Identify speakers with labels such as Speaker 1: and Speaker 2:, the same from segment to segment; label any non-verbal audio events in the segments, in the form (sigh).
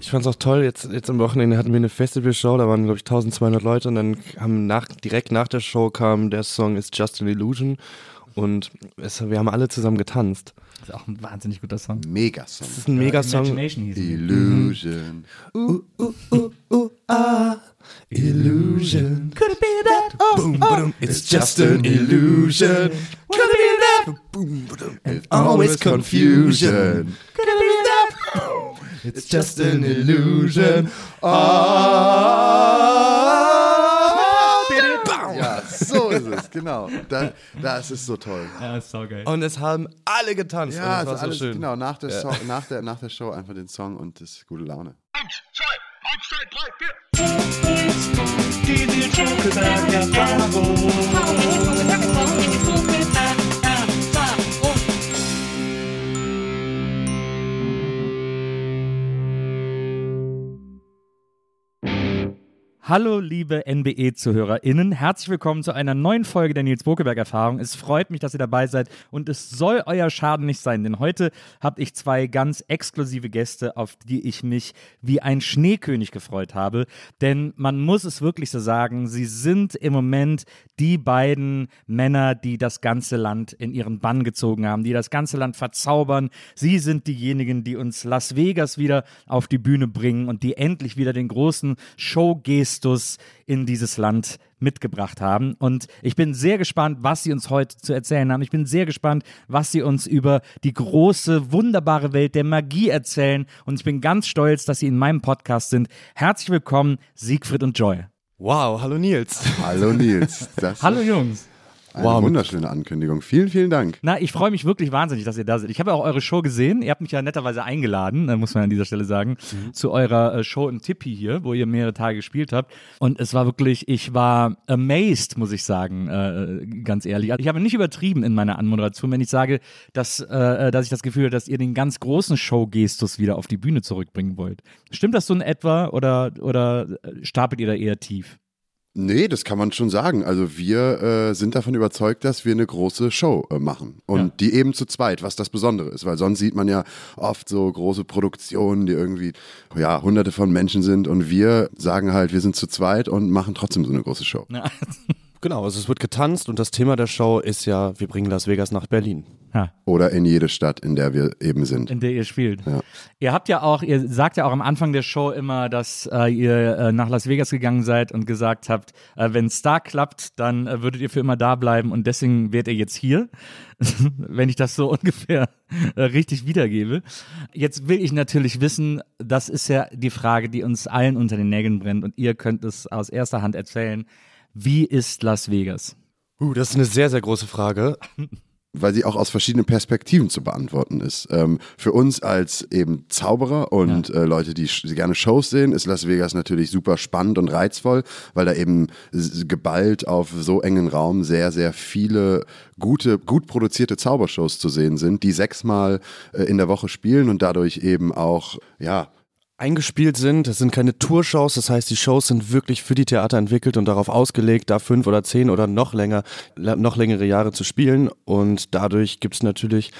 Speaker 1: Ich fand's auch toll, jetzt, jetzt am Wochenende hatten wir eine Festivalshow, da waren glaube ich 1200 Leute und dann haben nach, direkt nach der Show kam der Song It's Just an Illusion und es, wir haben alle zusammen getanzt.
Speaker 2: Das ist auch ein wahnsinnig guter Song.
Speaker 3: Megasong.
Speaker 1: Das ist ein Megasong.
Speaker 2: Imagination hieß es.
Speaker 3: Illusion.
Speaker 1: Illusion. Could it be that? boom, boom. It's just an illusion. Could it be that? And always confusion. It's just an illusion. Ah.
Speaker 3: Ja, so ist es, genau. Da, das ist so toll.
Speaker 2: Ja, ist saugeil.
Speaker 1: Und es haben alle getanzt.
Speaker 3: Ja, es
Speaker 1: war so
Speaker 3: alles,
Speaker 1: schön.
Speaker 3: genau, nach der, Song, nach, der, nach der Show einfach den Song und das ist gute Laune.
Speaker 4: eins, zwei, eins, zwei, drei, vier.
Speaker 2: Hallo, liebe NBE-ZuhörerInnen. Herzlich willkommen zu einer neuen Folge der Nils Bokeberg-Erfahrung. Es freut mich, dass ihr dabei seid und es soll euer Schaden nicht sein, denn heute habe ich zwei ganz exklusive Gäste, auf die ich mich wie ein Schneekönig gefreut habe. Denn man muss es wirklich so sagen, sie sind im Moment die beiden Männer, die das ganze Land in ihren Bann gezogen haben, die das ganze Land verzaubern. Sie sind diejenigen, die uns Las Vegas wieder auf die Bühne bringen und die endlich wieder den großen Showgestus in dieses Land mitgebracht haben. Und ich bin sehr gespannt, was sie uns heute zu erzählen haben. Ich bin sehr gespannt, was sie uns über die große, wunderbare Welt der Magie erzählen. Und ich bin ganz stolz, dass sie in meinem Podcast sind. Herzlich willkommen, Siegfried und Joy.
Speaker 1: Wow, hallo Nils.
Speaker 3: Hallo Nils. Das
Speaker 2: Hallo Jungs.
Speaker 3: Eine
Speaker 1: Wow.
Speaker 3: wunderschöne Ankündigung. Vielen, vielen Dank.
Speaker 2: Na, ich freue mich wirklich wahnsinnig, dass ihr da seid. Ich habe ja auch eure Show gesehen. Ihr habt mich ja netterweise eingeladen, äh, muss man an dieser Stelle sagen, zu eurer äh, Show im Tippi hier, wo ihr mehrere Tage gespielt habt. Und es war wirklich, ich war amazed, muss ich sagen, äh, ganz ehrlich. Also Ich habe nicht übertrieben in meiner Anmoderation, wenn ich sage, dass, äh, dass ich das Gefühl habe, dass ihr den ganz großen Showgestus wieder auf die Bühne zurückbringen wollt. Stimmt das so in etwa oder, oder stapelt ihr da eher tief?
Speaker 3: Nee, das kann man schon sagen. Also wir äh, sind davon überzeugt, dass wir eine große Show äh, machen. Und
Speaker 2: Ja.
Speaker 3: die eben zu zweit, was das Besondere ist. Weil sonst sieht man ja oft so große Produktionen, die irgendwie, ja, hunderte von Menschen sind. Und wir sagen halt, wir sind zu zweit und machen trotzdem so eine große Show. (laughs)
Speaker 1: Genau, also es wird getanzt und das Thema der Show ist ja, wir bringen Las Vegas nach Berlin.
Speaker 2: Ha.
Speaker 3: Oder in jede Stadt, in der wir eben sind.
Speaker 2: in der ihr spielt.
Speaker 3: Ja.
Speaker 2: Ihr habt ja auch, ihr sagt ja auch am Anfang der Show immer, dass äh, ihr äh, nach Las Vegas gegangen seid und gesagt habt, äh, wenn es da klappt, dann äh, würdet ihr für immer da bleiben und deswegen wärt ihr jetzt hier, (laughs) wenn ich das so (laughs) ungefähr äh, richtig wiedergebe. Jetzt will ich natürlich wissen, das ist ja die Frage, die uns allen unter den Nägeln brennt und ihr könnt es aus erster Hand erzählen. Wie ist Las Vegas?
Speaker 1: Uh, das ist eine sehr, sehr große Frage. (laughs)
Speaker 3: weil sie auch aus verschiedenen Perspektiven zu beantworten ist. Ähm, für uns als eben Zauberer und äh, Leute, die sch- gerne Shows sehen, ist Las Vegas natürlich super spannend und reizvoll, weil da eben geballt auf so engen Raum sehr, sehr viele gute, gut produzierte Zaubershows zu sehen sind, die sechsmal äh, in der Woche spielen und dadurch eben auch, ja,
Speaker 1: eingespielt sind. Das sind keine Tourshows, das heißt, die Shows sind wirklich für die Theater entwickelt und darauf ausgelegt, da fünf oder zehn oder noch länger, noch längere Jahre zu spielen. Und dadurch gibt es natürlich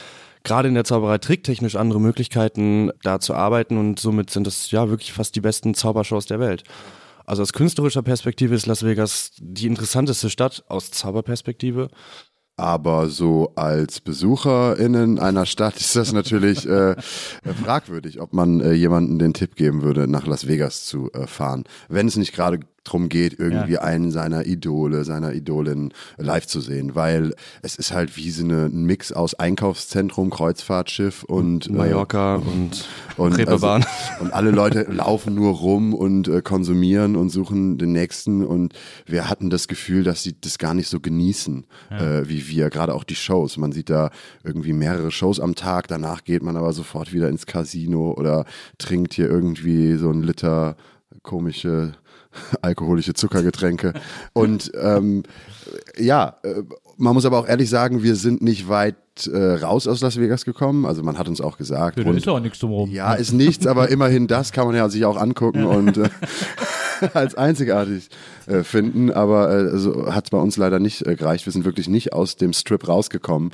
Speaker 1: gerade in der Zauberei tricktechnisch andere Möglichkeiten, da zu arbeiten und somit sind das ja wirklich fast die besten Zaubershows der Welt. Also aus künstlerischer Perspektive ist Las Vegas die interessanteste Stadt, aus Zauberperspektive.
Speaker 3: Aber so als BesucherInnen einer Stadt ist das natürlich äh, fragwürdig, ob man äh, jemanden den Tipp geben würde, nach Las Vegas zu äh, fahren. Wenn es nicht gerade drum geht, irgendwie
Speaker 2: Ja.
Speaker 3: einen seiner Idole, seiner Idolin live zu sehen, weil es ist halt wie so eine, ein Mix aus Einkaufszentrum, Kreuzfahrtschiff und äh,
Speaker 1: Mallorca und,
Speaker 3: und,
Speaker 1: Reeperbahn.
Speaker 3: Also, (laughs) und alle Leute laufen nur rum und äh, konsumieren und suchen den nächsten. Und wir hatten das Gefühl, dass sie das gar nicht so genießen, äh, wie wir. Gerade auch die Shows. Man sieht da irgendwie mehrere Shows am Tag. Danach geht man aber sofort wieder ins Casino oder trinkt hier irgendwie so ein Liter komische alkoholische Zuckergetränke. Und ähm, ja, äh, man muss aber auch ehrlich sagen, wir sind nicht weit äh, raus aus Las Vegas gekommen. Also man hat uns auch gesagt,
Speaker 2: Ja, da ist doch nichts drumherum.
Speaker 3: ja, ist nichts, aber immerhin das kann man ja sich auch angucken und äh, (laughs) als einzigartig äh, finden. Aber äh, also hat es bei uns leider nicht äh, gereicht. Wir sind wirklich nicht aus dem Strip rausgekommen.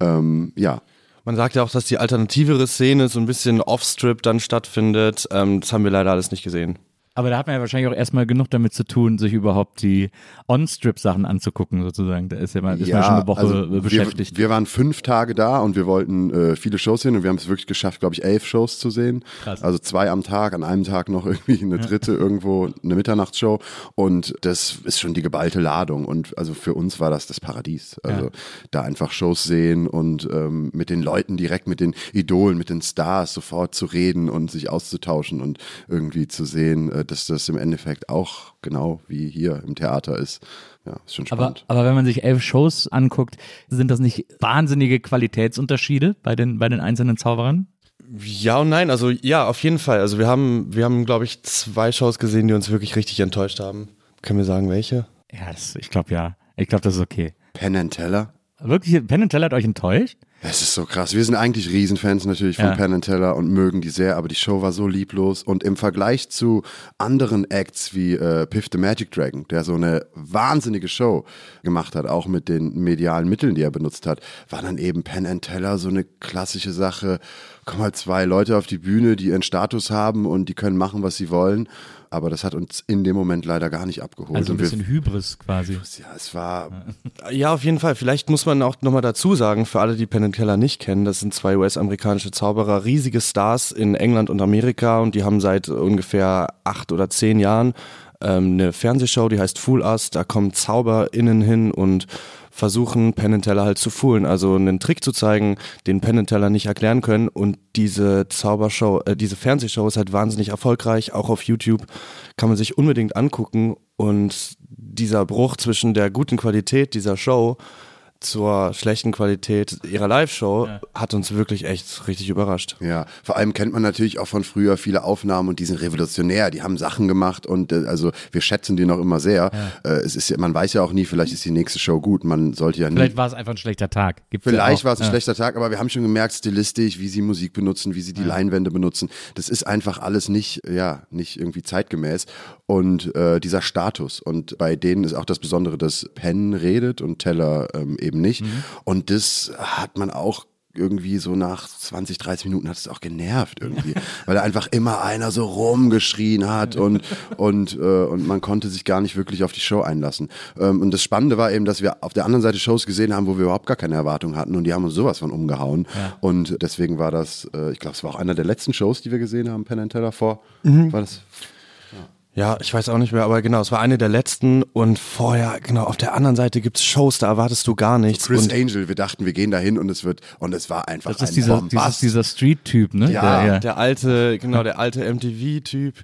Speaker 3: Ähm, ja,
Speaker 1: Man sagt ja auch, dass die alternativere Szene so ein bisschen off-strip dann stattfindet. Ähm, das haben wir leider alles nicht gesehen.
Speaker 2: Aber da hat man ja wahrscheinlich auch erstmal genug damit zu tun, sich überhaupt die On-Strip-Sachen anzugucken, sozusagen. Da ist ja mal, ist man schon eine Woche
Speaker 3: also
Speaker 2: beschäftigt.
Speaker 3: Wir, wir waren fünf Tage da und wir wollten äh, viele Shows sehen und wir haben es wirklich geschafft, glaube ich, elf Shows zu sehen.
Speaker 2: Krass.
Speaker 3: Also zwei am Tag, an einem Tag noch (laughs) irgendwie eine dritte irgendwo, eine Mitternachtsshow. Und das ist schon die geballte Ladung. Und also für uns war das das Paradies. Also
Speaker 2: Ja.
Speaker 3: da einfach Shows sehen und ähm, mit den Leuten direkt, mit den Idolen, mit den Stars sofort zu reden und sich auszutauschen und irgendwie zu sehen, äh, dass das im Endeffekt auch genau wie hier im Theater ist. Ja, ist schon
Speaker 2: aber,
Speaker 3: spannend.
Speaker 2: aber wenn man sich elf Shows anguckt, sind das nicht wahnsinnige Qualitätsunterschiede bei den, bei den einzelnen Zauberern?
Speaker 1: Ja und nein, also ja, auf jeden Fall. Also wir haben, wir haben, glaube ich, zwei Shows gesehen, die uns wirklich richtig enttäuscht haben. Können wir sagen, welche?
Speaker 2: Ja, das, ich glaube ja. Ich glaube, das ist okay.
Speaker 3: Penn and Teller.
Speaker 2: Wirklich, Penn and Teller hat euch enttäuscht?
Speaker 3: Es ist so krass. Wir sind eigentlich Riesenfans natürlich von
Speaker 2: Ja.
Speaker 3: Penn Teller und mögen die sehr, aber die Show war so lieblos. Und im Vergleich zu anderen Acts wie äh, Piff the Magic Dragon, der so eine wahnsinnige Show gemacht hat, auch mit den medialen Mitteln, die er benutzt hat, war dann eben Penn Teller so eine klassische Sache. Kommen halt zwei Leute auf die Bühne, die ihren Status haben und die können machen, was sie wollen. Aber das hat uns in dem Moment leider gar nicht abgeholt.
Speaker 2: Also ein
Speaker 3: und wir,
Speaker 2: bisschen Hybris quasi.
Speaker 3: ja, es war
Speaker 1: Ja, auf jeden Fall. Vielleicht muss man auch nochmal dazu sagen, für alle, die Penn and Teller nicht kennen, das sind zwei US-amerikanische Zauberer, riesige Stars in England und Amerika und die haben seit ungefähr acht oder zehn Jahren ähm, eine Fernsehshow, die heißt Fool Us. Da kommen ZauberInnen hin und versuchen Penn and Teller halt zu foolen, also einen Trick zu zeigen, den Penn and Teller nicht erklären können. Und diese Zaubershow, äh, diese Fernsehshow ist halt wahnsinnig erfolgreich, auch auf YouTube kann man sich unbedingt angucken. Und dieser Bruch zwischen der guten Qualität dieser Show zur schlechten Qualität ihrer Live-Show hat uns wirklich echt richtig überrascht.
Speaker 3: Ja, vor allem kennt man natürlich auch von früher viele Aufnahmen und die sind revolutionär. Die haben Sachen gemacht und äh, also wir schätzen die noch immer sehr. Äh, es ist ja, man weiß ja auch nie, vielleicht ist die nächste Show gut. Man sollte ja nie.
Speaker 2: Vielleicht war es einfach ein schlechter Tag. Gibt's ja
Speaker 3: Vielleicht
Speaker 2: auch.
Speaker 3: war es ein
Speaker 2: Ja.
Speaker 3: schlechter Tag, aber wir haben schon gemerkt, stilistisch, wie sie Musik benutzen, wie sie die Leinwände benutzen. Das ist einfach alles nicht, ja, nicht irgendwie zeitgemäß. Und äh, dieser Status. Und bei denen ist auch das Besondere, dass Penn redet und Teller ähm, eben nicht. Und das hat man auch irgendwie so nach 20, 30 Minuten hat es auch genervt irgendwie, (laughs) weil da einfach immer einer so rumgeschrien hat (laughs) und, und, äh, und man konnte sich gar nicht wirklich auf die Show einlassen. Ähm, und das Spannende war eben, dass wir auf der anderen Seite Shows gesehen haben, wo wir überhaupt gar keine Erwartung hatten und die haben uns sowas von umgehauen. Und deswegen war das, äh, ich glaube, es war auch einer der letzten Shows, die wir gesehen haben, Penn and Teller vor. War das?
Speaker 1: Ja, ich weiß auch nicht mehr, aber genau, es war eine der letzten und vorher, genau, auf der anderen Seite gibt's Shows, da erwartest du gar nichts.
Speaker 3: Chris
Speaker 1: und
Speaker 3: Angel, wir dachten, wir gehen dahin und es wird, und es war einfach
Speaker 2: Das ist
Speaker 3: ein
Speaker 2: dieser,
Speaker 3: Bombast.
Speaker 2: dieses, dieser Street-Typ, ne?
Speaker 3: Ja,
Speaker 2: der,
Speaker 1: der alte, genau, der alte MTV-Typ,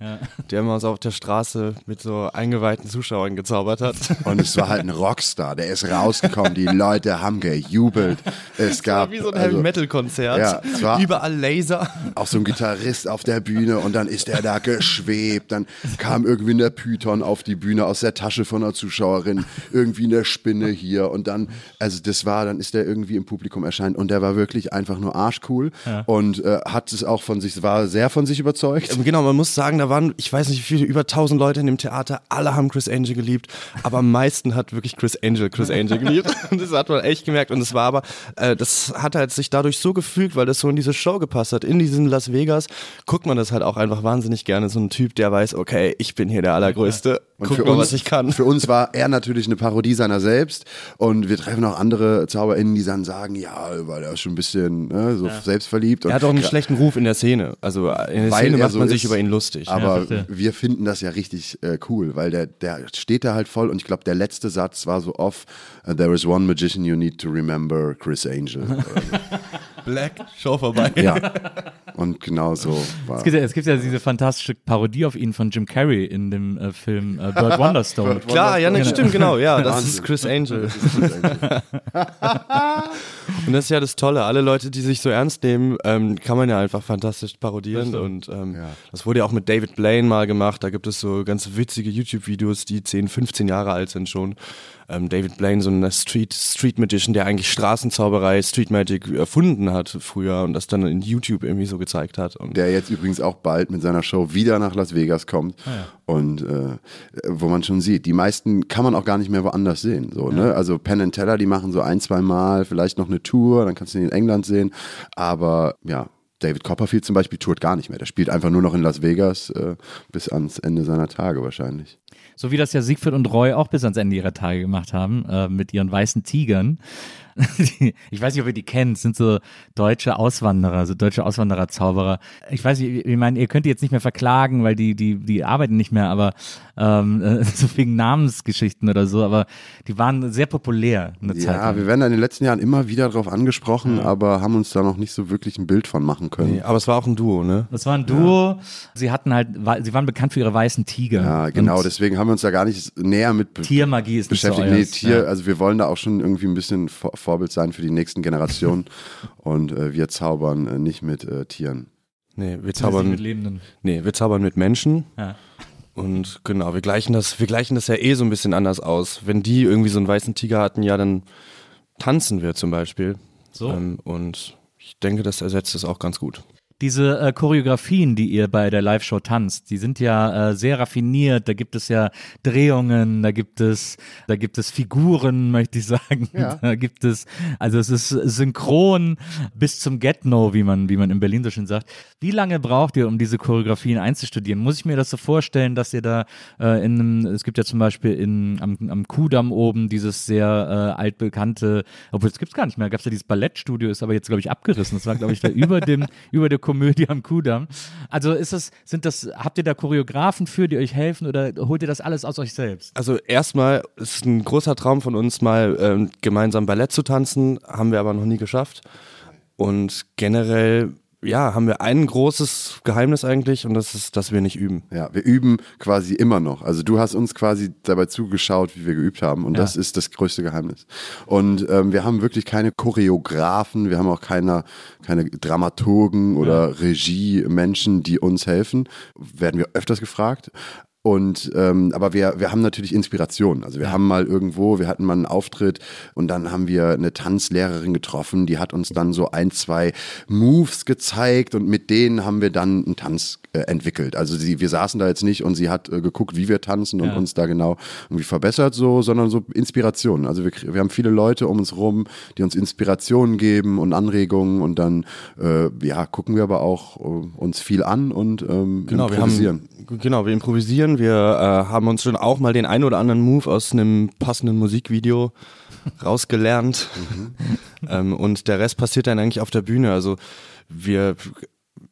Speaker 1: der immer so auf der Straße mit so eingeweihten Zuschauern gezaubert hat.
Speaker 3: Und es war halt ein Rockstar, der ist rausgekommen, die Leute haben gejubelt. Es gab
Speaker 1: Wie so ein
Speaker 3: also,
Speaker 1: Heavy-Metal-Konzert.
Speaker 3: Ja, es war-
Speaker 1: Überall Laser.
Speaker 3: auch so ein Gitarrist auf der Bühne und dann ist er da geschwebt, dann kam irgendwie der Python auf die Bühne aus der Tasche von einer Zuschauerin, irgendwie eine Spinne hier und dann, also das war, dann ist der irgendwie im Publikum erscheint und der war wirklich einfach nur arschcool und äh, hat es auch von sich, war sehr von sich überzeugt.
Speaker 1: Ähm, Genau, man muss sagen, da waren, ich weiß nicht wie viele, über 1000 Leute in dem Theater, alle haben Chris Angel geliebt, aber am meisten hat wirklich Chris Angel Chris Angel geliebt. Und (laughs) das hat man echt gemerkt. Und es war aber, äh, das hat halt sich dadurch so gefügt, weil das so in diese Show gepasst hat. In diesen Las Vegas guckt man das halt auch einfach wahnsinnig gerne. So ein Typ, der weiß, okay, ich bin hier der Allergrößte.
Speaker 3: Und
Speaker 1: Guck
Speaker 3: für
Speaker 1: mal,
Speaker 3: uns,
Speaker 1: was ich kann.
Speaker 3: Für uns war er natürlich eine Parodie seiner selbst und wir treffen auch andere ZauberInnen, die dann sagen, ja, weil er ist schon ein bisschen ne, so selbstverliebt. Und
Speaker 1: Er hat auch einen schlechten Ruf in der Szene. Also in der
Speaker 3: weil
Speaker 1: Szene macht
Speaker 3: so
Speaker 1: man sich
Speaker 3: ist.
Speaker 1: über ihn lustig.
Speaker 3: Aber
Speaker 2: verstehe.
Speaker 3: wir finden das ja richtig äh, cool, weil der, der steht da halt voll und ich glaube, der letzte Satz war so off, uh, there is one magician you need to remember, Chris Angel. (laughs)
Speaker 1: Black, Show vorbei.
Speaker 3: ja. (laughs) Und genau so war
Speaker 2: Es gibt, ja, es gibt ja diese fantastische Parodie auf ihn von Jim Carrey in dem äh, Film äh, Bird (laughs) Wonderstone.
Speaker 1: Klar, ja, ne,
Speaker 2: Genau.
Speaker 1: stimmt, genau, ja, das
Speaker 3: Wahnsinn.
Speaker 1: ist Chris Angel.
Speaker 3: Das. (laughs)
Speaker 1: Und das ist ja das Tolle. Alle Leute, die sich so ernst nehmen, ähm, kann man ja einfach fantastisch parodieren. Und ähm, das wurde ja auch mit David Blaine mal gemacht. Da gibt es so ganz witzige YouTube-Videos, die 10, 15 Jahre alt sind schon. Ähm, David Blaine, so ein Street, Street Magician, der eigentlich Straßenzauberei, Street Magic erfunden hat früher und das dann in YouTube irgendwie so gezeigt hat. Und
Speaker 3: Der jetzt übrigens auch bald mit seiner Show wieder nach Las Vegas kommt. Und äh, wo man schon sieht, die meisten kann man auch gar nicht mehr woanders sehen. So, ne? Also Penn and Teller, die machen so ein, zwei Mal vielleicht noch eine Tour, dann kannst du ihn in England sehen. Aber ja, David Copperfield zum Beispiel tourt gar nicht mehr. Der spielt einfach nur noch in Las Vegas äh, bis ans Ende seiner Tage wahrscheinlich.
Speaker 2: So wie das ja Siegfried und Roy auch bis ans Ende ihrer Tage gemacht haben, äh, mit ihren weißen Tigern. (laughs) Ich weiß nicht, ob ihr die kennt, sind so deutsche Auswanderer, so deutsche Auswanderer-Zauberer. Ich weiß nicht, ich meine, ihr könnt die jetzt nicht mehr verklagen, weil die, die, die arbeiten nicht mehr, aber ähm, äh, (laughs) so wegen Namensgeschichten oder so, aber die waren sehr populär eine Zeit
Speaker 3: Ja, wir werden da in den letzten Jahren immer wieder drauf angesprochen, aber haben uns da noch nicht so wirklich ein Bild von machen können.
Speaker 1: Nee, aber es war auch ein Duo, ne?
Speaker 2: Das war ein Duo. Sie hatten halt, sie waren bekannt für ihre weißen Tiger.
Speaker 3: Ja, genau,
Speaker 2: Und
Speaker 3: deswegen haben wir uns da gar nicht näher mit
Speaker 2: Tiermagie ist nicht so
Speaker 3: beschäftigt. Nee, Tier,
Speaker 2: ja.
Speaker 3: also wir wollen da auch schon irgendwie ein bisschen Vorbild sein für die nächsten Generationen (laughs) und äh, wir zaubern äh, nicht mit äh, Tieren.
Speaker 1: Nee, wir zaubern,
Speaker 2: mit Lebenden.
Speaker 1: nee, wir zaubern mit Menschen.
Speaker 2: Ja.
Speaker 1: Und genau, wir gleichen das, wir gleichen das ja eh so ein bisschen anders aus. Wenn die irgendwie so einen weißen Tiger hatten, ja, dann tanzen wir zum Beispiel.
Speaker 2: So.
Speaker 1: Ähm, und ich denke, das ersetzt es auch ganz gut.
Speaker 2: Diese äh, Choreografien, die ihr bei der Live-Show tanzt, die sind ja äh, sehr raffiniert. Da gibt es ja Drehungen, da gibt es, da gibt es Figuren, (laughs) möchte ich sagen. Da gibt es, also es ist synchron bis zum Get-No, wie man, wie man in Berlin so schön sagt. Wie lange braucht ihr, um diese Choreografien einzustudieren? Muss ich mir das so vorstellen, dass ihr da äh, in einem, es gibt ja zum Beispiel in, am, am Kudamm oben dieses sehr äh, altbekannte, obwohl es gibt es gar nicht mehr, gab es ja dieses Ballettstudio, ist aber jetzt, glaube ich, abgerissen. Das war, glaube ich, da (laughs) über dem, über der Komödie am Kudamm. Also ist das, sind das, habt ihr da Choreografen für, die euch helfen oder holt ihr das alles aus euch selbst?
Speaker 1: Also erstmal ist ein großer Traum von uns, mal ähm, gemeinsam Ballett zu tanzen, haben wir aber noch nie geschafft. Und generell, ja, haben wir ein großes Geheimnis eigentlich und das ist, dass wir nicht üben.
Speaker 3: Ja, wir üben quasi immer noch. Also du hast uns quasi dabei zugeschaut, wie wir geübt haben und
Speaker 2: Ja.
Speaker 3: das ist das größte Geheimnis. Und ähm, wir haben wirklich keine Choreografen, wir haben auch keine, keine Dramaturgen oder Regiemenschen, die uns helfen. Werden wir öfters gefragt. Und ähm, aber wir, wir haben natürlich Inspiration. Also wir haben mal irgendwo, wir hatten mal einen Auftritt und dann haben wir eine Tanzlehrerin getroffen, die hat uns dann so ein, zwei Moves gezeigt und mit denen haben wir dann einen Tanz äh, entwickelt. Also sie, wir saßen da jetzt nicht und sie hat äh, geguckt, wie wir tanzen und
Speaker 2: Ja.
Speaker 3: uns da genau irgendwie verbessert, so, sondern so Inspiration. Also wir, wir haben viele Leute um uns rum, die uns Inspirationen geben und Anregungen und dann äh, ja gucken wir aber auch äh, uns viel an und ähm,
Speaker 1: Genau, wir
Speaker 3: improvisieren.
Speaker 1: Genau, wir improvisieren. Wir äh, haben uns schon auch mal den einen oder anderen Move aus einem passenden Musikvideo (laughs) rausgelernt. ähm, und der Rest passiert dann eigentlich auf der Bühne. Also wir,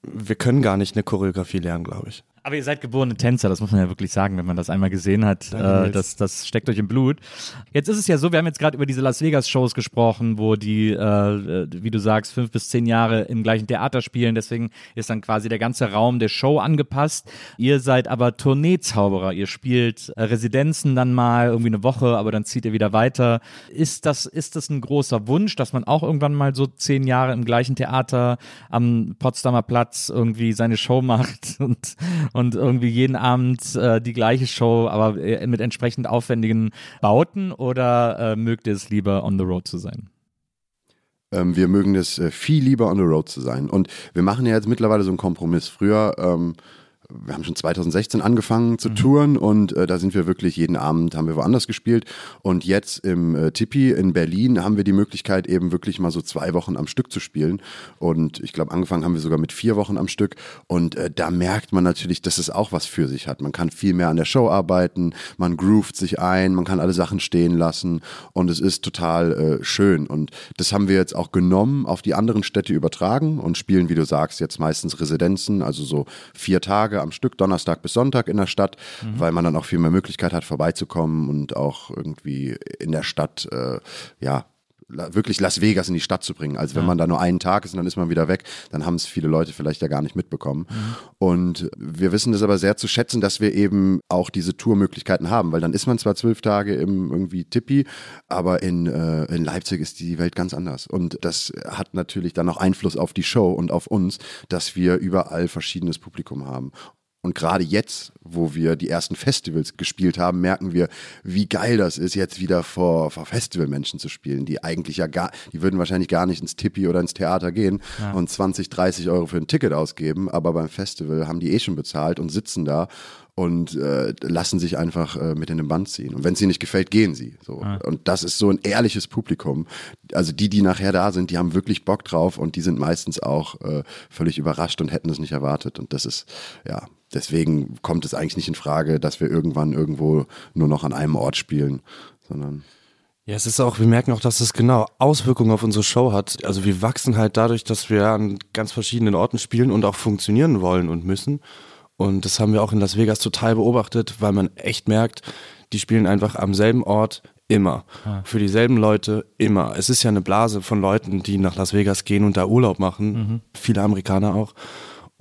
Speaker 1: wir können gar nicht eine Choreografie lernen, glaube ich.
Speaker 2: Aber ihr seid geborene Tänzer, das muss man ja wirklich sagen, wenn man das einmal gesehen hat.
Speaker 1: Danke,
Speaker 2: Äh, das, das steckt euch im Blut. Jetzt ist es ja so, wir haben jetzt gerade über diese Las Vegas-Shows gesprochen, wo die, äh, wie du sagst, fünf bis zehn Jahre im gleichen Theater spielen. Deswegen ist dann quasi der ganze Raum der Show angepasst. Ihr seid aber Tourneezauberer. Ihr spielt äh, Residenzen dann mal irgendwie eine Woche, aber dann zieht ihr wieder weiter. Ist das, ist das ein großer Wunsch, dass man auch irgendwann mal so zehn Jahre im gleichen Theater am Potsdamer Platz irgendwie seine Show (laughs) macht und, und irgendwie jeden Abend äh, die gleiche Show, aber äh, mit entsprechend aufwendigen Bauten oder äh, mögt ihr es lieber on the road zu sein?
Speaker 3: Ähm, wir mögen es äh, viel lieber on the road zu sein. Und wir machen ja jetzt mittlerweile so einen Kompromiss. Früher, ähm, wir haben schon 2016 angefangen zu touren und äh, da sind wir wirklich jeden Abend haben wir woanders gespielt. Und jetzt im äh, Tipi in Berlin haben wir die Möglichkeit, eben wirklich mal so zwei Wochen am Stück zu spielen. Und ich glaube, angefangen haben wir sogar mit vier Wochen am Stück. Und äh, da merkt man natürlich, dass es auch was für sich hat. Man kann viel mehr an der Show arbeiten, man groovt sich ein, man kann alle Sachen stehen lassen und es ist total äh, schön. Und das haben wir jetzt auch genommen, auf die anderen Städte übertragen und spielen, wie du sagst, jetzt meistens Residenzen, also so vier Tage am Stück, Donnerstag bis Sonntag in der Stadt, weil man dann auch viel mehr Möglichkeit hat, vorbeizukommen und auch irgendwie in der Stadt, äh, ja, wirklich Las Vegas in die Stadt zu bringen. Also wenn man da nur einen Tag ist und dann ist man wieder weg, dann haben es viele Leute vielleicht ja gar nicht mitbekommen. Und wir wissen das aber sehr zu schätzen, dass wir eben auch diese Tourmöglichkeiten haben, weil dann ist man zwar zwölf Tage im irgendwie Tippi, aber in, äh, in Leipzig ist die Welt ganz anders. Und das hat natürlich dann auch Einfluss auf die Show und auf uns, dass wir überall verschiedenes Publikum haben. Und gerade jetzt, wo wir die ersten Festivals gespielt haben, merken wir, wie geil das ist, jetzt wieder vor, vor Festivalmenschen zu spielen, die eigentlich ja gar, die würden wahrscheinlich gar nicht ins Tippi oder ins Theater gehen und 20, 30 Euro für ein Ticket ausgeben, aber beim Festival haben die eh schon bezahlt und sitzen da und äh, lassen sich einfach äh, mit in den Band ziehen. Und wenn es ihnen nicht gefällt, gehen sie. So. Und das ist so ein ehrliches Publikum. Also die, die nachher da sind, die haben wirklich Bock drauf und die sind meistens auch äh, völlig überrascht und hätten es nicht erwartet. Und das ist, ja, deswegen kommt es eigentlich nicht in Frage, dass wir irgendwann irgendwo nur noch an einem Ort spielen, sondern
Speaker 1: Ja, es ist auch, wir merken auch, dass es genau Auswirkungen auf unsere Show hat. Also wir wachsen halt dadurch, dass wir an ganz verschiedenen Orten spielen und auch funktionieren wollen und müssen. Und das haben wir auch in Las Vegas total beobachtet, weil man echt merkt, die spielen einfach am selben Ort immer. Für dieselben Leute immer. Es ist ja eine Blase von Leuten, die nach Las Vegas gehen und da Urlaub machen. Viele Amerikaner auch.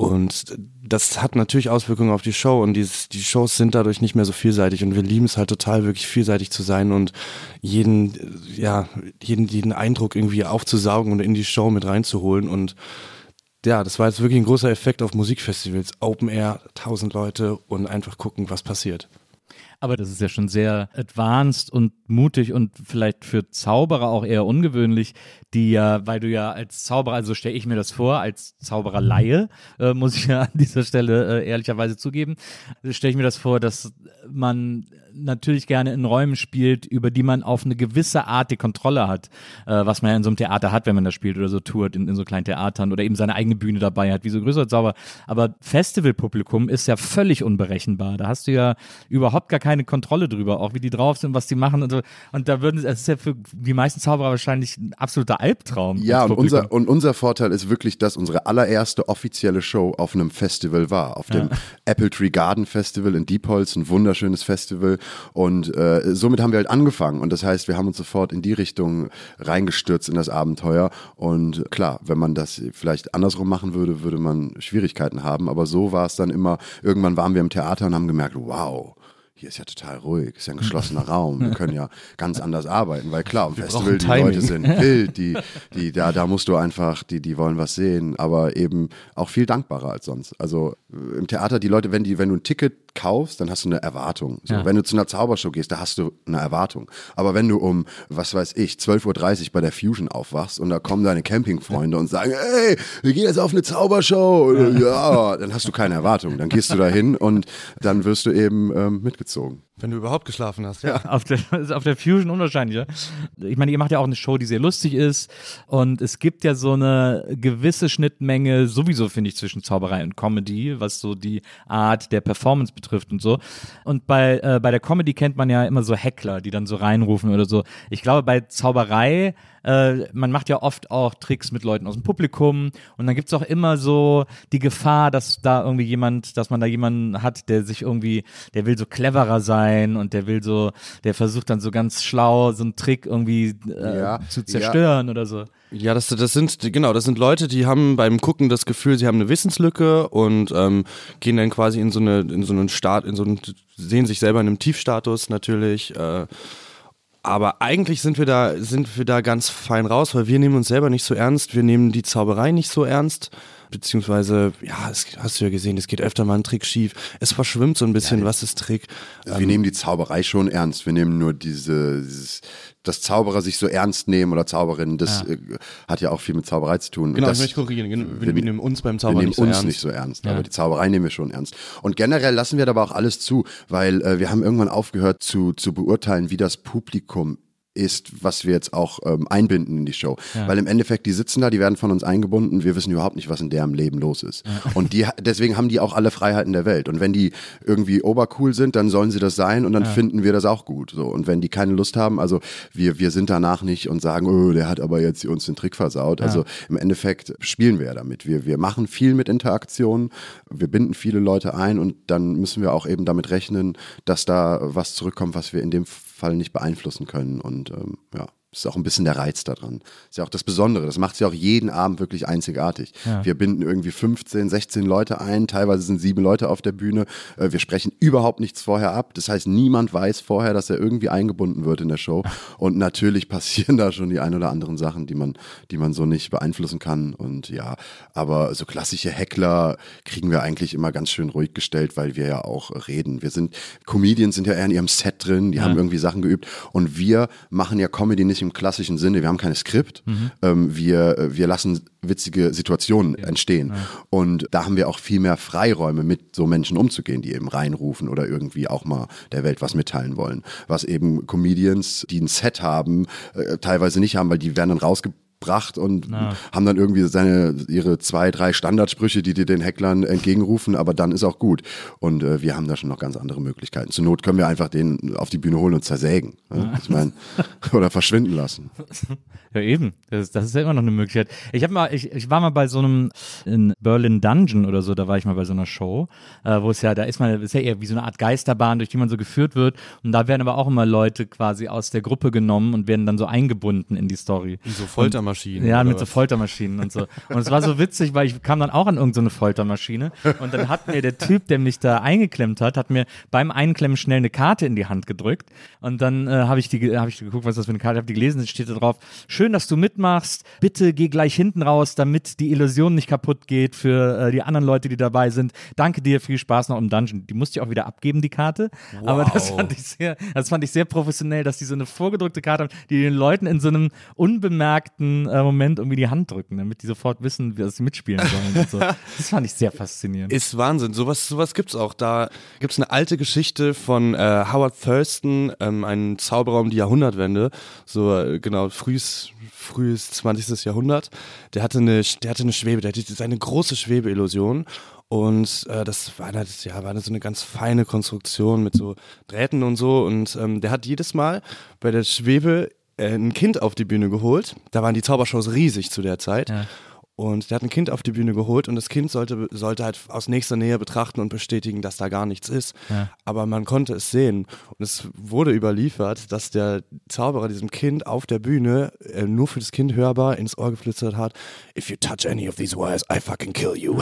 Speaker 1: Und das hat natürlich Auswirkungen auf die Show und die, die Shows sind dadurch nicht mehr so vielseitig und wir lieben es halt total, wirklich vielseitig zu sein und jeden, ja, jeden, jeden Eindruck irgendwie aufzusaugen und in die Show mit reinzuholen und ja, das war jetzt wirklich ein großer Effekt auf Musikfestivals. Open Air, tausend Leute und einfach gucken, was passiert.
Speaker 2: Aber das ist ja schon sehr advanced und mutig und vielleicht für Zauberer auch eher ungewöhnlich, die ja, weil du ja als Zauberer, also stelle ich mir das vor, als Zaubererlaie, äh, muss ich ja an dieser Stelle äh, ehrlicherweise zugeben, stelle ich mir das vor, dass man natürlich gerne in Räumen spielt, über die man auf eine gewisse Art die Kontrolle hat, äh, was man ja in so einem Theater hat, wenn man da spielt oder so tourt, in, in so kleinen Theatern oder eben seine eigene Bühne dabei hat, wie so größere Zauber. Aber Festivalpublikum ist ja völlig unberechenbar. Da hast du ja überhaupt gar keine Kontrolle drüber, auch wie die drauf sind, was die machen und so. Und da würden, es ist ja für die meisten Zauberer wahrscheinlich ein absoluter Albtraum.
Speaker 3: Ja, und unser, und unser Vorteil ist wirklich, dass unsere allererste offizielle Show auf einem Festival war. Auf dem Apple Tree Garden Festival in Diepholz, ein wunderschönes Festival. Und äh, somit haben wir halt angefangen. Und das heißt, wir haben uns sofort in die Richtung reingestürzt in das Abenteuer. Und klar, wenn man das vielleicht andersrum machen würde, würde man Schwierigkeiten haben. Aber so war es dann immer, irgendwann waren wir im Theater und haben gemerkt, wow. Hier ist ja total ruhig, ist ja ein geschlossener (laughs) Raum. Wir können ja ganz anders arbeiten, weil klar, am Festival
Speaker 1: brauchen
Speaker 3: die
Speaker 1: Timing.
Speaker 3: Leute sind (laughs) wild, die, die, da, da musst du einfach, die, die wollen was sehen, aber eben auch viel dankbarer als sonst. Also äh, im Theater, die Leute, wenn die, wenn du ein Ticket kaufst, dann hast du eine Erwartung. So,
Speaker 2: Ja.
Speaker 3: Wenn du zu einer Zaubershow gehst, da hast du eine Erwartung. Aber wenn du um, was weiß ich, 12.30 Uhr bei der Fusion aufwachst und da kommen deine Campingfreunde und sagen, hey, wir gehen jetzt auf eine Zaubershow, ja, dann hast du keine Erwartung. Dann gehst du da hin und dann wirst du eben ähm, mitgezogen.
Speaker 1: Wenn du überhaupt geschlafen hast, ja.
Speaker 2: Auf der, (laughs) ist auf der Fusion unwahrscheinlicher. Ich meine, ihr macht ja auch eine Show, die sehr lustig ist. Und es gibt ja so eine gewisse Schnittmenge, sowieso finde ich, zwischen Zauberei und Comedy, was so die Art der Performance betrifft und so. Und bei, äh, bei der Comedy kennt man ja immer so Heckler, die dann so reinrufen oder so. Ich glaube, bei Zauberei äh, man macht ja oft auch Tricks mit Leuten aus dem Publikum und dann gibt's auch immer so die Gefahr, dass da irgendwie jemand, dass man da jemanden hat, der sich irgendwie, der will so cleverer sein und der will so, der versucht dann so ganz schlau so einen Trick irgendwie äh,
Speaker 3: Ja,
Speaker 2: zu zerstören oder so.
Speaker 1: Ja, das, das sind, genau, das sind Leute, die haben beim Gucken das Gefühl, sie haben eine Wissenslücke und ähm, gehen dann quasi in so eine, in so einen Start, in so einen, sehen sich selber in einem Tiefstatus natürlich. Äh, aber eigentlich sind wir da, sind wir da ganz fein raus, weil wir nehmen uns selber nicht so ernst, wir nehmen die Zauberei nicht so ernst. Beziehungsweise, ja, es, hast du ja gesehen, es geht öfter mal ein Trick schief. Es verschwimmt so ein bisschen, was ist Trick.
Speaker 3: Also wir nehmen die Zauberei schon ernst. Wir nehmen nur diese, dieses, dass Zauberer sich so ernst nehmen oder Zauberinnen, das äh, hat ja auch viel mit Zauberei zu tun.
Speaker 1: Genau,
Speaker 3: das,
Speaker 1: ich möchte korrigieren. Wir, wir,
Speaker 3: wir-
Speaker 1: nehmen uns beim
Speaker 3: wir
Speaker 1: Zauber
Speaker 3: nehmen
Speaker 1: nicht so
Speaker 3: uns
Speaker 1: ernst.
Speaker 3: nicht so ernst, aber die Zauberei nehmen wir schon ernst. Und generell lassen wir da aber auch alles zu, weil äh, wir haben irgendwann aufgehört zu, zu beurteilen, wie das Publikum ist, was wir jetzt auch ähm, einbinden in die Show. Weil im Endeffekt, die sitzen da, die werden von uns eingebunden, wir wissen überhaupt nicht, was in deren Leben los ist. Und die, deswegen haben die auch alle Freiheiten der Welt. Und wenn die irgendwie obercool sind, dann sollen sie das sein und dann finden wir das auch gut. So. Und wenn die keine Lust haben, also wir, wir sind danach nicht und sagen, oh, der hat aber jetzt uns den Trick versaut. Also im Endeffekt spielen wir ja damit. Wir, wir machen viel mit Interaktionen, wir binden viele Leute ein und dann müssen wir auch eben damit rechnen, dass da was zurückkommt, was wir in dem Fall nicht beeinflussen können. Und ähm, ja, ist auch ein bisschen der Reiz daran. Ist ja auch das Besondere. Das macht es ja auch jeden Abend wirklich einzigartig. Wir binden irgendwie 15, 16 Leute ein. Teilweise sind sieben Leute auf der Bühne. Äh, Wir sprechen überhaupt nichts vorher ab. Das heißt, niemand weiß vorher, dass er irgendwie eingebunden wird in der Show. (laughs) Und natürlich passieren da schon die ein oder anderen Sachen, die man, die man so nicht beeinflussen kann. Und ja, aber so klassische Heckler kriegen wir eigentlich immer ganz schön ruhig gestellt, weil wir ja auch reden. Wir sind, Comedians sind ja eher in ihrem Set drin, die haben irgendwie Sachen geübt. Und wir machen ja Comedy nicht im klassischen Sinne. Wir haben kein Skript. Ähm, wir, äh, wir lassen witzige Situationen entstehen. Und da haben wir auch viel mehr Freiräume, mit so Menschen umzugehen, die eben reinrufen oder irgendwie auch mal der Welt was mitteilen wollen. Was eben Comedians, die ein Set haben, äh, teilweise nicht haben, weil die werden dann rausgebracht und haben dann irgendwie seine ihre zwei, drei Standardsprüche, die dir den Hecklern entgegenrufen, aber dann ist auch gut. Und äh, wir haben da schon noch ganz andere Möglichkeiten. Zur Not können wir einfach den auf die Bühne holen und zersägen. Ja? Ich meine, (laughs) oder verschwinden lassen.
Speaker 2: Ja, eben. Das, das ist ja immer noch eine Möglichkeit. Ich habe mal, ich, ich war mal bei so einem in Berlin Dungeon oder so, da war ich mal bei so einer Show, äh, wo es ja, da ist man, ist ja eher wie so eine Art Geisterbahn, durch die man so geführt wird. Und da werden aber auch immer Leute quasi aus der Gruppe genommen und werden dann so eingebunden in die Story.
Speaker 1: So Foltermaschinen.
Speaker 2: Ja,
Speaker 1: oder
Speaker 2: mit so
Speaker 1: was?
Speaker 2: Foltermaschinen und so. Und es war so witzig, weil ich kam dann auch an irgendeine Foltermaschine und dann hat mir der Typ, der mich da eingeklemmt hat, hat mir beim Einklemmen schnell eine Karte in die Hand gedrückt und dann äh, habe ich die habe ich geguckt, was das für eine Karte, habe die gelesen, es steht da drauf: "Schön, dass du mitmachst. Bitte geh gleich hinten raus, damit die Illusion nicht kaputt geht für äh, die anderen Leute, die dabei sind. Danke dir, viel Spaß noch im Dungeon." Die musste ich auch wieder abgeben die Karte, aber das fand ich sehr das fand ich sehr professionell, dass die so eine vorgedrückte Karte haben, die den Leuten in so einem unbemerkten äh, Moment irgendwie die Hand drücken, damit die sofort wissen, wie sie mitspielen sollen. So. (laughs) Das fand ich sehr faszinierend.
Speaker 1: Ist Wahnsinn. Sowas, sowas gibt's auch. Da gibt's eine alte Geschichte von äh, Howard Thurston, ähm, ein Zauberer um die Jahrhundertwende, so äh, genau frühes, frühes 20. Jahrhundert. Der hatte eine, der hatte eine Schwebe, der hatte seine große Schwebeillusion. Und äh, das war eine, ja, war eine, so eine ganz feine Konstruktion mit so Drähten und so. Und ähm, der hat jedes Mal bei der Schwebe ein Kind auf die Bühne geholt. Da waren die Zaubershows riesig zu der Zeit.
Speaker 2: Ja.
Speaker 1: Und der hat ein Kind auf die Bühne geholt und das Kind sollte, sollte halt aus nächster Nähe betrachten und bestätigen, dass da gar nichts ist. Aber man konnte es sehen. Und es wurde überliefert, dass der Zauberer diesem Kind auf der Bühne äh, nur für das Kind hörbar ins Ohr geflüstert hat: If you touch any of these wires, I fucking kill you. (laughs)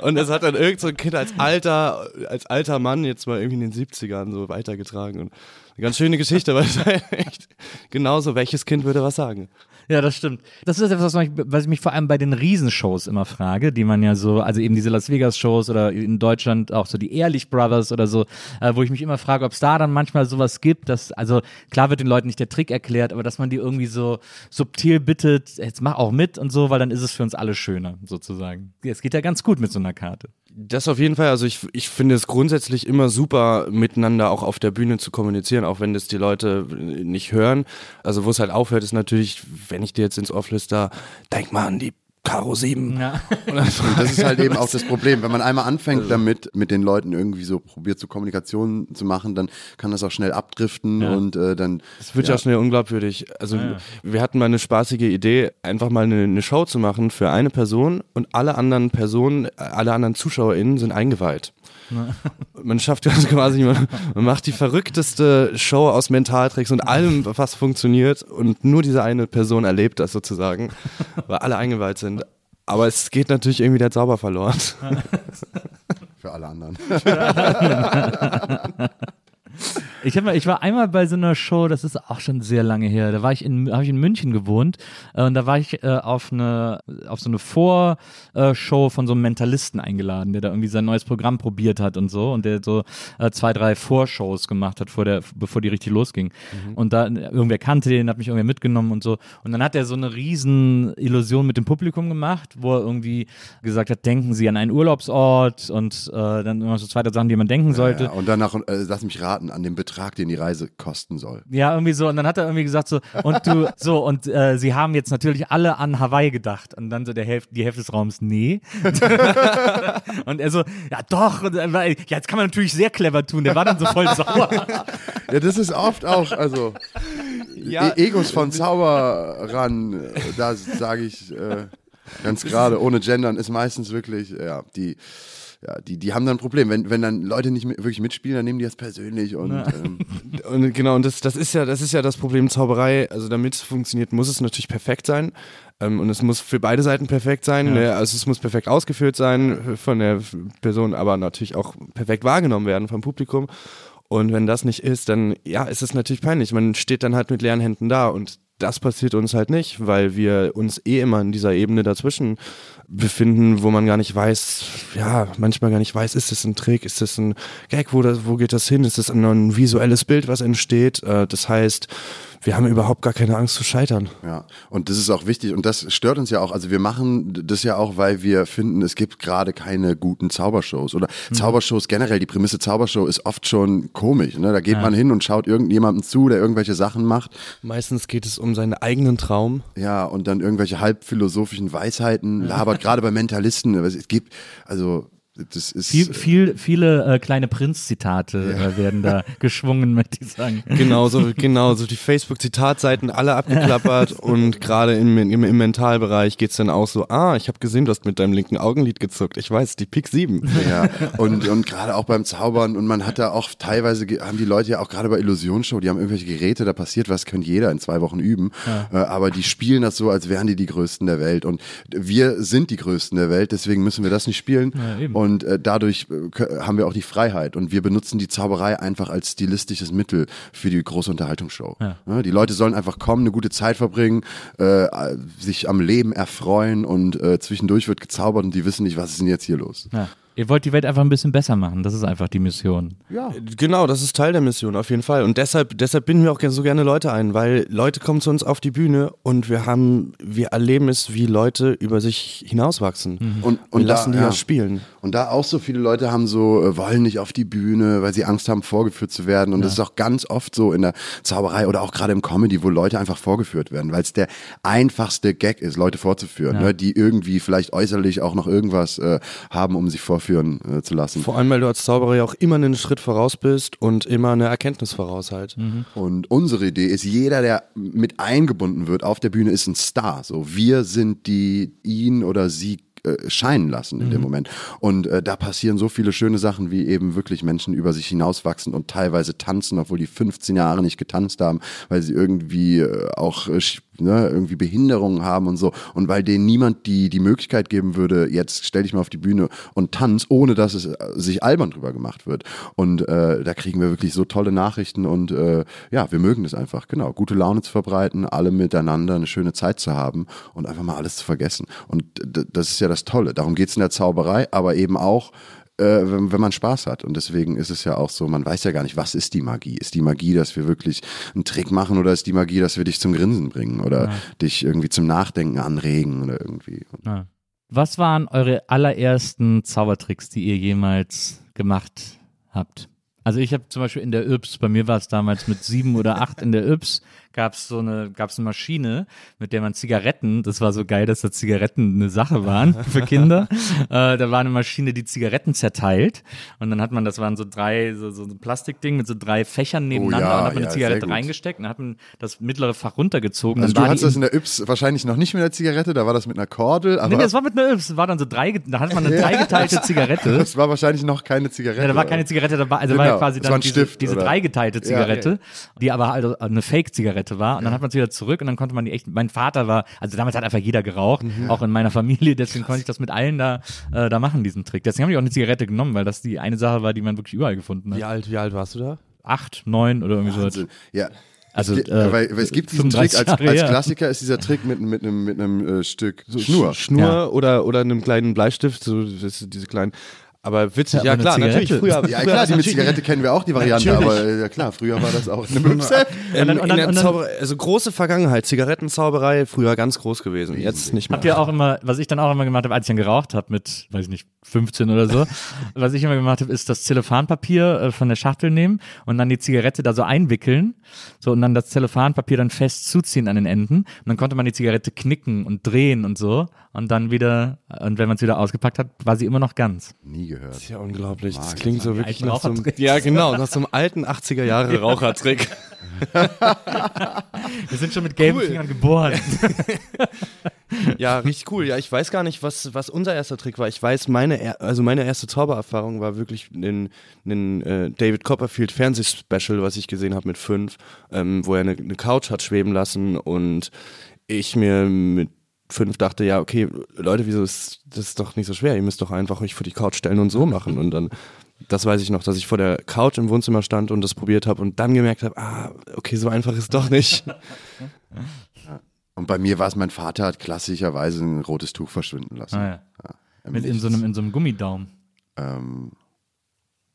Speaker 1: Und das hat dann irgend so ein Kind als alter, als alter Mann jetzt mal irgendwie in den 70ern so weitergetragen. Und ganz schöne Geschichte, weil es halt (laughs) echt genauso, welches Kind würde was sagen?
Speaker 2: Ja, das stimmt. Das ist etwas, was ich, was ich mich vor allem bei den Riesenshows immer frage, die man ja so, also eben diese Las Vegas-Shows oder in Deutschland auch so die Ehrlich Brothers oder so, äh, wo ich mich immer frage, ob es da dann manchmal sowas gibt, dass, also klar wird den Leuten nicht der Trick erklärt, aber dass man die irgendwie so subtil bittet, jetzt mach auch mit und so, weil dann ist es für uns alle schöner, sozusagen. Es geht ja ganz gut mit so einer Karte.
Speaker 1: Das auf jeden Fall. Also ich, ich finde es grundsätzlich immer super, miteinander auch auf der Bühne zu kommunizieren, auch wenn das die Leute nicht hören. Also wo es halt aufhört, ist natürlich, wenn ich dir jetzt ins Ohr flüster, denk mal an die Karo 7.
Speaker 2: Ja.
Speaker 3: Und (laughs) das ist halt eben auch (laughs) das Problem. Wenn man einmal anfängt damit, mit den Leuten irgendwie so probiert, so Kommunikation zu machen, dann kann das auch schnell abdriften
Speaker 2: Ja.
Speaker 3: und äh, dann.
Speaker 1: Es wird ja. schnell unglaubwürdig. Also wir hatten mal eine spaßige Idee, einfach mal eine, eine Show zu machen für eine Person und alle anderen Personen, alle anderen ZuschauerInnen sind eingeweiht. Man schafft also (laughs) quasi, man, man macht die verrückteste Show aus Mentaltricks und allem, was funktioniert und nur diese eine Person erlebt das sozusagen, (laughs) weil alle eingeweiht sind. Aber es geht natürlich irgendwie der Zauber verloren. (laughs)
Speaker 3: Für alle anderen.
Speaker 2: Ich, hab mal, ich war einmal bei so einer Show, das ist auch schon sehr lange her. Da war ich in, habe ich in München gewohnt äh, und da war ich äh, auf eine, auf so eine Vorshow von so einem Mentalisten eingeladen, der da irgendwie sein neues Programm probiert hat und so und der so äh, zwei, drei Vorshows gemacht hat, vor der, bevor die richtig losging. Und da irgendwer kannte den, hat mich irgendwer mitgenommen und so. Und dann hat er so eine riesen Illusion mit dem Publikum gemacht, wo er irgendwie gesagt hat, denken Sie an einen Urlaubsort und äh, dann immer so zwei drei Sachen, die man denken sollte.
Speaker 3: Ja, und danach, äh, lass mich raten, an den Betrag, den die Reise kosten soll.
Speaker 2: Ja, irgendwie so. Und dann hat er irgendwie gesagt so, und du, (laughs) so, und äh, sie haben jetzt natürlich alle an Hawaii gedacht. Und dann so der Hälfte, die Hälfte des Raums, nee. (laughs) und er so, ja doch. Und, war- ja, jetzt kann man natürlich sehr clever tun. Der war dann so voll sauer. (laughs)
Speaker 3: Ja, das ist oft auch, also
Speaker 1: Ja.
Speaker 3: E Egos von Zauberern, äh, da sage ich äh, ganz gerade, ohne Gendern ist meistens wirklich, ja, die, ja, die, die haben dann ein Problem. Wenn, wenn dann Leute nicht mit, wirklich mitspielen, dann nehmen die das persönlich und ähm, (laughs)
Speaker 1: Und genau, und das, das ist ja, das ist ja das Problem Zauberei. Also damit es funktioniert, muss es natürlich perfekt sein. Ähm, und es muss für beide Seiten perfekt sein. Ne? Also es muss perfekt ausgeführt sein von der Person, aber natürlich auch perfekt wahrgenommen werden vom Publikum. Und wenn das nicht ist, dann ja, ist es natürlich peinlich. Man steht dann halt mit leeren Händen da und das passiert uns halt nicht, weil wir uns eh immer in dieser Ebene dazwischen befinden, wo man gar nicht weiß, ja, manchmal gar nicht weiß, ist das ein Trick, ist das ein Gag, wo, das, wo geht das hin, ist das ein, visuelles Bild, was entsteht. Äh, das heißt, wir haben überhaupt gar keine Angst zu scheitern.
Speaker 3: Ja, und das ist auch wichtig und das stört uns ja auch. Also wir machen das ja auch, weil wir finden, es gibt gerade keine guten Zaubershows oder Zaubershows generell. Die Prämisse Zaubershow ist oft schon komisch. Ne? Da geht man hin und schaut irgendjemandem zu, der irgendwelche Sachen macht.
Speaker 1: Meistens geht es um seinen eigenen Traum.
Speaker 3: Ja, und dann irgendwelche halbphilosophischen Weisheiten labert, (laughs) gerade bei Mentalisten. Aber Es gibt, also das ist
Speaker 2: Viel, viel, viele äh, kleine Prinz-Zitate äh, werden da (laughs) geschwungen, möchte ich sagen.
Speaker 1: Genau, so, genau, so die Facebook-Zitatseiten alle abgeklappert (laughs) und gerade im, im, im Mentalbereich geht's dann auch so, ah, ich habe gesehen, du hast mit deinem linken Augenlid gezuckt. Ich weiß, die Pik 7.
Speaker 3: Ja, und, und gerade auch beim Zaubern und man hat da auch teilweise, haben die Leute ja auch gerade bei Illusionsshow, die haben irgendwelche Geräte, da passiert was, könnte jeder in zwei Wochen üben, äh, aber die spielen das so, als wären die die Größten der Welt und wir sind die Größten der Welt, deswegen müssen wir das nicht spielen
Speaker 2: Ja, eben.
Speaker 3: und äh, dadurch äh, haben wir auch die Freiheit und wir benutzen die Zauberei einfach als stilistisches Mittel für die große Unterhaltungsshow. Ja, die Leute sollen einfach kommen, eine gute Zeit verbringen, äh, sich am Leben erfreuen und äh, zwischendurch wird gezaubert und die wissen nicht, was ist denn jetzt hier los.
Speaker 2: Ja. Ihr wollt die Welt einfach ein bisschen besser machen. Das ist einfach die Mission.
Speaker 3: Ja.
Speaker 1: Genau, das ist Teil der Mission, auf jeden Fall. Und deshalb, deshalb binden wir auch so gerne Leute ein, weil Leute kommen zu uns auf die Bühne und wir haben, wir erleben es, wie Leute über sich hinauswachsen.
Speaker 3: Und,
Speaker 1: wir
Speaker 3: und
Speaker 1: lassen
Speaker 3: da,
Speaker 1: die
Speaker 3: ja.
Speaker 1: ja spielen.
Speaker 3: Und da auch so viele Leute haben so, äh, wollen nicht auf die Bühne, weil sie Angst haben, vorgeführt zu werden. Und das ist auch ganz oft so in der Zauberei oder auch gerade im Comedy, wo Leute einfach vorgeführt werden, weil es der einfachste Gag ist, Leute vorzuführen, ne, die irgendwie vielleicht äußerlich auch noch irgendwas äh, haben, um sich vorführen äh, zu lassen.
Speaker 1: Vor allem, weil du als Zauberer ja auch immer einen Schritt voraus bist und immer eine Erkenntnis voraus halt.
Speaker 3: Und unsere Idee ist, jeder, der mit eingebunden wird auf der Bühne, ist ein Star. So, wir sind die ihn oder sie äh, scheinen lassen in dem Moment. Und äh, da passieren so viele schöne Sachen, wie eben wirklich Menschen über sich hinauswachsen und teilweise tanzen, obwohl die 15 Jahre nicht getanzt haben, weil sie irgendwie äh, auch äh, ne, irgendwie Behinderungen haben und so. Und weil denen niemand die, die Möglichkeit geben würde, jetzt stell dich mal auf die Bühne und tanz, ohne dass es äh, sich albern drüber gemacht wird. Und äh, da kriegen wir wirklich so tolle Nachrichten und äh, ja, wir mögen es einfach, genau. Gute Laune zu verbreiten, alle miteinander eine schöne Zeit zu haben und einfach mal alles zu vergessen. Und das ist ja das Tolle. Darum geht's in der Zauberei, aber eben auch wenn, wenn man Spaß hat. Und deswegen ist es ja auch so, man weiß ja gar nicht, was ist die Magie? Ist die Magie, dass wir wirklich einen Trick machen oder ist die Magie, dass wir dich zum Grinsen bringen oder dich irgendwie zum Nachdenken anregen oder irgendwie.
Speaker 2: Ja. Was waren eure allerersten Zaubertricks, die ihr jemals gemacht habt? Also ich habe zum Beispiel in der Yps, bei mir war es damals mit sieben oder acht in der Yps, gab es so eine, gab's eine Maschine, mit der man Zigaretten, das war so geil, dass da Zigaretten eine Sache waren (laughs) für Kinder. äh, da war eine Maschine, die Zigaretten zerteilt und dann hat man, das waren so drei, so, so ein Plastikding mit so drei Fächern nebeneinander
Speaker 3: Oh ja,
Speaker 2: und hat man
Speaker 3: ja,
Speaker 2: eine Zigarette reingesteckt und hat man das mittlere Fach runtergezogen.
Speaker 3: Also
Speaker 2: dann
Speaker 3: du
Speaker 2: war
Speaker 3: hattest das in der Yps wahrscheinlich noch nicht mit einer Zigarette, da war das mit einer Kordel, aber
Speaker 2: Nee, das war mit einer Yps, war dann so drei, da hat man eine (laughs) dreigeteilte Zigarette.
Speaker 3: das war wahrscheinlich noch keine Zigarette.
Speaker 2: Ja, da war keine Zigarette also war
Speaker 3: Genau,
Speaker 2: ja quasi
Speaker 3: es war
Speaker 2: dann diese,
Speaker 3: Stift,
Speaker 2: diese dreigeteilte Zigarette, die aber halt eine Fake-Zigarette war. Und dann hat man es wieder zurück und dann konnte man die echt. Mein Vater war, also damals hat einfach jeder geraucht,
Speaker 3: Mhm.
Speaker 2: auch in meiner Familie, (laughs) deswegen konnte ich das mit allen da, äh, da machen, diesen Trick. Deswegen habe ich auch eine Zigarette genommen, weil das die eine Sache war, die man wirklich überall gefunden hat.
Speaker 1: Wie alt, wie alt warst du da?
Speaker 2: Acht, neun oder irgendwie so.
Speaker 3: Wahnsinn. Ja.
Speaker 2: Also, äh,
Speaker 3: weil, weil es gibt diesen Trick,
Speaker 2: 35
Speaker 3: als,
Speaker 2: Jahre
Speaker 3: als. Klassiker ist dieser Trick mit, mit einem, mit einem äh, Stück Schnur.
Speaker 1: Schnur
Speaker 2: Ja.
Speaker 1: oder, oder einem kleinen Bleistift, so diese kleinen. Aber witzig,
Speaker 2: Ja,
Speaker 1: ja,
Speaker 2: aber
Speaker 1: klar,
Speaker 2: eine
Speaker 1: natürlich.
Speaker 2: Zigarette.
Speaker 1: Früher,
Speaker 3: Ja
Speaker 1: früher
Speaker 3: klar, die mit Zigarette kennen wir auch, die Variante,
Speaker 1: Natürlich.
Speaker 3: aber äh, ja klar, früher war das auch (laughs) eine Möpse.
Speaker 1: Ähm,
Speaker 2: Und dann- und
Speaker 1: in
Speaker 2: dann-
Speaker 1: der
Speaker 2: und dann-
Speaker 1: Zauberei, also große Vergangenheit, Zigarettenzauberei, früher ganz groß gewesen. Jetzt nicht mehr.
Speaker 2: Habt ihr auch immer, was ich dann auch immer gemacht habe, als ich dann geraucht habe mit, weiß ich nicht, 15 oder so, (laughs) was ich immer gemacht habe, ist das Zellophanpapier äh, von der Schachtel nehmen und dann die Zigarette da so einwickeln, so und dann das Zellophanpapier dann fest zuziehen an den Enden und dann konnte man die Zigarette knicken und drehen und so und dann wieder, und wenn man es wieder ausgepackt hat, war sie immer noch ganz.
Speaker 3: Nie gehört.
Speaker 1: Das ist ja unglaublich. Das klingt so wirklich
Speaker 2: alten
Speaker 1: nach so einem. Ja, genau, nach so einem alten 80er Jahre (laughs) Rauchertrick. (laughs)
Speaker 2: Wir sind schon mit gelben
Speaker 1: Cool.
Speaker 2: Fingern geboren. (laughs)
Speaker 1: Ja, richtig cool. Ja, ich weiß gar nicht, was, was unser erster Trick war. Ich weiß, meine, also meine erste Zaubererfahrung war wirklich ein, ein äh, David Copperfield Fernsehspecial, was ich gesehen habe mit fünf, ähm, wo er eine, eine Couch hat schweben lassen und ich mir mit fünf dachte, ja, okay, Leute, wieso ist das ist doch nicht so schwer? Ihr müsst doch einfach euch vor die Couch stellen und so machen. Und dann, das weiß ich noch, dass ich vor der Couch im Wohnzimmer stand und das probiert habe und dann gemerkt habe, ah, okay, so einfach ist es doch nicht. (laughs)
Speaker 3: Und bei mir war es, mein Vater hat klassischerweise ein rotes Tuch verschwinden lassen.
Speaker 2: Ah, ja.
Speaker 3: Ja,
Speaker 2: Mit in so einem, in so einem Gummidaumen.
Speaker 3: ähm,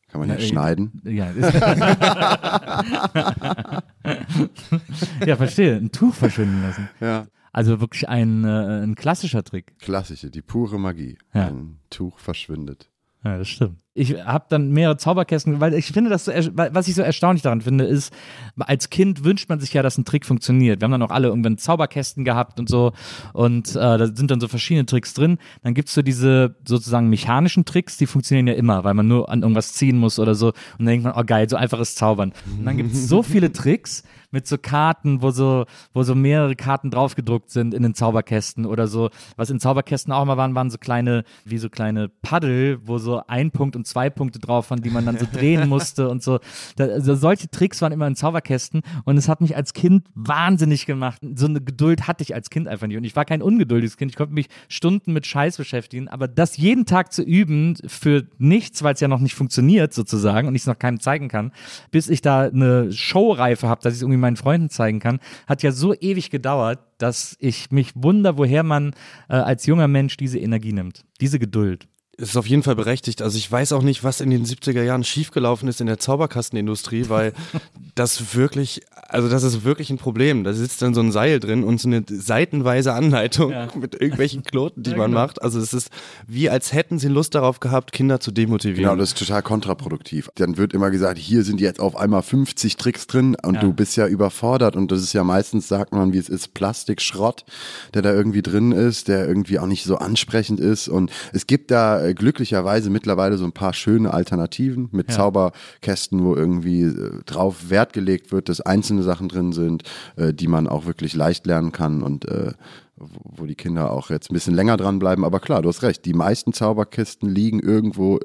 Speaker 3: kann man ja,
Speaker 2: Ja, äh,
Speaker 3: schneiden.
Speaker 2: Ja. (laughs) (laughs) ja, verstehe. Ein Tuch verschwinden lassen.
Speaker 3: Ja.
Speaker 2: Also wirklich ein, äh, ein klassischer Trick.
Speaker 3: Klassische, die pure Magie.
Speaker 2: Ja.
Speaker 3: Ein Tuch verschwindet.
Speaker 2: Ja, das stimmt. Ich habe dann mehrere Zauberkästen, weil ich finde, das so, was ich so erstaunlich daran finde, ist, als Kind wünscht man sich ja, dass ein Trick funktioniert. Wir haben dann auch alle irgendwann Zauberkästen gehabt und so und äh, da sind dann so verschiedene Tricks drin. Dann gibt's so diese sozusagen mechanischen Tricks, die funktionieren ja immer, weil man nur an irgendwas ziehen muss oder so und dann denkt man, oh geil, so einfaches Zaubern. Und dann gibt's so viele Tricks mit so Karten, wo so, wo so mehrere Karten draufgedruckt sind in den Zauberkästen oder so. Was in Zauberkästen auch mal waren, waren so kleine, wie so kleine Paddel, wo so ein Punkt und zwei Punkte drauf waren, die man dann so (laughs) drehen musste und so. Da, also solche Tricks waren immer in Zauberkästen und es hat mich als Kind wahnsinnig gemacht. So eine Geduld hatte ich als Kind einfach nicht. Und ich war kein ungeduldiges Kind. Ich konnte mich Stunden mit Scheiß beschäftigen. Aber das jeden Tag zu üben für nichts, weil es ja noch nicht funktioniert sozusagen und ich es noch keinem zeigen kann, bis ich da eine Showreife habe, dass ich es irgendwie meinen Freunden zeigen kann, hat ja so ewig gedauert, dass ich mich wunder, woher man äh, als junger Mensch diese Energie nimmt. Diese Geduld.
Speaker 1: Es ist auf jeden Fall berechtigt. Also ich weiß auch nicht, was in den 70er Jahren schiefgelaufen ist in der Zauberkastenindustrie, weil (laughs) das wirklich, also das ist wirklich ein Problem. Da sitzt dann so ein Seil drin und so eine seitenweise Anleitung
Speaker 2: Ja.
Speaker 1: mit irgendwelchen Knoten, die
Speaker 2: Ja,
Speaker 1: man
Speaker 2: genau.
Speaker 1: macht. Also es ist wie, als hätten sie Lust darauf gehabt, Kinder zu demotivieren.
Speaker 3: Genau, das ist total kontraproduktiv. Dann wird immer gesagt, hier sind jetzt auf einmal 50 Tricks drin und
Speaker 2: Ja.
Speaker 3: du bist ja überfordert und das ist ja meistens, sagt man, wie es ist, Plastikschrott, der da irgendwie drin ist, der irgendwie auch nicht so ansprechend ist und es gibt da äh, glücklicherweise mittlerweile so ein paar schöne Alternativen mit
Speaker 2: Ja.
Speaker 3: Zauberkästen, wo irgendwie äh, drauf Wert gelegt wird, dass einzelne Sachen drin sind, äh, die man auch wirklich leicht lernen kann und äh, wo die Kinder auch jetzt ein bisschen länger dranbleiben. Aber klar, du hast recht, die meisten Zauberkisten liegen irgendwo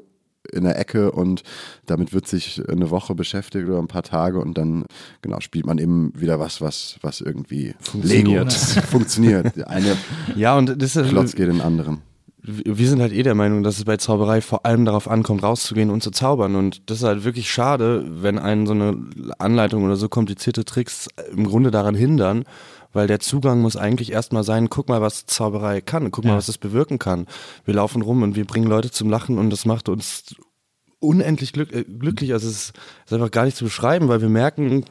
Speaker 3: in der Ecke und damit wird sich eine Woche beschäftigt oder ein paar Tage und dann genau spielt man eben wieder was, was, was irgendwie
Speaker 1: Funktioniert.
Speaker 3: Lego (laughs) funktioniert. Eine
Speaker 1: ja, und das ist,
Speaker 3: Klotz geht in den anderen.
Speaker 1: Wir sind halt eh der Meinung, dass es bei Zauberei vor allem darauf ankommt, rauszugehen und zu zaubern. Und das ist halt wirklich schade, wenn einen so eine Anleitung oder so komplizierte Tricks im Grunde daran hindern, weil der Zugang muss eigentlich erstmal sein, guck mal, was Zauberei kann, guck mal,
Speaker 2: Ja.
Speaker 1: was es bewirken kann. Wir laufen rum und wir bringen Leute zum Lachen und das macht uns unendlich glück, äh, glücklich. Also es ist, ist einfach gar nicht zu beschreiben, weil wir merken,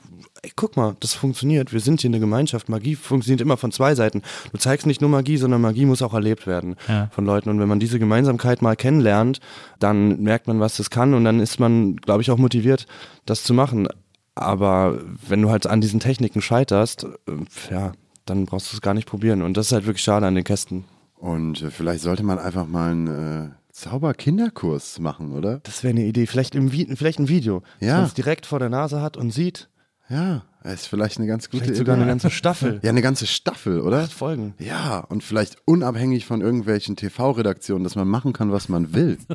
Speaker 1: ey, guck mal, das funktioniert. Wir sind hier eine Gemeinschaft. Magie funktioniert immer von zwei Seiten. Du zeigst nicht nur Magie, sondern Magie muss auch erlebt werden
Speaker 2: Ja.
Speaker 1: von Leuten. Und wenn man diese Gemeinsamkeit mal kennenlernt, dann merkt man, was das kann und dann ist man, glaube ich, auch motiviert, das zu machen. Aber wenn du halt an diesen Techniken scheiterst, äh, ja, dann brauchst du es gar nicht probieren. Und das ist halt wirklich schade an den Kästen.
Speaker 3: Und äh, vielleicht sollte man einfach mal einen äh, Zauber-Kinderkurs machen, oder?
Speaker 1: Das wäre eine Idee. Vielleicht, im Vi vielleicht ein Video, dass
Speaker 3: Ja.
Speaker 1: man es direkt vor der Nase hat und sieht.
Speaker 3: Ja, ist vielleicht eine ganz gute
Speaker 1: Vielleicht sogar
Speaker 3: Idee.
Speaker 1: eine ganze Staffel.
Speaker 3: Ja, eine ganze Staffel, oder?
Speaker 1: Acht Folgen.
Speaker 3: Ja, und vielleicht unabhängig von irgendwelchen TV-Redaktionen, dass man machen kann, was man will. (laughs)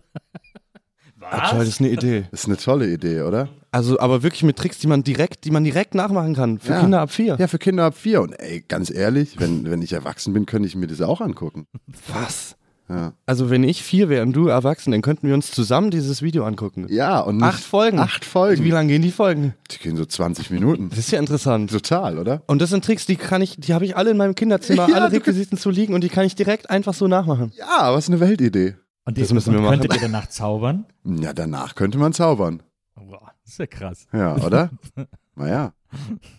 Speaker 1: Toll, das ist eine Idee.
Speaker 3: Das ist eine tolle Idee, oder?
Speaker 1: Also, aber wirklich mit Tricks, die man direkt, die man direkt nachmachen kann. Für
Speaker 3: Ja.
Speaker 1: Kinder ab vier.
Speaker 3: Ja, für Kinder ab vier. Und ey, ganz ehrlich, wenn, wenn ich erwachsen bin, könnte ich mir das auch angucken.
Speaker 1: Was?
Speaker 3: Ja,
Speaker 1: Also, wenn ich vier wäre und du erwachsen, dann könnten wir uns zusammen dieses Video angucken.
Speaker 3: ja und nicht
Speaker 1: Acht Folgen.
Speaker 3: Acht Folgen.
Speaker 1: Wie lang gehen die Folgen?
Speaker 3: Die gehen so 20 Minuten.
Speaker 1: Das ist ja interessant.
Speaker 3: Total, oder?
Speaker 1: Und das sind Tricks, die kann ich, die habe ich alle in meinem Kinderzimmer, (laughs)
Speaker 3: Ja,
Speaker 1: alle Requisiten zu liegen und die kann ich direkt einfach so nachmachen.
Speaker 3: Ja, was eine Weltidee.
Speaker 2: Und
Speaker 1: Das
Speaker 2: ihr-
Speaker 1: müssen wir
Speaker 2: und
Speaker 1: machen.
Speaker 2: Könntet ihr danach zaubern?
Speaker 3: Ja, danach könnte man zaubern.
Speaker 2: Boah, das ist ja krass.
Speaker 3: Ja, oder? (laughs) naja,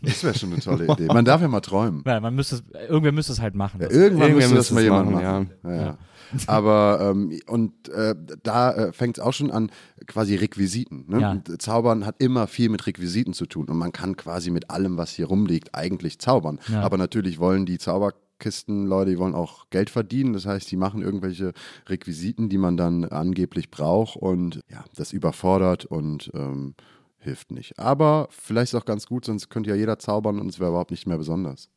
Speaker 3: das wäre schon eine tolle Idee. Man (laughs) darf ja mal träumen.
Speaker 2: Ja, man müsste es, irgendwer müsste es halt machen.
Speaker 3: Ja,
Speaker 2: Das-
Speaker 3: irgendwann
Speaker 1: irgendwer
Speaker 3: müsste das mal
Speaker 1: es
Speaker 3: jemand
Speaker 1: machen,
Speaker 3: machen. Ja. Ja. (laughs) Aber ähm, und äh, da äh, fängt es auch schon an, quasi Requisiten. Ne?
Speaker 2: Ja.
Speaker 3: Zaubern hat immer viel mit Requisiten zu tun und man kann quasi mit allem, was hier rumliegt, eigentlich zaubern.
Speaker 2: Ja.
Speaker 3: Aber natürlich wollen die Zauberkistenleute, die wollen auch Geld verdienen. Das heißt, die machen irgendwelche Requisiten, die man dann angeblich braucht und ja, das überfordert und ähm, hilft nicht. Aber vielleicht ist auch ganz gut, sonst könnte ja jeder zaubern und es wäre überhaupt nicht mehr besonders.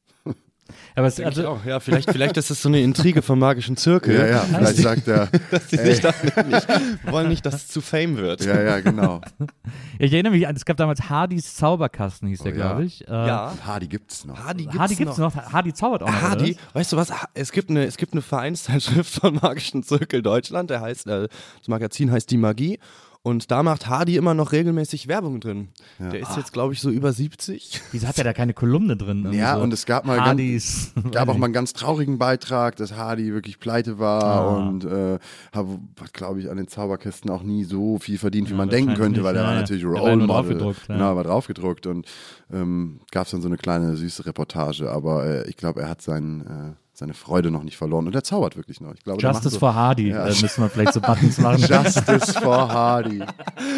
Speaker 2: Aber es,
Speaker 1: Also, auch, ja, vielleicht, vielleicht ist das so eine Intrige vom magischen Zirkel.
Speaker 3: Ja, ja, vielleicht sagt er, (laughs)
Speaker 1: Die sich da nicht, wollen nicht, dass es zu Fame wird.
Speaker 3: ja, ja, genau.
Speaker 2: ich erinnere mich an, es gab damals Hardys Zauberkasten, hieß der,
Speaker 3: Oh ja?
Speaker 2: glaube ich. Äh,
Speaker 1: Ja.
Speaker 3: Hardy gibt's noch.
Speaker 1: Hardy gibt's,
Speaker 2: Hardy gibt's noch. Hardy zaubert auch noch.
Speaker 1: Hardy, weißt du was? Es gibt eine, es gibt eine Vereinszeitschrift (laughs) von Magischen Zirkel Deutschland. Der heißt, äh, das Magazin heißt Die Magie. Und da macht Hardy immer noch regelmäßig Werbung drin. Der ist jetzt, glaube ich, so über 70.
Speaker 2: Wieso hat er da keine Kolumne drin?
Speaker 3: Ja,
Speaker 2: so
Speaker 3: und es gab mal ganz- (laughs) gab auch mal einen (laughs) ganz traurigen Beitrag, dass Hardy wirklich pleite war
Speaker 2: Ah.
Speaker 3: und äh, hat, glaube ich, an den Zauberkästen auch nie so viel verdient, wie
Speaker 2: Ja,
Speaker 3: man denken könnte, weil
Speaker 2: nicht,
Speaker 3: er
Speaker 2: ja,
Speaker 3: war
Speaker 2: ja.
Speaker 3: natürlich
Speaker 2: Der war ja
Speaker 3: Role
Speaker 2: nur
Speaker 3: Model.
Speaker 2: draufgedruckt, ja.
Speaker 3: Genau, war draufgedruckt und ähm, gab es dann so eine kleine süße Reportage, aber äh, ich glaube, er hat sein, äh, seine Freude noch nicht verloren und er zaubert wirklich noch. Ich glaube,
Speaker 2: Justice
Speaker 3: macht
Speaker 2: for Hardy.
Speaker 3: Ja.
Speaker 2: Äh, müssen wir vielleicht so Buttons machen.
Speaker 3: so (laughs) Justice for Hardy.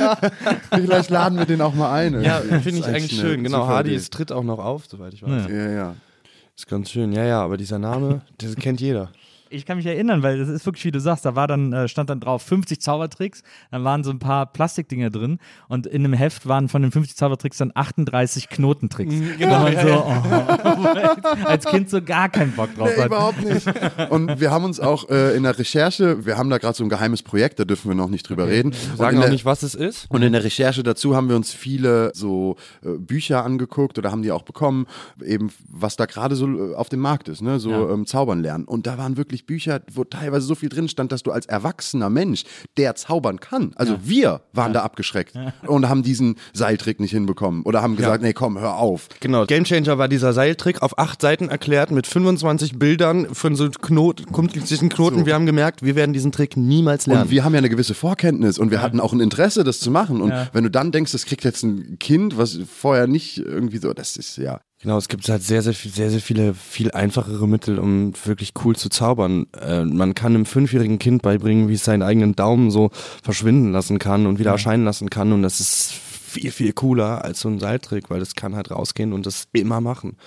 Speaker 3: (laughs) Vielleicht laden wir den auch mal ein.
Speaker 1: Ja, finde ich
Speaker 3: Das
Speaker 1: eigentlich schön. Genau, Hardy
Speaker 3: Idee.
Speaker 1: ist, tritt auch noch auf, soweit ich weiß.
Speaker 2: Ja.
Speaker 3: Ja, ja.
Speaker 1: Ist ganz schön. Ja, ja, aber dieser Name, (laughs) den kennt jeder.
Speaker 2: Ich kann mich erinnern, weil das ist wirklich, wie du sagst, da war dann, äh, stand dann drauf 50 Zaubertricks, dann waren so ein paar Plastikdinger drin und in einem Heft waren von den 50 Zaubertricks dann 38 Knotentricks. Genau, man so, oh, als Kind so gar keinen Bock drauf
Speaker 3: Nee,
Speaker 2: hat.
Speaker 3: überhaupt nicht. Und wir haben uns auch äh, in der Recherche, wir haben da gerade so ein geheimes Projekt, da dürfen wir noch nicht drüber reden. Und
Speaker 1: Sagen
Speaker 3: in
Speaker 1: auch nicht, was es ist.
Speaker 3: Und in der Recherche dazu haben wir uns viele so äh, Bücher angeguckt oder haben die auch bekommen, eben was da gerade so äh, auf dem Markt ist, ne? so
Speaker 2: Ja.
Speaker 3: ähm, zaubern lernen. Und da waren wirklich Bücher, wo teilweise so viel drin stand, dass du als erwachsener Mensch, der zaubern kann, also wir waren da abgeschreckt und haben diesen Seiltrick nicht hinbekommen oder haben gesagt, nee, komm, hör auf.
Speaker 1: Genau, Gamechanger war dieser Seiltrick auf acht Seiten erklärt mit 25 Bildern von so Knot, komplizierten Knoten.
Speaker 3: So.
Speaker 1: Wir haben gemerkt, wir werden diesen Trick niemals lernen.
Speaker 3: Und wir haben ja eine gewisse Vorkenntnis und wir hatten auch ein Interesse, das zu machen. Und
Speaker 2: Ja.
Speaker 3: wenn du dann denkst, das kriegt jetzt ein Kind, was vorher nicht irgendwie so, das ist ja.
Speaker 1: Genau, es gibt halt sehr, sehr, viel, sehr, sehr viele, viel einfachere Mittel, um wirklich cool zu zaubern. Äh, man kann einem fünfjährigen Kind beibringen, wie es seinen eigenen Daumen so verschwinden lassen kann und wieder erscheinen lassen kann. Und das ist viel, viel cooler als so ein Seiltrick, weil das kann halt rausgehen und das immer machen.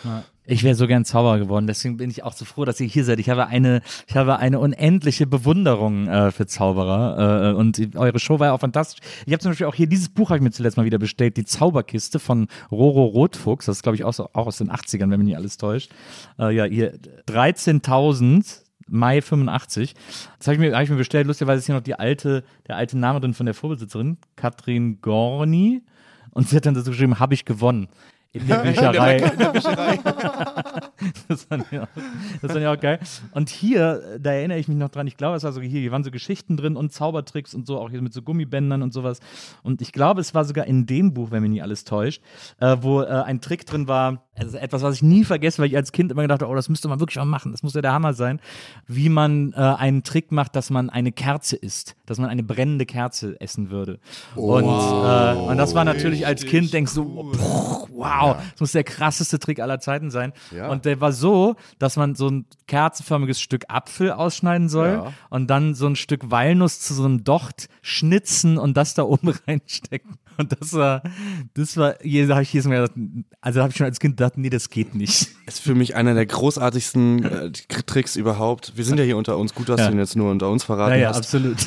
Speaker 2: Ich wäre so gern Zauberer geworden, deswegen bin ich auch so froh, dass ihr hier seid. Ich habe eine, ich habe eine unendliche Bewunderung äh, für Zauberer äh, und eure Show war ja auch fantastisch. Ich habe zum Beispiel auch hier dieses Buch habe ich mir zuletzt mal wieder bestellt, die Zauberkiste von Roro Rotfuchs. Das ist glaube ich auch, so, auch aus den 80ern, wenn mich nicht alles täuscht. Äh, ja, hier 13.000 Mai 85. Das habe ich, mir- hab ich mir bestellt. Lustigerweise ist hier noch die alte, der alte Name drin von der Vorbesitzerin, Katrin Gorni. Und sie hat dann dazu geschrieben, habe ich gewonnen. In der (laughs) Bücherei. In der Bücherei. (laughs) das, fand ich auch, das fand ich auch geil. Und hier, da erinnere ich mich noch dran, ich glaube, es war so hier, hier waren so Geschichten drin und Zaubertricks und so, auch hier mit so Gummibändern und sowas. Und ich glaube, es war sogar in dem Buch, wenn mich nicht alles täuscht, äh, wo äh, ein Trick drin war, also etwas, was ich nie vergesse, weil ich als Kind immer gedacht habe, oh, das müsste man wirklich mal machen, das muss ja der Hammer sein, wie man äh, einen Trick macht, dass man eine Kerze isst, dass man eine brennende Kerze essen würde. und, äh, und das war natürlich als Kind, denkst du, oh, wow, das muss der krasseste Trick aller Zeiten sein.
Speaker 3: Ja.
Speaker 2: Und der war so, dass man so ein kerzenförmiges Stück Apfel ausschneiden soll
Speaker 3: Ja.
Speaker 2: und dann so ein Stück Walnuss zu so einem Docht schnitzen und das da oben (laughs) reinstecken. Und das war, das war, hier habe ich jedes Mal gedacht, also habe ich schon als Kind gedacht, nee, das geht nicht. (laughs)
Speaker 1: Ist für mich einer der großartigsten äh, Tricks überhaupt. Wir sind ja hier unter uns. Gut, dass
Speaker 2: Ja.
Speaker 1: du ihn jetzt nur unter uns verraten
Speaker 2: Naja,
Speaker 1: hast.
Speaker 2: absolut. (laughs)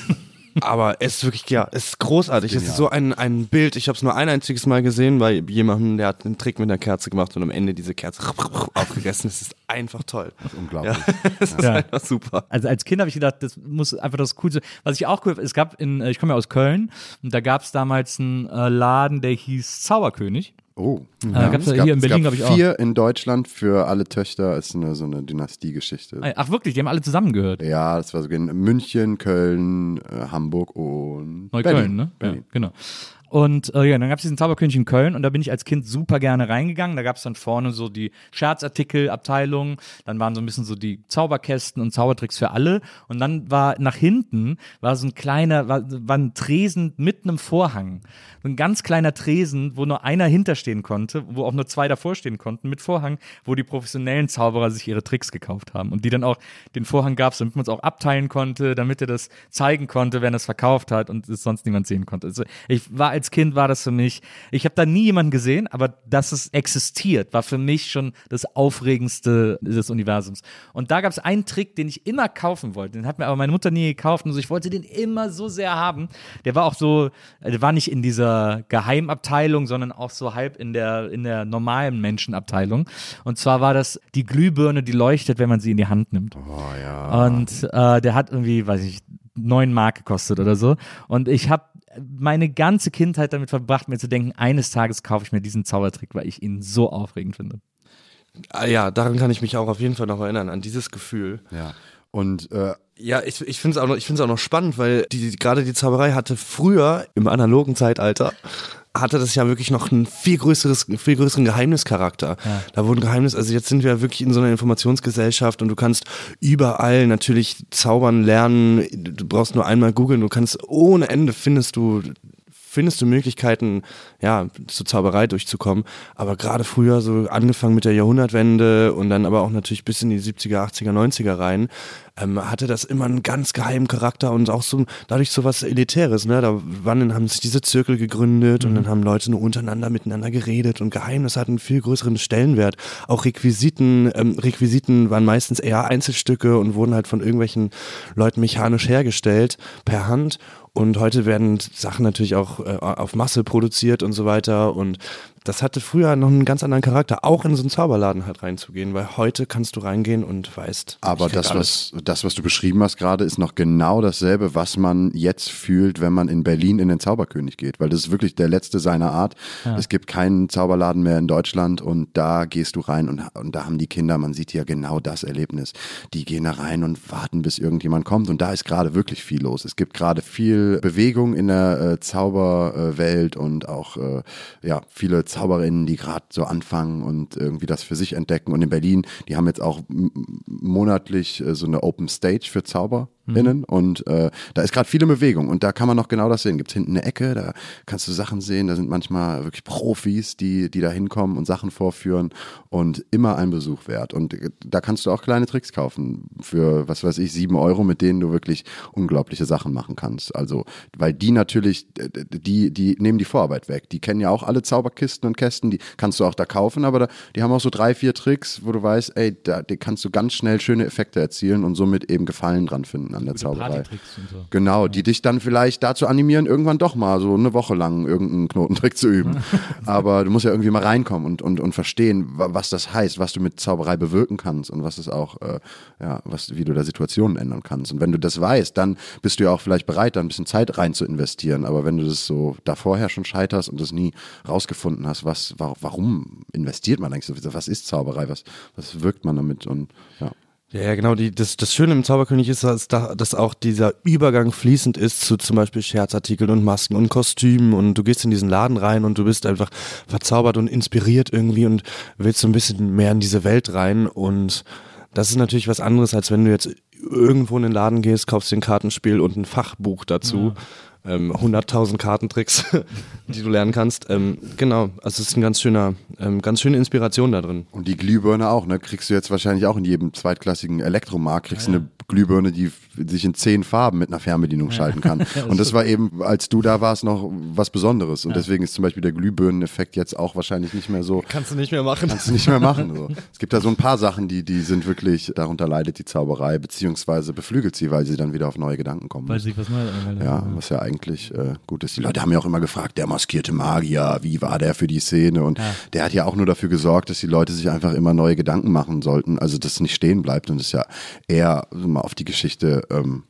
Speaker 1: Aber es ist wirklich, ja, es ist großartig. Es ist so ein, ein Bild. Ich habe es nur ein einziges Mal gesehen bei jemandem, der hat einen Trick mit einer Kerze gemacht und am Ende diese Kerze (laughs) aufgegessen. Es ist einfach toll.
Speaker 3: Unglaublich. (laughs)
Speaker 1: Es ist
Speaker 2: Ja.
Speaker 1: einfach super.
Speaker 2: Also als Kind habe ich gedacht, das muss einfach das Coolste. Was ich auch cool, es gab in, ich komme ja aus Köln und da gab es damals einen äh, Laden, der hieß Zauberkönig.
Speaker 3: Oh.
Speaker 2: Äh, gab's ja hier in
Speaker 3: es
Speaker 2: Berlin,
Speaker 3: gab
Speaker 2: glaub ich, auch.
Speaker 3: vier in Deutschland für alle Töchter. Ist eine, so eine Dynastiegeschichte.
Speaker 2: Ach wirklich, die haben alle zusammengehört.
Speaker 3: Ja, das war so in München, Köln, äh, Hamburg und
Speaker 2: Neukölln,
Speaker 3: Berlin.
Speaker 2: ne?
Speaker 3: Berlin.
Speaker 2: Ja, genau. Und äh, ja, dann gab es diesen Zauberkönig in Köln und da bin ich als Kind super gerne reingegangen. Da gab es dann vorne so die Scherzartikelabteilung, dann waren so ein bisschen so die Zauberkästen und Zaubertricks für alle. Und dann war nach hinten war so ein kleiner, war, war ein Tresen mit einem Vorhang. So ein ganz kleiner Tresen, wo nur einer hinterstehen konnte, wo auch nur zwei davor stehen konnten, mit Vorhang, wo die professionellen Zauberer sich ihre Tricks gekauft haben. Und die dann auch, den Vorhang gab damit man es auch abteilen konnte, damit er das zeigen konnte, wenn er es verkauft hat und es sonst niemand sehen konnte. Also ich war Kind, war das für mich, ich habe da nie jemanden gesehen, aber dass es existiert, war für mich schon das Aufregendste des Universums. Und da gab es einen Trick, den ich immer kaufen wollte. Den hat mir aber meine Mutter nie gekauft und so. Ich wollte den immer so sehr haben. Der war auch so, der war nicht in dieser Geheimabteilung, sondern auch so halb in der, in der normalen Menschenabteilung. Und zwar war das die Glühbirne, die leuchtet, wenn man sie in die Hand nimmt.
Speaker 3: Oh ja.
Speaker 2: Und äh, der hat irgendwie, weiß ich, neun Mark gekostet oder so. Und ich habe meine ganze Kindheit damit verbracht, mir zu denken, eines Tages kaufe ich mir diesen Zaubertrick, weil ich ihn so aufregend finde.
Speaker 1: Ah, ja, daran kann ich mich auch auf jeden Fall noch erinnern, an dieses Gefühl.
Speaker 3: ja. Und äh,
Speaker 1: Ja, ich, ich finde es auch, noch- ich find's auch noch spannend, weil die, gerade die Zauberei hatte früher im analogen Zeitalter hatte das ja wirklich noch ein viel größeres, einen viel größeren Geheimnischarakter. Da wurden Geheimnis, also jetzt sind wir wirklich in so einer Informationsgesellschaft und du kannst überall natürlich zaubern lernen. Du brauchst nur einmal googeln, du kannst ohne Ende findest du findest du Möglichkeiten, ja, zur Zauberei durchzukommen. Aber gerade früher, so angefangen mit der Jahrhundertwende und dann aber auch natürlich bis in die 70er, 80er, 90er rein, ähm, hatte das immer einen ganz geheimen Charakter und auch so dadurch so was Elitäres. Ne? Da waren, dann haben sich diese Zirkel gegründet und dann haben Leute nur untereinander miteinander geredet und Geheimnis hat einen viel größeren Stellenwert. Auch Requisiten, ähm, Requisiten waren meistens eher Einzelstücke und wurden halt von irgendwelchen Leuten mechanisch hergestellt per Hand. Und heute werden Sachen natürlich auch äh, auf Masse produziert und so weiter. Und das hatte früher noch einen ganz anderen Charakter, auch in so einen Zauberladen halt reinzugehen, weil heute kannst du reingehen und weißt.
Speaker 3: Aber das
Speaker 1: alles.
Speaker 3: was, das, was du beschrieben hast gerade, ist noch genau dasselbe, was man jetzt fühlt, wenn man in Berlin in den Zauberkönig geht. Weil das ist wirklich der letzte seiner Art. Es gibt keinen Zauberladen mehr in Deutschland und da gehst du rein und, und da haben die Kinder, man sieht ja genau das Erlebnis. Die gehen da rein und warten, bis irgendjemand kommt. Und da ist gerade wirklich viel los. Es gibt gerade viel Bewegung in der äh, Zauberwelt und auch äh, ja, viele Zauberinnen, die gerade so anfangen und irgendwie das für sich entdecken. Und in Berlin, die haben jetzt auch monatlich äh, so eine Open Stage für ZauberInnen und äh, da ist gerade viele Bewegung und da kann man noch genau das sehen. Gibt es hinten eine Ecke, da kannst du Sachen sehen, da sind manchmal wirklich Profis, die, die da hinkommen und Sachen vorführen und immer ein Besuch wert. Und äh, da kannst du auch kleine Tricks kaufen für, was weiß ich, sieben Euro, mit denen du wirklich unglaubliche Sachen machen kannst. Also, weil die natürlich, die, die nehmen die Vorarbeit weg. Die kennen ja auch alle Zauberkisten und Kästen, die kannst du auch da kaufen, aber da, die haben auch so drei, vier Tricks, wo du weißt, ey, da die kannst du ganz schnell schöne Effekte erzielen und somit eben Gefallen dran finden an der Zauberei.
Speaker 2: So.
Speaker 3: Genau, die dich dann vielleicht dazu animieren, irgendwann doch mal so eine Woche lang irgendeinen Knotentrick zu üben. (laughs) Aber du musst ja irgendwie mal reinkommen und, und, und verstehen, wa- was das heißt, was du mit Zauberei bewirken kannst und was es auch, äh, ja, was, wie du da Situationen ändern kannst. Und wenn du das weißt, dann bist du ja auch vielleicht bereit, da ein bisschen Zeit rein zu investieren. Aber wenn du das so da vorher schon scheiterst und das nie rausgefunden hast, was, wa- warum investiert man eigentlich so? Was ist Zauberei? Was, was wirkt man damit? Und ja.
Speaker 1: Ja, ja, genau. Die, das, das Schöne im Zauberkönig ist, dass, da- dass auch dieser Übergang fließend ist zu zum Beispiel Scherzartikeln und Masken und Kostümen und du gehst in diesen Laden rein und du bist einfach verzaubert und inspiriert irgendwie und willst so ein bisschen mehr in diese Welt rein und das ist natürlich was anderes, als wenn du jetzt irgendwo in den Laden gehst, kaufst dir ein Kartenspiel und ein Fachbuch dazu. Ähm, 100.000 Kartentricks, (laughs) die du lernen kannst. Ähm, genau, also es ist ein ganz schöner, ähm, ganz schöne Inspiration da drin.
Speaker 3: Und die Glühbirne auch, ne? Kriegst du jetzt wahrscheinlich auch in jedem zweitklassigen Elektromarkt, kriegst du eine Glühbirne, die sich in zehn Farben mit einer Fernbedienung schalten kann. (laughs) und das war eben, als du da warst, noch was Besonderes. Und deswegen ist zum Beispiel der Glühbirneneffekt jetzt auch wahrscheinlich nicht mehr so.
Speaker 1: Kannst du nicht mehr machen.
Speaker 3: Kannst du nicht mehr machen. So. (laughs) Es gibt da so ein paar Sachen, die, die sind wirklich, darunter leidet die Zauberei, beziehungsweise beflügelt sie, weil sie dann wieder auf neue Gedanken kommen.
Speaker 2: Weil sich was Neues
Speaker 3: Ja, was ja eigentlich äh, gut ist. Die Leute haben ja auch immer gefragt, der maskierte Magier, wie war der für die Szene? Und der hat ja auch nur dafür gesorgt, dass die Leute sich einfach immer neue Gedanken machen sollten, also dass es nicht stehen bleibt und es ja eher so mal auf die Geschichte ähm,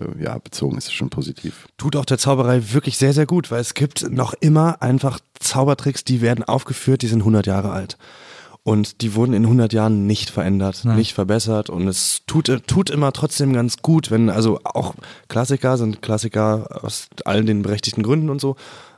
Speaker 3: äh, ja, bezogen ist, schon positiv.
Speaker 1: tut auch der Zauberei wirklich sehr, sehr gut, weil es gibt noch immer einfach Zaubertricks, die werden aufgeführt, die sind 100 Jahre alt. Und die wurden in 100 Jahren nicht verändert, nicht verbessert. Und es tut, tut immer trotzdem ganz gut, wenn, also auch Klassiker sind Klassiker aus allen den berechtigten Gründen und so.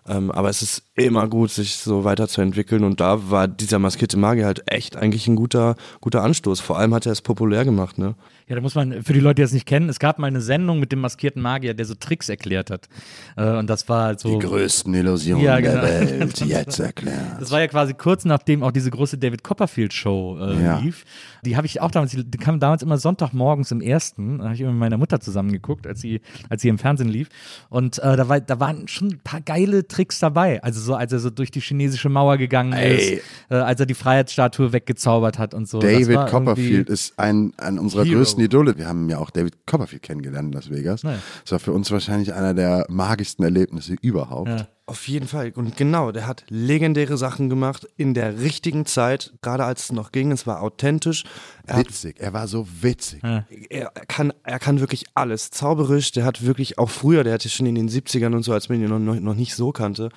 Speaker 1: Ähm, aber es ist immer gut, sich so weiterzuentwickeln. Und da war dieser maskierte Magier halt echt eigentlich ein guter, guter Anstoß. Vor allem hat er es populär gemacht, ne?
Speaker 2: Ja, da muss man, für die Leute, die das nicht kennen, es gab mal eine Sendung mit dem maskierten Magier, der so Tricks erklärt hat. Äh, und das war halt so.
Speaker 3: Die größten Illusionen
Speaker 2: Ja,
Speaker 3: der
Speaker 2: genau.
Speaker 3: Welt, (laughs) jetzt erklärt.
Speaker 2: Das war ja quasi kurz nachdem auch diese große David Copperfield Show äh,
Speaker 3: Ja.
Speaker 2: lief. Die habe ich auch damals, die kam damals immer Sonntagmorgens im ersten, da habe ich immer mit meiner Mutter zusammen geguckt, als sie, als sie im Fernsehen lief. Und äh, da, war, da waren schon ein paar geile Tricks dabei. Also so, als er so durch die chinesische Mauer gegangen
Speaker 3: Ey.
Speaker 2: ist, äh, als er die Freiheitsstatue weggezaubert hat und so.
Speaker 3: David Copperfield ist ein, ein unserer
Speaker 2: Hero.
Speaker 3: größten Idole. Wir haben ja auch David Copperfield kennengelernt in Las Vegas.
Speaker 2: Naja.
Speaker 3: Das war für uns wahrscheinlich einer der magischsten Erlebnisse überhaupt.
Speaker 2: Ja.
Speaker 1: Auf jeden Fall. Und genau, der hat legendäre Sachen gemacht in der richtigen Zeit, gerade als es noch ging. Es war authentisch. Er, hat,
Speaker 3: Witzig, er war so witzig.
Speaker 1: er, kann, er kann wirklich alles. Zauberisch, der hat wirklich auch früher, der hatte schon in den 70ern und so, als man ihn noch, noch nicht so kannte,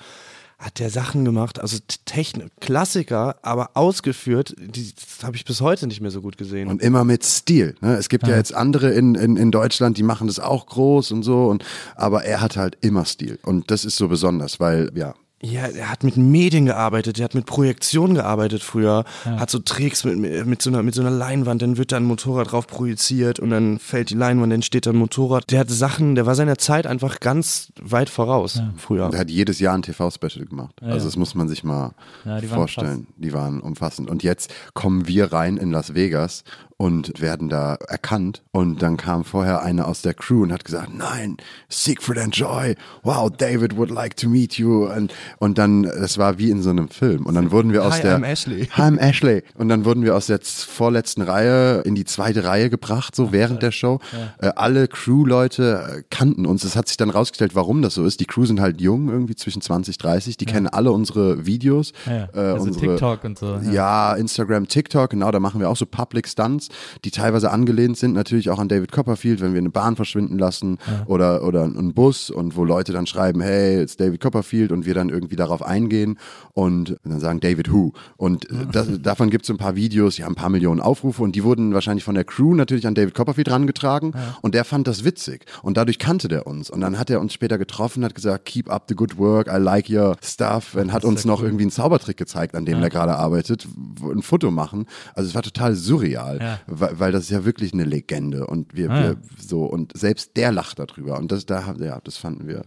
Speaker 1: hat der Sachen gemacht. Also Technik, Klassiker, aber ausgeführt, die, habe ich bis heute nicht mehr so gut gesehen.
Speaker 3: Und immer mit Stil. Ne? Es gibt ja. jetzt andere in, in, in Deutschland, die machen das auch groß und so. Und, aber er hat halt immer Stil. Und das ist so besonders, weil, ja,
Speaker 1: Ja, er hat mit Medien gearbeitet, er hat mit Projektion gearbeitet früher, hat so Tricks mit, mit, so einer, mit so einer Leinwand, dann wird da ein Motorrad drauf projiziert und dann fällt die Leinwand, dann steht da ein Motorrad. Der hat Sachen, der war seiner Zeit einfach ganz weit voraus früher.
Speaker 3: er hat jedes Jahr ein TV-Special gemacht. also das muss man sich mal
Speaker 2: Ja, die waren
Speaker 3: vorstellen. Die waren umfassend. Und jetzt kommen wir rein in Las Vegas und werden da erkannt. Und dann kam vorher einer aus der Crew und hat gesagt, nein, Siegfried and Joy, wow, David would like to meet you. Und, und dann, das war wie in so einem Film. Und dann wurden wir aus
Speaker 1: Hi,
Speaker 3: der...
Speaker 1: I'm Ashley. (laughs)
Speaker 3: Hi, I'm Ashley. Und dann wurden wir aus der vorletzten Reihe in die zweite Reihe gebracht, so während der Show. Äh, alle Crew-Leute äh, kannten uns. Es hat sich dann rausgestellt, warum das so ist. Die Crew sind halt jung, irgendwie zwischen 20, 30. Die kennen alle unsere Videos.
Speaker 2: Ja, ja.
Speaker 3: Äh,
Speaker 2: Also
Speaker 3: unsere,
Speaker 2: TikTok und so, ja.
Speaker 3: Ja. Instagram, TikTok, genau. Da machen wir auch so Public Stunts, die teilweise angelehnt sind, natürlich auch an David Copperfield, wenn wir eine Bahn verschwinden lassen oder, oder einen Bus und wo Leute dann schreiben, hey, it's David Copperfield und wir dann irgendwie darauf eingehen und dann sagen David Who. Und das, davon gibt es ein paar Videos, die haben ein paar Millionen Aufrufe und die wurden wahrscheinlich von der Crew natürlich an David Copperfield rangetragen und der fand das witzig und dadurch kannte der uns und dann hat er uns später getroffen, hat gesagt, keep up the good work, I like your stuff und hat uns noch irgendwie einen Zaubertrick gezeigt, an dem der gerade arbeitet, ein Foto machen. Also es war total surreal,
Speaker 2: Ja.
Speaker 3: Weil, weil das ist ja wirklich eine Legende und wir,
Speaker 2: Ah,
Speaker 3: wir so und selbst der lacht darüber und das da ja, das fanden wir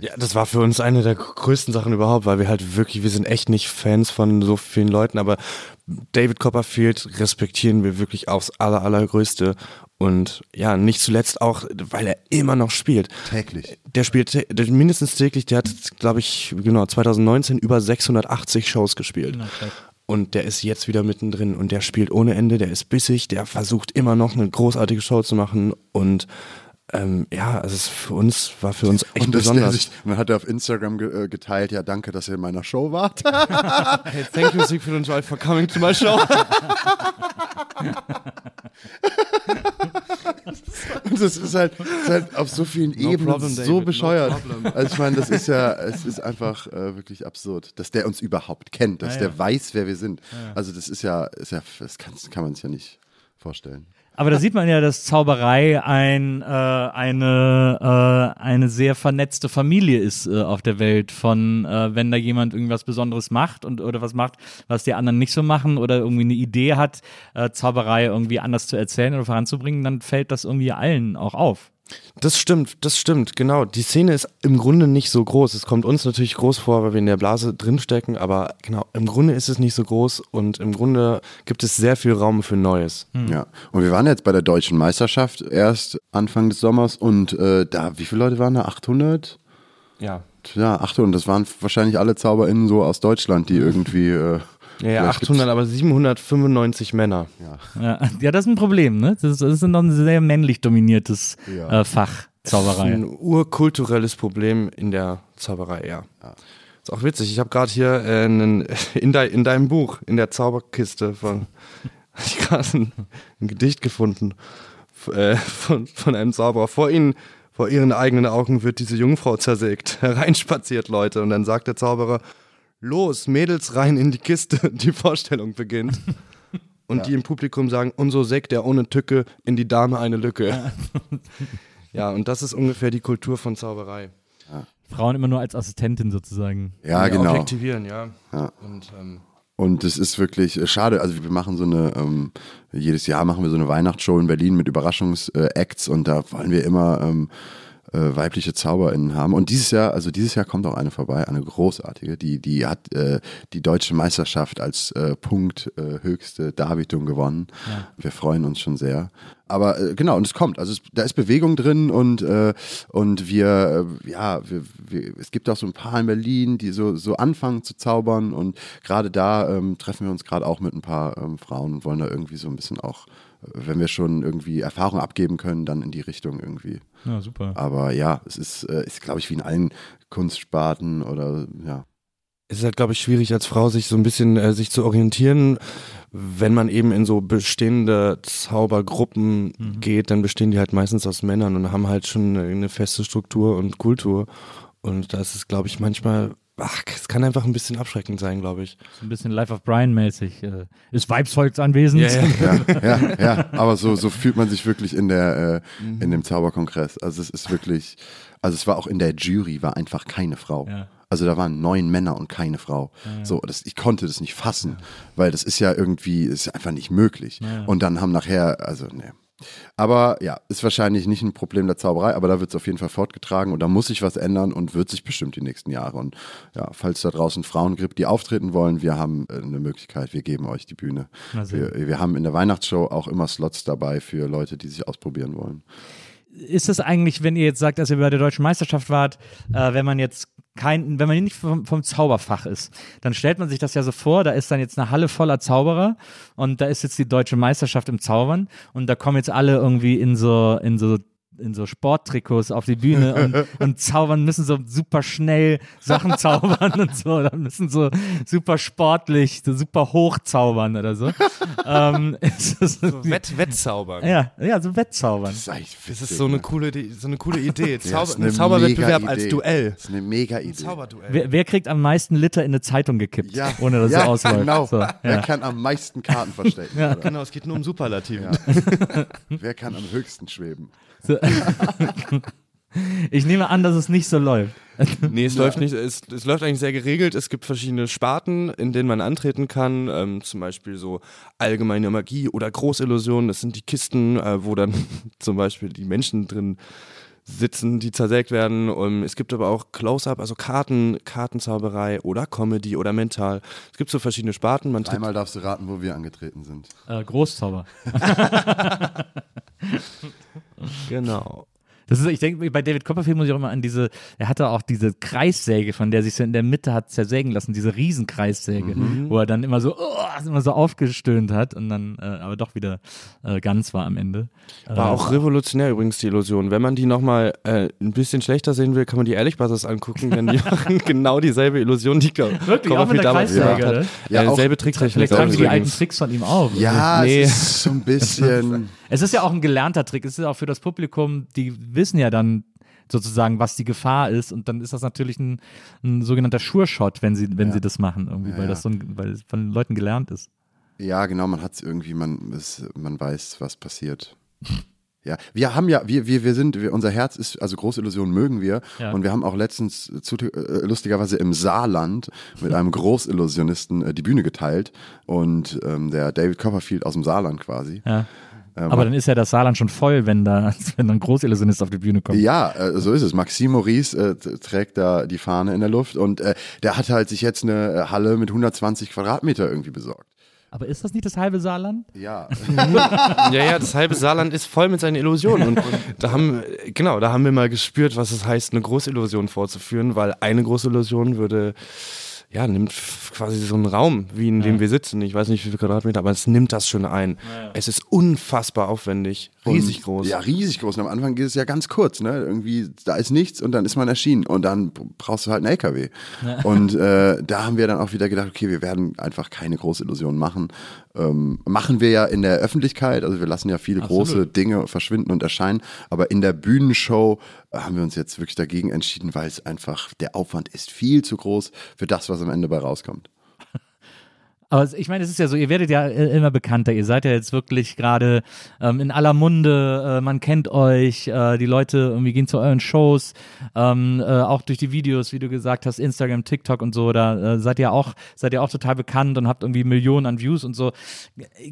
Speaker 1: Ja, das war für uns eine der größten Sachen überhaupt, weil wir halt wirklich, wir sind echt nicht Fans von so vielen Leuten, aber David Copperfield respektieren wir wirklich aufs aller, allergrößte. Und ja, nicht zuletzt auch, weil er immer noch spielt.
Speaker 3: täglich.
Speaker 1: Der spielt der mindestens täglich, der hat, glaube ich, genau, 2019 über 680 Shows gespielt. Und der ist jetzt wieder mittendrin und der spielt ohne Ende, der ist bissig, der versucht immer noch eine großartige Show zu machen und Ähm, ja, also es für uns war für uns echt
Speaker 3: Und,
Speaker 1: besonders.
Speaker 3: sich, und dann hat er auf Instagram ge äh, geteilt, ja danke, dass ihr in meiner Show wart. (laughs)
Speaker 1: Hey, thank you Siegfried und Joy for coming to my show. (laughs)
Speaker 3: Und (laughs) das ist halt, ist halt auf so vielen
Speaker 1: No
Speaker 3: Ebenen
Speaker 1: problem,
Speaker 3: so
Speaker 1: David, no
Speaker 3: bescheuert.
Speaker 1: problem.
Speaker 3: also ich meine, das ist ja, es ist einfach äh, wirklich absurd, dass der uns überhaupt kennt, dass
Speaker 2: Ja,
Speaker 3: der
Speaker 2: ja.
Speaker 3: weiß, wer wir sind. Also das ist ja, ist ja das kann, kann man sich ja nicht vorstellen.
Speaker 2: Aber da sieht man ja, dass Zauberei ein, äh, eine, äh, eine sehr vernetzte Familie ist äh, auf der Welt. Von äh, wenn da jemand irgendwas Besonderes macht und oder was macht, was die anderen nicht so machen oder irgendwie eine Idee hat, äh, Zauberei irgendwie anders zu erzählen oder voranzubringen, dann fällt das irgendwie allen auch auf.
Speaker 1: Das stimmt, das stimmt, genau. Die Szene ist im Grunde nicht so groß. Es kommt uns natürlich groß vor, weil wir in der Blase drinstecken, aber genau, im Grunde ist es nicht so groß und im Grunde gibt es sehr viel Raum für Neues.
Speaker 3: Ja. Und wir waren jetzt bei der deutschen Meisterschaft erst Anfang des Sommers und äh, da, wie viele Leute waren da? 800?
Speaker 1: Ja.
Speaker 3: Ja, 800. Das waren wahrscheinlich alle ZauberInnen so aus Deutschland, die irgendwie. Äh,
Speaker 1: Ja, ja
Speaker 3: vielleicht
Speaker 1: 800, aber 795 Männer.
Speaker 2: Ja, (laughs) ja das ist ein Problem, ne? Das ist, das ist noch ein sehr männlich dominiertes
Speaker 3: Ja.
Speaker 2: äh, Fach,
Speaker 1: Das ist
Speaker 2: Zauberei.
Speaker 1: ein urkulturelles Problem in der Zauberei, ja. Ist auch witzig. Ich habe gerade hier äh, einen, (laughs) in, de, in deinem Buch, in der Zauberkiste von, (laughs) ich gerade ein, ein Gedicht gefunden äh, von, von einem Zauberer. Vor ihnen, vor ihren eigenen Augen wird diese Jungfrau zersägt. Hereinspaziert, Leute. Und dann sagt der Zauberer, los, Mädels rein in die Kiste. (laughs) Die Vorstellung beginnt. (laughs) Und die im Publikum sagen, und so sägt er ohne Tücke in die Dame eine Lücke. Ja, (laughs) und das ist ungefähr die Kultur von Zauberei.
Speaker 2: Frauen immer nur als Assistentin sozusagen.
Speaker 3: ja, genau.
Speaker 1: Objektivieren, ja.
Speaker 3: Ja.
Speaker 1: Und ähm,
Speaker 3: Und es ist wirklich äh, schade. Also wir machen so eine, ähm, jedes Jahr machen wir so eine Weihnachtsshow in Berlin mit Überraschungsacts und da wollen wir immer ähm, äh, weibliche ZauberInnen haben. Und dieses Jahr, also dieses Jahr kommt auch eine vorbei, eine großartige, die, die hat äh, die deutsche Meisterschaft als äh, Punkt äh, höchste Darbietung gewonnen. Wir freuen uns schon sehr. Aber äh, genau, und es kommt. Also es, da ist Bewegung drin und, äh, und wir, ja, wir, wir, es gibt auch so ein paar in Berlin, die so, so anfangen zu zaubern und gerade da ähm, treffen wir uns gerade auch mit ein paar ähm, Frauen und wollen da irgendwie so ein bisschen auch, wenn wir schon irgendwie Erfahrung abgeben können, dann in die Richtung irgendwie.
Speaker 2: Ja, super.
Speaker 3: Aber ja, es ist, äh, ist glaube ich, wie in allen Kunstsparten oder ja.
Speaker 1: es ist halt, glaube ich, schwierig als Frau, sich so ein bisschen äh, sich zu orientieren. Wenn man eben in so bestehende Zaubergruppen geht, dann bestehen die halt meistens aus Männern und haben halt schon eine, eine feste Struktur und Kultur. Und da ist es, glaube ich, manchmal, ach, es kann einfach ein bisschen abschreckend sein, glaube ich.
Speaker 2: So ein bisschen Life of Brian mäßig. Äh, ist Weibsvolks anwesend?
Speaker 3: Ja, ja, ja, aber so, so fühlt man sich wirklich in der, äh, in dem Zauberkongress. Also es ist wirklich, also es war auch in der Jury, war einfach keine Frau.
Speaker 2: Ja.
Speaker 3: Also da waren neun Männer und keine Frau. So, das, ich konnte das nicht fassen, weil das ist ja irgendwie, ist einfach nicht möglich. Und dann haben nachher, also ne. Aber ja, ist wahrscheinlich nicht ein Problem der Zauberei, aber da wird es auf jeden Fall fortgetragen und da muss sich was ändern und wird sich bestimmt die nächsten Jahre. Und ja, falls da draußen Frauen gibt, die auftreten wollen, wir haben äh, eine Möglichkeit, wir geben euch die Bühne. Wir, wir haben in der Weihnachtsshow auch immer Slots dabei für Leute, die sich ausprobieren wollen.
Speaker 2: Ist es eigentlich, wenn ihr jetzt sagt, dass ihr bei der deutschen Meisterschaft wart, äh, wenn man jetzt kein, wenn man nicht vom, vom Zauberfach ist, dann stellt man sich das ja so vor, da ist dann jetzt eine Halle voller Zauberer und da ist jetzt die deutsche Meisterschaft im Zaubern und da kommen jetzt alle irgendwie in so, in so in so Sporttrikots auf die Bühne und, (laughs) und zaubern, müssen so super schnell Sachen zaubern und so, dann müssen so super sportlich, so super hoch zaubern oder so. ähm, (laughs) das
Speaker 1: Wett, Wettzaubern.
Speaker 2: ja, ja, so Wettzaubern.
Speaker 3: Das ist
Speaker 1: Das ist so eine
Speaker 3: ne?
Speaker 1: coole, Idee- so eine coole Idee.
Speaker 3: Ja,
Speaker 1: Zauber,
Speaker 3: ist
Speaker 1: ein Zauberwettbewerb als. Duell.
Speaker 3: Das ist eine mega Idee.
Speaker 1: Zauberduell.
Speaker 2: Wer, wer kriegt am meisten Liter in eine Zeitung gekippt,
Speaker 3: Ja,
Speaker 2: ohne dass
Speaker 3: ja,
Speaker 2: er ausläuft?
Speaker 3: Genau.
Speaker 2: So,
Speaker 3: Wer
Speaker 2: ja.
Speaker 3: kann am meisten Karten verstecken? Oder?
Speaker 1: Genau, es geht nur um Superlativen. (laughs)
Speaker 3: Wer kann am höchsten schweben?
Speaker 2: Ich nehme an, dass es nicht so läuft.
Speaker 1: Nee, es läuft nicht. Es, es läuft eigentlich sehr geregelt. Es gibt verschiedene Sparten, in denen man antreten kann. Ähm, zum Beispiel so allgemeine Magie oder Großillusionen. Das sind die Kisten, äh, wo dann (laughs) zum Beispiel die Menschen drin sitzen, die zersägt werden. Ähm, es gibt aber auch Close-Up, also Karten, Kartenzauberei oder Comedy oder Mental. Es gibt so verschiedene Sparten. Man
Speaker 3: Einmal darfst du raten, wo wir angetreten sind.
Speaker 2: Äh, Großzauber. (laughs) (laughs)
Speaker 1: genau.
Speaker 2: Das ist, ich denke, bei David Copperfield muss ich auch immer an diese, er hatte auch diese Kreissäge, von der sich so in der Mitte hat zersägen lassen, diese Riesenkreissäge,
Speaker 1: Mhm.
Speaker 2: wo er dann immer so, oh, immer so aufgestöhnt hat und dann äh, aber doch wieder äh, ganz war am Ende.
Speaker 1: War
Speaker 2: Äh,
Speaker 1: auch revolutionär übrigens die Illusion. Wenn man die nochmal äh, ein bisschen schlechter sehen will, kann man die Ehrlich Brothers angucken, denn die (laughs) machen genau dieselbe Illusion, die Copperfield
Speaker 2: Wirklich, auch mit der
Speaker 1: damals
Speaker 2: Kreissäge,
Speaker 1: gemacht hat.
Speaker 3: Ja,
Speaker 1: Ja, selbe Tricktechnik.
Speaker 2: Vielleicht tragen sie die alten. Tricks von ihm auf.
Speaker 3: Ja,
Speaker 1: Nee.
Speaker 3: es ist (laughs) so ein bisschen.
Speaker 2: Es ist ja auch ein gelernter Trick. Es ist ja auch für das Publikum, die wissen ja dann sozusagen, was die Gefahr ist. Und dann ist das natürlich ein, ein sogenannter Sure-Shot, wenn sie, wenn sie das machen, irgendwie, weil
Speaker 3: ja.
Speaker 2: das so ein, weil es von den Leuten gelernt ist.
Speaker 3: Ja, genau, man hat es irgendwie, man, es, man weiß, was passiert. Ja, wir haben ja, wir, wir, wir sind, wir, unser Herz ist, also Großillusionen mögen wir.
Speaker 2: Ja.
Speaker 3: Und wir haben auch letztens zu, äh, lustigerweise im Saarland mit einem Großillusionisten äh, die Bühne geteilt. Und ähm, der David Copperfield aus dem Saarland quasi.
Speaker 2: Ja. Aber dann ist ja das Saarland schon voll, wenn da, (laughs) wenn dann ein Großillusionist auf die Bühne kommt.
Speaker 3: Ja, äh, so ist es. Maxime Maurice äh, trägt da die Fahne in der Luft und äh, der hat halt sich jetzt eine äh, Halle mit 120 Quadratmeter irgendwie besorgt.
Speaker 2: Aber ist das nicht das halbe Saarland?
Speaker 3: Ja. (laughs)
Speaker 1: Ja, ja, das halbe Saarland ist voll mit seinen Illusionen. Und da haben, genau, da haben wir mal gespürt, was es heißt, eine Großillusion vorzuführen, weil eine Großillusion würde, ja, nimmt quasi so einen Raum, wie in dem wir sitzen. Ich weiß nicht, wie viele Quadratmeter, aber es nimmt das schon ein. Es ist unfassbar aufwendig, riesig groß.
Speaker 3: Ja, riesig groß. Und am Anfang geht es ja ganz kurz, ne? Irgendwie, da ist nichts und dann ist man erschienen und dann brauchst du halt einen LKW. (laughs) Und äh, da haben wir dann auch wieder gedacht, okay, wir werden einfach keine Großillusionen machen. Ähm, machen wir ja in der Öffentlichkeit, also wir lassen ja viele große Dinge verschwinden und erscheinen, aber in der Bühnenshow äh, haben wir uns jetzt wirklich dagegen entschieden, weil es einfach, der Aufwand ist viel zu groß für das, was am Ende bei rauskommt.
Speaker 2: Aber ich meine, es ist ja so, ihr werdet ja äh, immer bekannter. Ihr seid ja jetzt wirklich gerade ähm, in aller Munde, äh, man kennt euch, äh, die Leute irgendwie gehen zu euren Shows, ähm, äh, auch durch die Videos, wie du gesagt hast, Instagram, TikTok und so, da äh, seid ihr auch, seid ihr auch total bekannt und habt irgendwie Millionen an Views und so.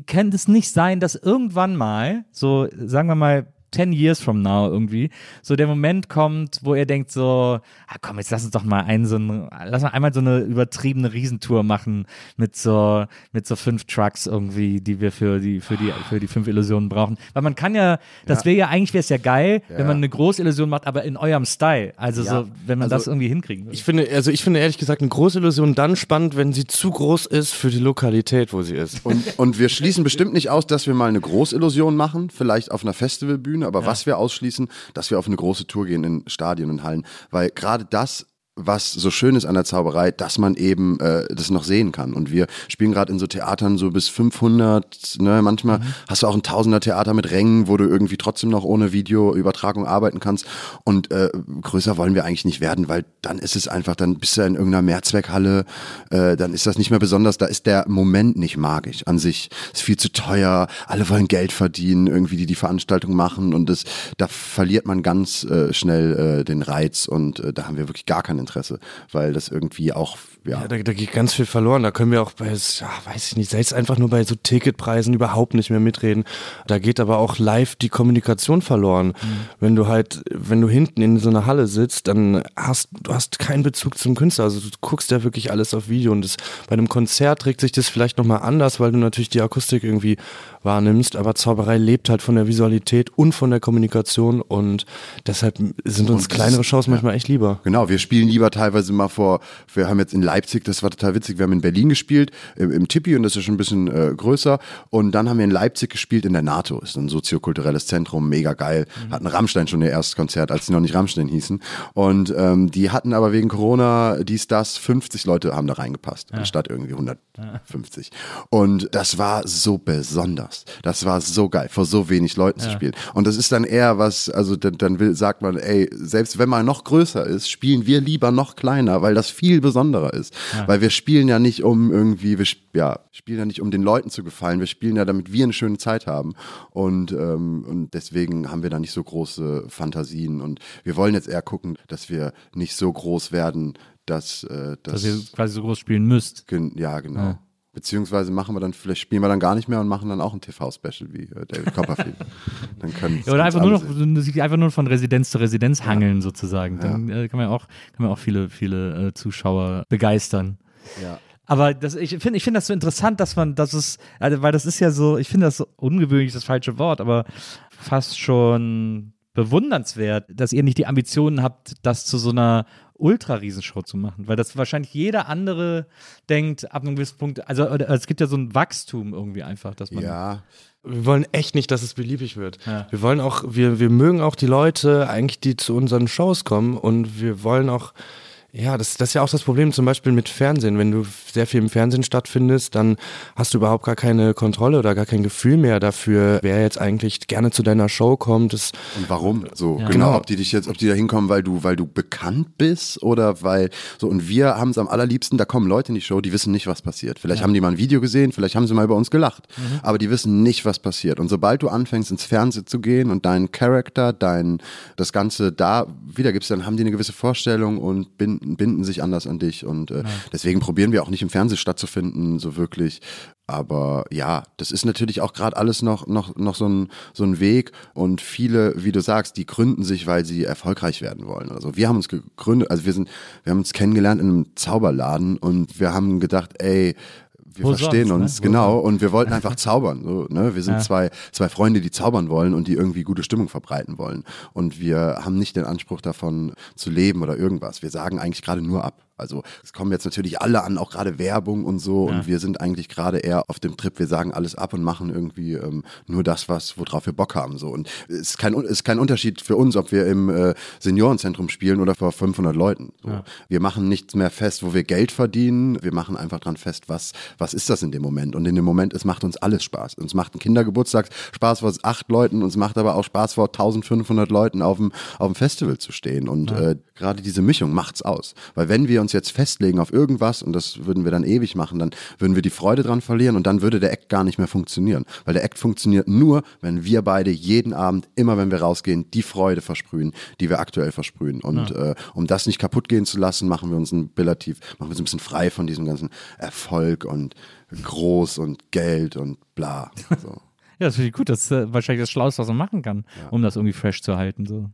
Speaker 2: Kann es nicht sein, dass irgendwann mal, so sagen wir mal, 10 years from now irgendwie, so der Moment kommt, wo ihr denkt so, ah, komm, jetzt lass uns doch mal einen so ein, lass mal einmal so eine übertriebene Riesentour machen mit so, mit so fünf Trucks irgendwie, die wir für die, für die, für die fünf Illusionen brauchen. Weil man kann ja, das wäre ja, eigentlich wäre es ja geil, wenn man eine Großillusion macht, aber in eurem Style. Also so, wenn man
Speaker 1: Also,
Speaker 2: das irgendwie hinkriegen würde.
Speaker 1: Ich finde, also ich finde ehrlich gesagt eine Großillusion dann spannend, wenn sie zu groß ist für die Lokalität, wo sie ist.
Speaker 3: Und, und wir schließen bestimmt nicht aus, dass wir mal eine Großillusion machen, vielleicht auf einer Festivalbühne, aber was wir ausschließen, dass wir auf eine große Tour gehen in Stadien und Hallen, weil gerade das was so schön ist an der Zauberei, dass man eben äh, das noch sehen kann. Und wir spielen gerade in so Theatern so bis 500, ne? manchmal hast du auch ein Tausender Theater mit Rängen, wo du irgendwie trotzdem noch ohne Videoübertragung arbeiten kannst. Und äh, größer wollen wir eigentlich nicht werden, weil dann ist es einfach, dann bist du in irgendeiner Mehrzweckhalle, äh, dann ist das nicht mehr besonders, da ist der Moment nicht magisch an sich. Ist viel zu teuer, alle wollen Geld verdienen, irgendwie die die Veranstaltung machen und das, da verliert man ganz äh, schnell äh, den Reiz und äh, da haben wir wirklich gar kein Interesse, weil das irgendwie auch, ja,
Speaker 1: Ja, da, da geht ganz viel verloren. Da können wir auch bei, ja, weiß ich nicht, selbst einfach nur bei so Ticketpreisen überhaupt nicht mehr mitreden. Da geht aber auch live die Kommunikation verloren. Wenn du halt, wenn du hinten in so einer Halle sitzt, dann hast du hast keinen Bezug zum Künstler. Also du guckst ja wirklich alles auf Video und das, bei einem Konzert trägt sich das vielleicht nochmal anders, weil du natürlich die Akustik irgendwie wahrnimmst. Aber Zauberei lebt halt von der Visualität und von der Kommunikation und deshalb sind uns
Speaker 3: Und
Speaker 1: kleinere Shows manchmal echt lieber.
Speaker 3: Genau, wir spielen lieber teilweise mal vor, wir haben jetzt in Leipzig, das war total witzig, wir haben in Berlin gespielt, im, im Tippi und das ist schon ein bisschen äh, größer. Und dann haben wir in Leipzig gespielt in der NATO, ist ein soziokulturelles Zentrum, mega geil, hatten Rammstein schon ihr erstes Konzert, als sie noch nicht Rammstein hießen. Und ähm, die hatten aber wegen Corona dies, das, 50 Leute haben da reingepasst, anstatt irgendwie 150 und das war so besonders, das war so geil, vor so wenig Leuten zu spielen und das ist dann eher was, also dann, dann will, sagt man, ey, selbst wenn man noch größer ist, spielen wir lieber noch kleiner, weil das viel besonderer ist. Weil wir spielen ja nicht um irgendwie, wir ja, spielen ja nicht um den Leuten zu gefallen, wir spielen ja, damit wir eine schöne Zeit haben. Und, ähm, und deswegen haben wir da nicht so große Fantasien. Und wir wollen jetzt eher gucken, dass wir nicht so groß werden, dass, äh,
Speaker 2: dass
Speaker 3: dass,
Speaker 2: ihr quasi so groß spielen müsst.
Speaker 3: gen- ja, genau. Beziehungsweise machen wir dann, vielleicht spielen wir dann gar nicht mehr und machen dann auch ein TV-Special wie äh, David Copperfield. (laughs) dann können
Speaker 2: Ja, oder einfach nur noch, einfach nur von Residenz zu Residenz hangeln sozusagen. Dann äh, kann man ja auch, kann man auch viele, viele äh, Zuschauer begeistern.
Speaker 3: Ja.
Speaker 2: Aber das, ich finde ich finde das so interessant, dass man, dass es, also, weil das ist ja so, ich finde das so ungewöhnlich das falsche Wort, aber fast schon bewundernswert, dass ihr nicht die Ambitionen habt, das zu so einer Ultra-Riesenshow zu machen, weil das wahrscheinlich jeder andere denkt, ab einem gewissen Punkt, also oder, es gibt ja so ein Wachstum irgendwie einfach, dass man.
Speaker 3: Ja,
Speaker 1: Wir wollen echt nicht, dass es beliebig wird.
Speaker 2: Ja.
Speaker 1: Wir wollen auch, wir, wir mögen auch die Leute eigentlich, die zu unseren Shows kommen und wir wollen auch, ja, das, das ist ja auch das Problem zum Beispiel mit Fernsehen. Wenn du sehr viel im Fernsehen stattfindest, dann hast du überhaupt gar keine Kontrolle oder gar kein Gefühl mehr dafür, wer jetzt eigentlich gerne zu deiner Show kommt. Das,
Speaker 3: Und warum? So, genau.
Speaker 1: Genau.
Speaker 3: Ob die dich jetzt, ob die da hinkommen, weil du, weil du bekannt bist oder weil, so, und wir haben es am allerliebsten, da kommen Leute in die Show, die wissen nicht, was passiert. Vielleicht haben die mal ein Video gesehen, vielleicht haben sie mal über uns gelacht, aber die wissen nicht, was passiert. Und sobald du anfängst, ins Fernsehen zu gehen und deinen Charakter, dein, das Ganze da wiedergibst, dann haben die eine gewisse Vorstellung und binden, binden sich anders an dich. Und äh, deswegen probieren wir auch nicht im Fernsehen stattzufinden, so wirklich. Aber ja, das ist natürlich auch gerade alles noch, noch, noch so, ein, so ein Weg. Und viele, wie du sagst, die gründen sich, weil sie erfolgreich werden wollen. Also wir haben uns gegründet, also wir sind, wir haben uns kennengelernt in einem Zauberladen und wir haben gedacht, ey, wir
Speaker 2: Wo
Speaker 3: verstehen
Speaker 2: sonst, ne?
Speaker 3: uns,
Speaker 2: Wo
Speaker 3: genau. Und wir wollten einfach (laughs) zaubern. So, ne? Wir sind
Speaker 2: Ja.
Speaker 3: zwei, zwei Freunde, die zaubern wollen und die irgendwie gute Stimmung verbreiten wollen. Und wir haben nicht den Anspruch davon zu leben oder irgendwas. Wir sagen eigentlich gerade nur ab. Also es kommen jetzt natürlich alle an, auch gerade Werbung und so. Und wir sind eigentlich gerade eher auf dem Trip, wir sagen alles ab und machen irgendwie ähm, nur das, was, worauf wir Bock haben. So. Und es ist kein, ist kein Unterschied für uns, ob wir im äh, Seniorenzentrum spielen oder vor 500 Leuten. So. Wir machen nichts mehr fest, wo wir Geld verdienen. Wir machen einfach dran fest, was, was ist das in dem Moment. Und in dem Moment, es macht uns alles Spaß. Uns macht ein Kindergeburtstag Spaß vor acht Leuten. Uns macht aber auch Spaß vor 1500 Leuten auf dem, auf dem Festival zu stehen. Und äh, gerade diese Mischung macht's aus. Weil wenn wir uns jetzt festlegen auf irgendwas, und das würden wir dann ewig machen, dann würden wir die Freude dran verlieren und dann würde der Act gar nicht mehr funktionieren. Weil der Act funktioniert nur, wenn wir beide jeden Abend, immer wenn wir rausgehen, die Freude versprühen, die wir aktuell versprühen. Und äh, um das nicht kaputt gehen zu lassen, machen wir uns ein relativ, machen wir uns ein bisschen frei von diesem ganzen Erfolg und groß und Geld und bla. So. (laughs)
Speaker 2: Ja, das finde ich gut. Das ist äh, wahrscheinlich das Schlauste, was man machen kann, um das irgendwie fresh zu halten. So.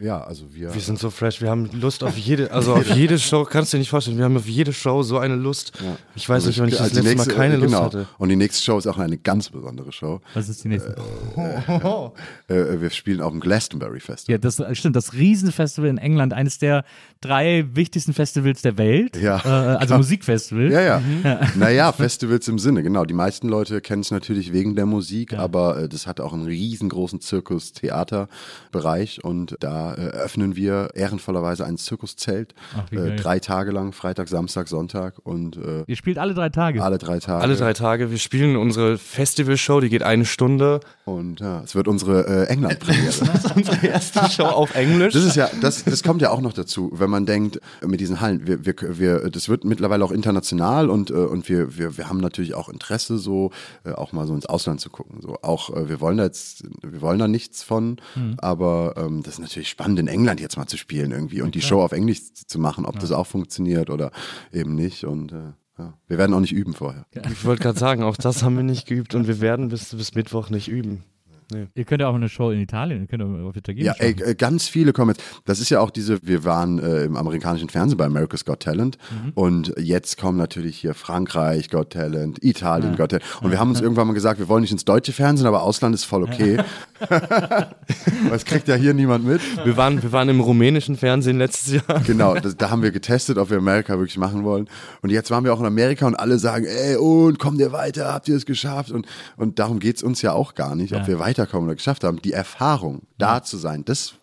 Speaker 3: Ja, also wir.
Speaker 1: wir sind so fresh, wir haben Lust auf jede, also auf (laughs) jede Show, kannst du dir nicht vorstellen, wir haben auf jede Show so eine Lust. Ich weiß nicht, wann ich das
Speaker 3: Also
Speaker 1: letzte Mal
Speaker 3: nächste-
Speaker 1: keine Lust
Speaker 3: genau.
Speaker 1: hatte.
Speaker 3: Und die nächste Show ist auch eine ganz besondere Show.
Speaker 2: Was ist die nächste?
Speaker 3: Äh, wir spielen auf dem Glastonbury Festival.
Speaker 2: Ja, das äh, stimmt. Das Riesenfestival in England, eines der drei wichtigsten Festivals der Welt.
Speaker 3: Ja.
Speaker 2: Äh, also (laughs) Musikfestival.
Speaker 3: Ja, ja. Naja, Festivals im Sinne, genau. Die meisten Leute kennen es natürlich wegen der Musik, aber äh, das hat auch einen riesengroßen Zirkus-Theater-Bereich und da äh, öffnen wir ehrenvollerweise ein Zirkuszelt.
Speaker 2: Ach, wie
Speaker 3: äh, drei Tage lang, Freitag, Samstag, Sonntag und äh,
Speaker 2: Ihr spielt alle drei Tage.
Speaker 3: alle drei Tage.
Speaker 1: Alle drei Tage, wir spielen unsere Festivalshow, die geht eine Stunde.
Speaker 3: Und ja, es wird unsere äh, England-Premiere. (laughs)
Speaker 1: Unsere erste Show auf Englisch.
Speaker 3: Das ist ja, das, das kommt ja auch noch dazu, wenn man denkt, mit diesen Hallen, wir, wir, wir, das wird mittlerweile auch international und, äh, und wir, wir, wir haben natürlich auch Interesse, so äh, auch mal so ins Ausland zu gucken. So auch, äh, wir wollen da jetzt, wir wollen da nichts von, aber ähm, das ist natürlich spannend, in England jetzt mal zu spielen irgendwie und die Show auf Englisch zu machen, ob das auch funktioniert oder eben nicht. Und äh, ja. wir werden auch nicht üben vorher.
Speaker 1: Ich wollte gerade sagen, auch das haben wir nicht geübt und wir werden bis, bis Mittwoch nicht üben.
Speaker 2: Ihr könnt ja auch eine Show in Italien, ihr könnt auch auf Italienisch
Speaker 3: Ja, ey, äh, ganz viele kommen jetzt. Das ist ja auch diese, wir waren äh, im amerikanischen Fernsehen bei America's Got Talent und jetzt kommen natürlich hier Frankreich Got Talent, Italien Got Talent und wir haben uns irgendwann mal gesagt, wir wollen nicht ins deutsche Fernsehen, aber Ausland ist voll okay. das (laughs) kriegt ja hier niemand mit.
Speaker 1: Wir waren, wir waren im rumänischen Fernsehen letztes Jahr.
Speaker 3: Genau, das, da haben wir getestet, ob wir Amerika wirklich machen wollen. Und jetzt waren wir auch in Amerika und alle sagen, ey, und kommt ihr weiter, habt ihr es geschafft? Und, und darum geht's uns ja auch gar nicht, ob
Speaker 2: Ja.
Speaker 3: wir weiterkommen oder geschafft haben. Die Erfahrung, da zu sein, das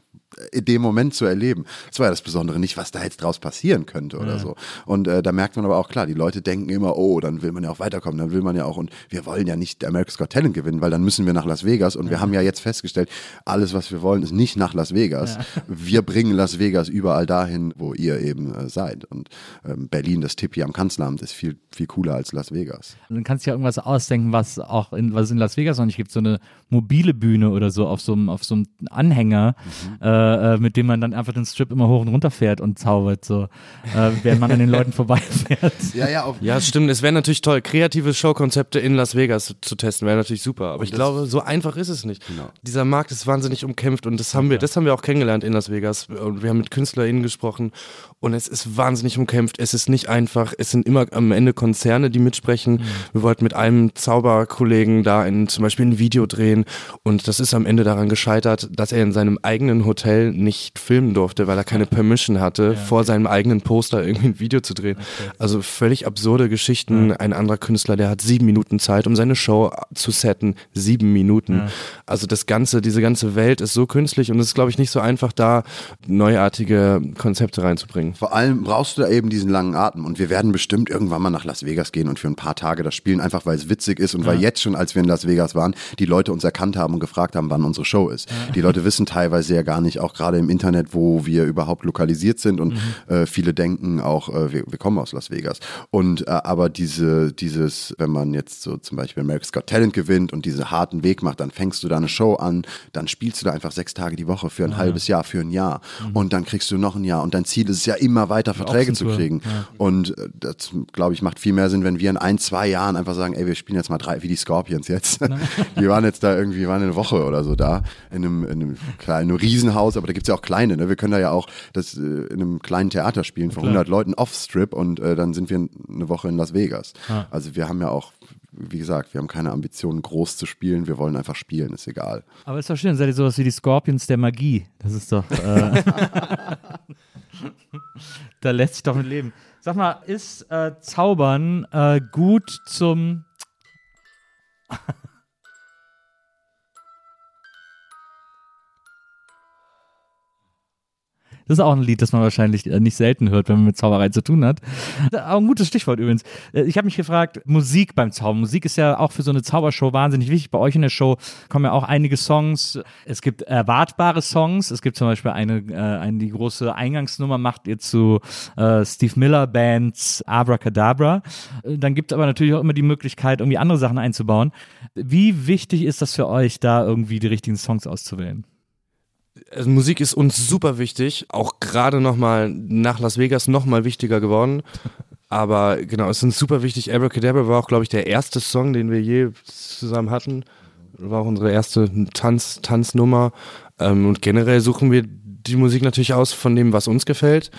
Speaker 3: in dem Moment zu erleben. Das war ja das Besondere, nicht was da jetzt draus passieren könnte oder so. Und äh, da merkt man aber auch klar, die Leute denken immer, oh, dann will man ja auch weiterkommen, dann will man ja auch, und wir wollen ja nicht America's Got Talent gewinnen, weil dann müssen wir nach Las Vegas und wir haben ja jetzt festgestellt, alles, was wir wollen, ist nicht nach Las Vegas. (laughs) Wir bringen Las Vegas überall dahin, wo ihr eben äh, seid. Und ähm, Berlin, das Tippi am Kanzleramt, ist viel, viel cooler als Las Vegas.
Speaker 2: Dann kannst du ja irgendwas ausdenken, was auch in, was es in Las Vegas noch nicht gibt, so eine mobile Bühne oder so auf so einem, auf so einem Anhänger,
Speaker 3: Mhm.
Speaker 2: äh, äh, mit dem man dann einfach den Strip immer hoch und runter fährt und zaubert, so, äh, während man an den Leuten (laughs) vorbeifährt.
Speaker 3: Ja, ja, auf,
Speaker 1: Ja, stimmt. Es wäre natürlich toll, kreative Showkonzepte in Las Vegas zu testen, wäre natürlich super. Aber ich glaube, so einfach ist es nicht.
Speaker 3: Genau.
Speaker 1: Dieser Markt ist wahnsinnig umkämpft und das haben wir, das haben wir auch kennengelernt in Las Vegas. Und wir haben mit KünstlerInnen gesprochen und es ist wahnsinnig umkämpft. Es ist nicht einfach. Es sind immer am Ende Konzerne, die mitsprechen. Wir wollten mit einem Zauberkollegen da ein, zum Beispiel ein Video drehen und das ist am Ende daran gescheitert, dass er in seinem eigenen Hotel nicht filmen durfte, weil er keine Permission hatte, vor seinem eigenen Poster irgendwie ein Video zu drehen. Also völlig absurde Geschichten. Ein anderer Künstler, der hat sieben Minuten Zeit, um seine Show zu setten. Sieben Minuten. Also das ganze, diese ganze Welt ist so künstlich und es ist, glaube ich, nicht so einfach, da neuartige Konzepte reinzubringen.
Speaker 3: Vor allem brauchst du da eben diesen langen Atem. Und wir werden bestimmt irgendwann mal nach Las Vegas gehen und für ein paar Tage das spielen, einfach weil es witzig ist und weil jetzt schon, als wir in Las Vegas waren, die Leute uns erkannt haben und gefragt haben, wann unsere Show ist. Die Leute wissen teilweise ja gar nicht, auch gerade im Internet, wo wir überhaupt lokalisiert sind und äh, viele denken auch, äh, wir, wir kommen aus Las Vegas. Und äh, aber diese, dieses, wenn man jetzt so zum Beispiel America's Got Talent gewinnt und diesen harten Weg macht, dann fängst du da eine Show an, dann spielst du da einfach sechs Tage die Woche für ein halbes Jahr, für ein Jahr. Und dann kriegst du noch ein Jahr. Und dein Ziel ist es ja immer weiter Verträge zu kriegen. Und äh, das, glaube ich, macht viel mehr Sinn, wenn wir in ein, zwei Jahren einfach sagen, ey, wir spielen jetzt mal drei, wie die Scorpions jetzt. (laughs) wir waren jetzt da irgendwie, wir waren eine Woche oder so da, in einem, in einem kleinen Riesenhaus, aber da gibt's ja auch kleine, ne? Wir können da ja auch das äh, in einem kleinen Theater spielen von 100 Leuten off-Strip und äh, dann sind wir eine Woche in Las Vegas. Also wir haben ja auch, wie gesagt, wir haben keine Ambitionen, groß zu spielen, wir wollen einfach spielen, ist egal.
Speaker 2: Aber ist doch schön, seid ihr sowas wie die Scorpions der Magie. Das ist doch. Äh, (laughs) da lässt sich doch mit leben. Sag mal, ist äh, Zaubern äh, gut zum. Das ist auch ein Lied, das man wahrscheinlich äh, nicht selten hört, wenn man mit Zauberei zu tun hat. Auch ein gutes Stichwort übrigens. Äh, Ich habe mich gefragt, Musik beim Zaubern. Musik ist ja auch für so eine Zaubershow wahnsinnig wichtig. Bei euch in der Show kommen ja auch einige Songs. Es gibt erwartbare Songs. Es gibt zum Beispiel eine, äh, eine die große Eingangsnummer macht ihr zu äh, Steve Miller Bands Abracadabra. Äh, Dann gibt es aber natürlich auch immer die Möglichkeit, irgendwie andere Sachen einzubauen. Wie wichtig ist das für euch, da irgendwie die richtigen Songs auszuwählen?
Speaker 1: Also Musik ist uns super wichtig, auch gerade nochmal nach Las Vegas nochmal wichtiger geworden. (laughs) Aber genau, es ist uns super wichtig. Abracadabra war auch, glaube ich, der erste Song, den wir je zusammen hatten. War auch unsere erste Tanz, Tanznummer. Ähm, und generell suchen wir die Musik natürlich aus von dem, was uns gefällt,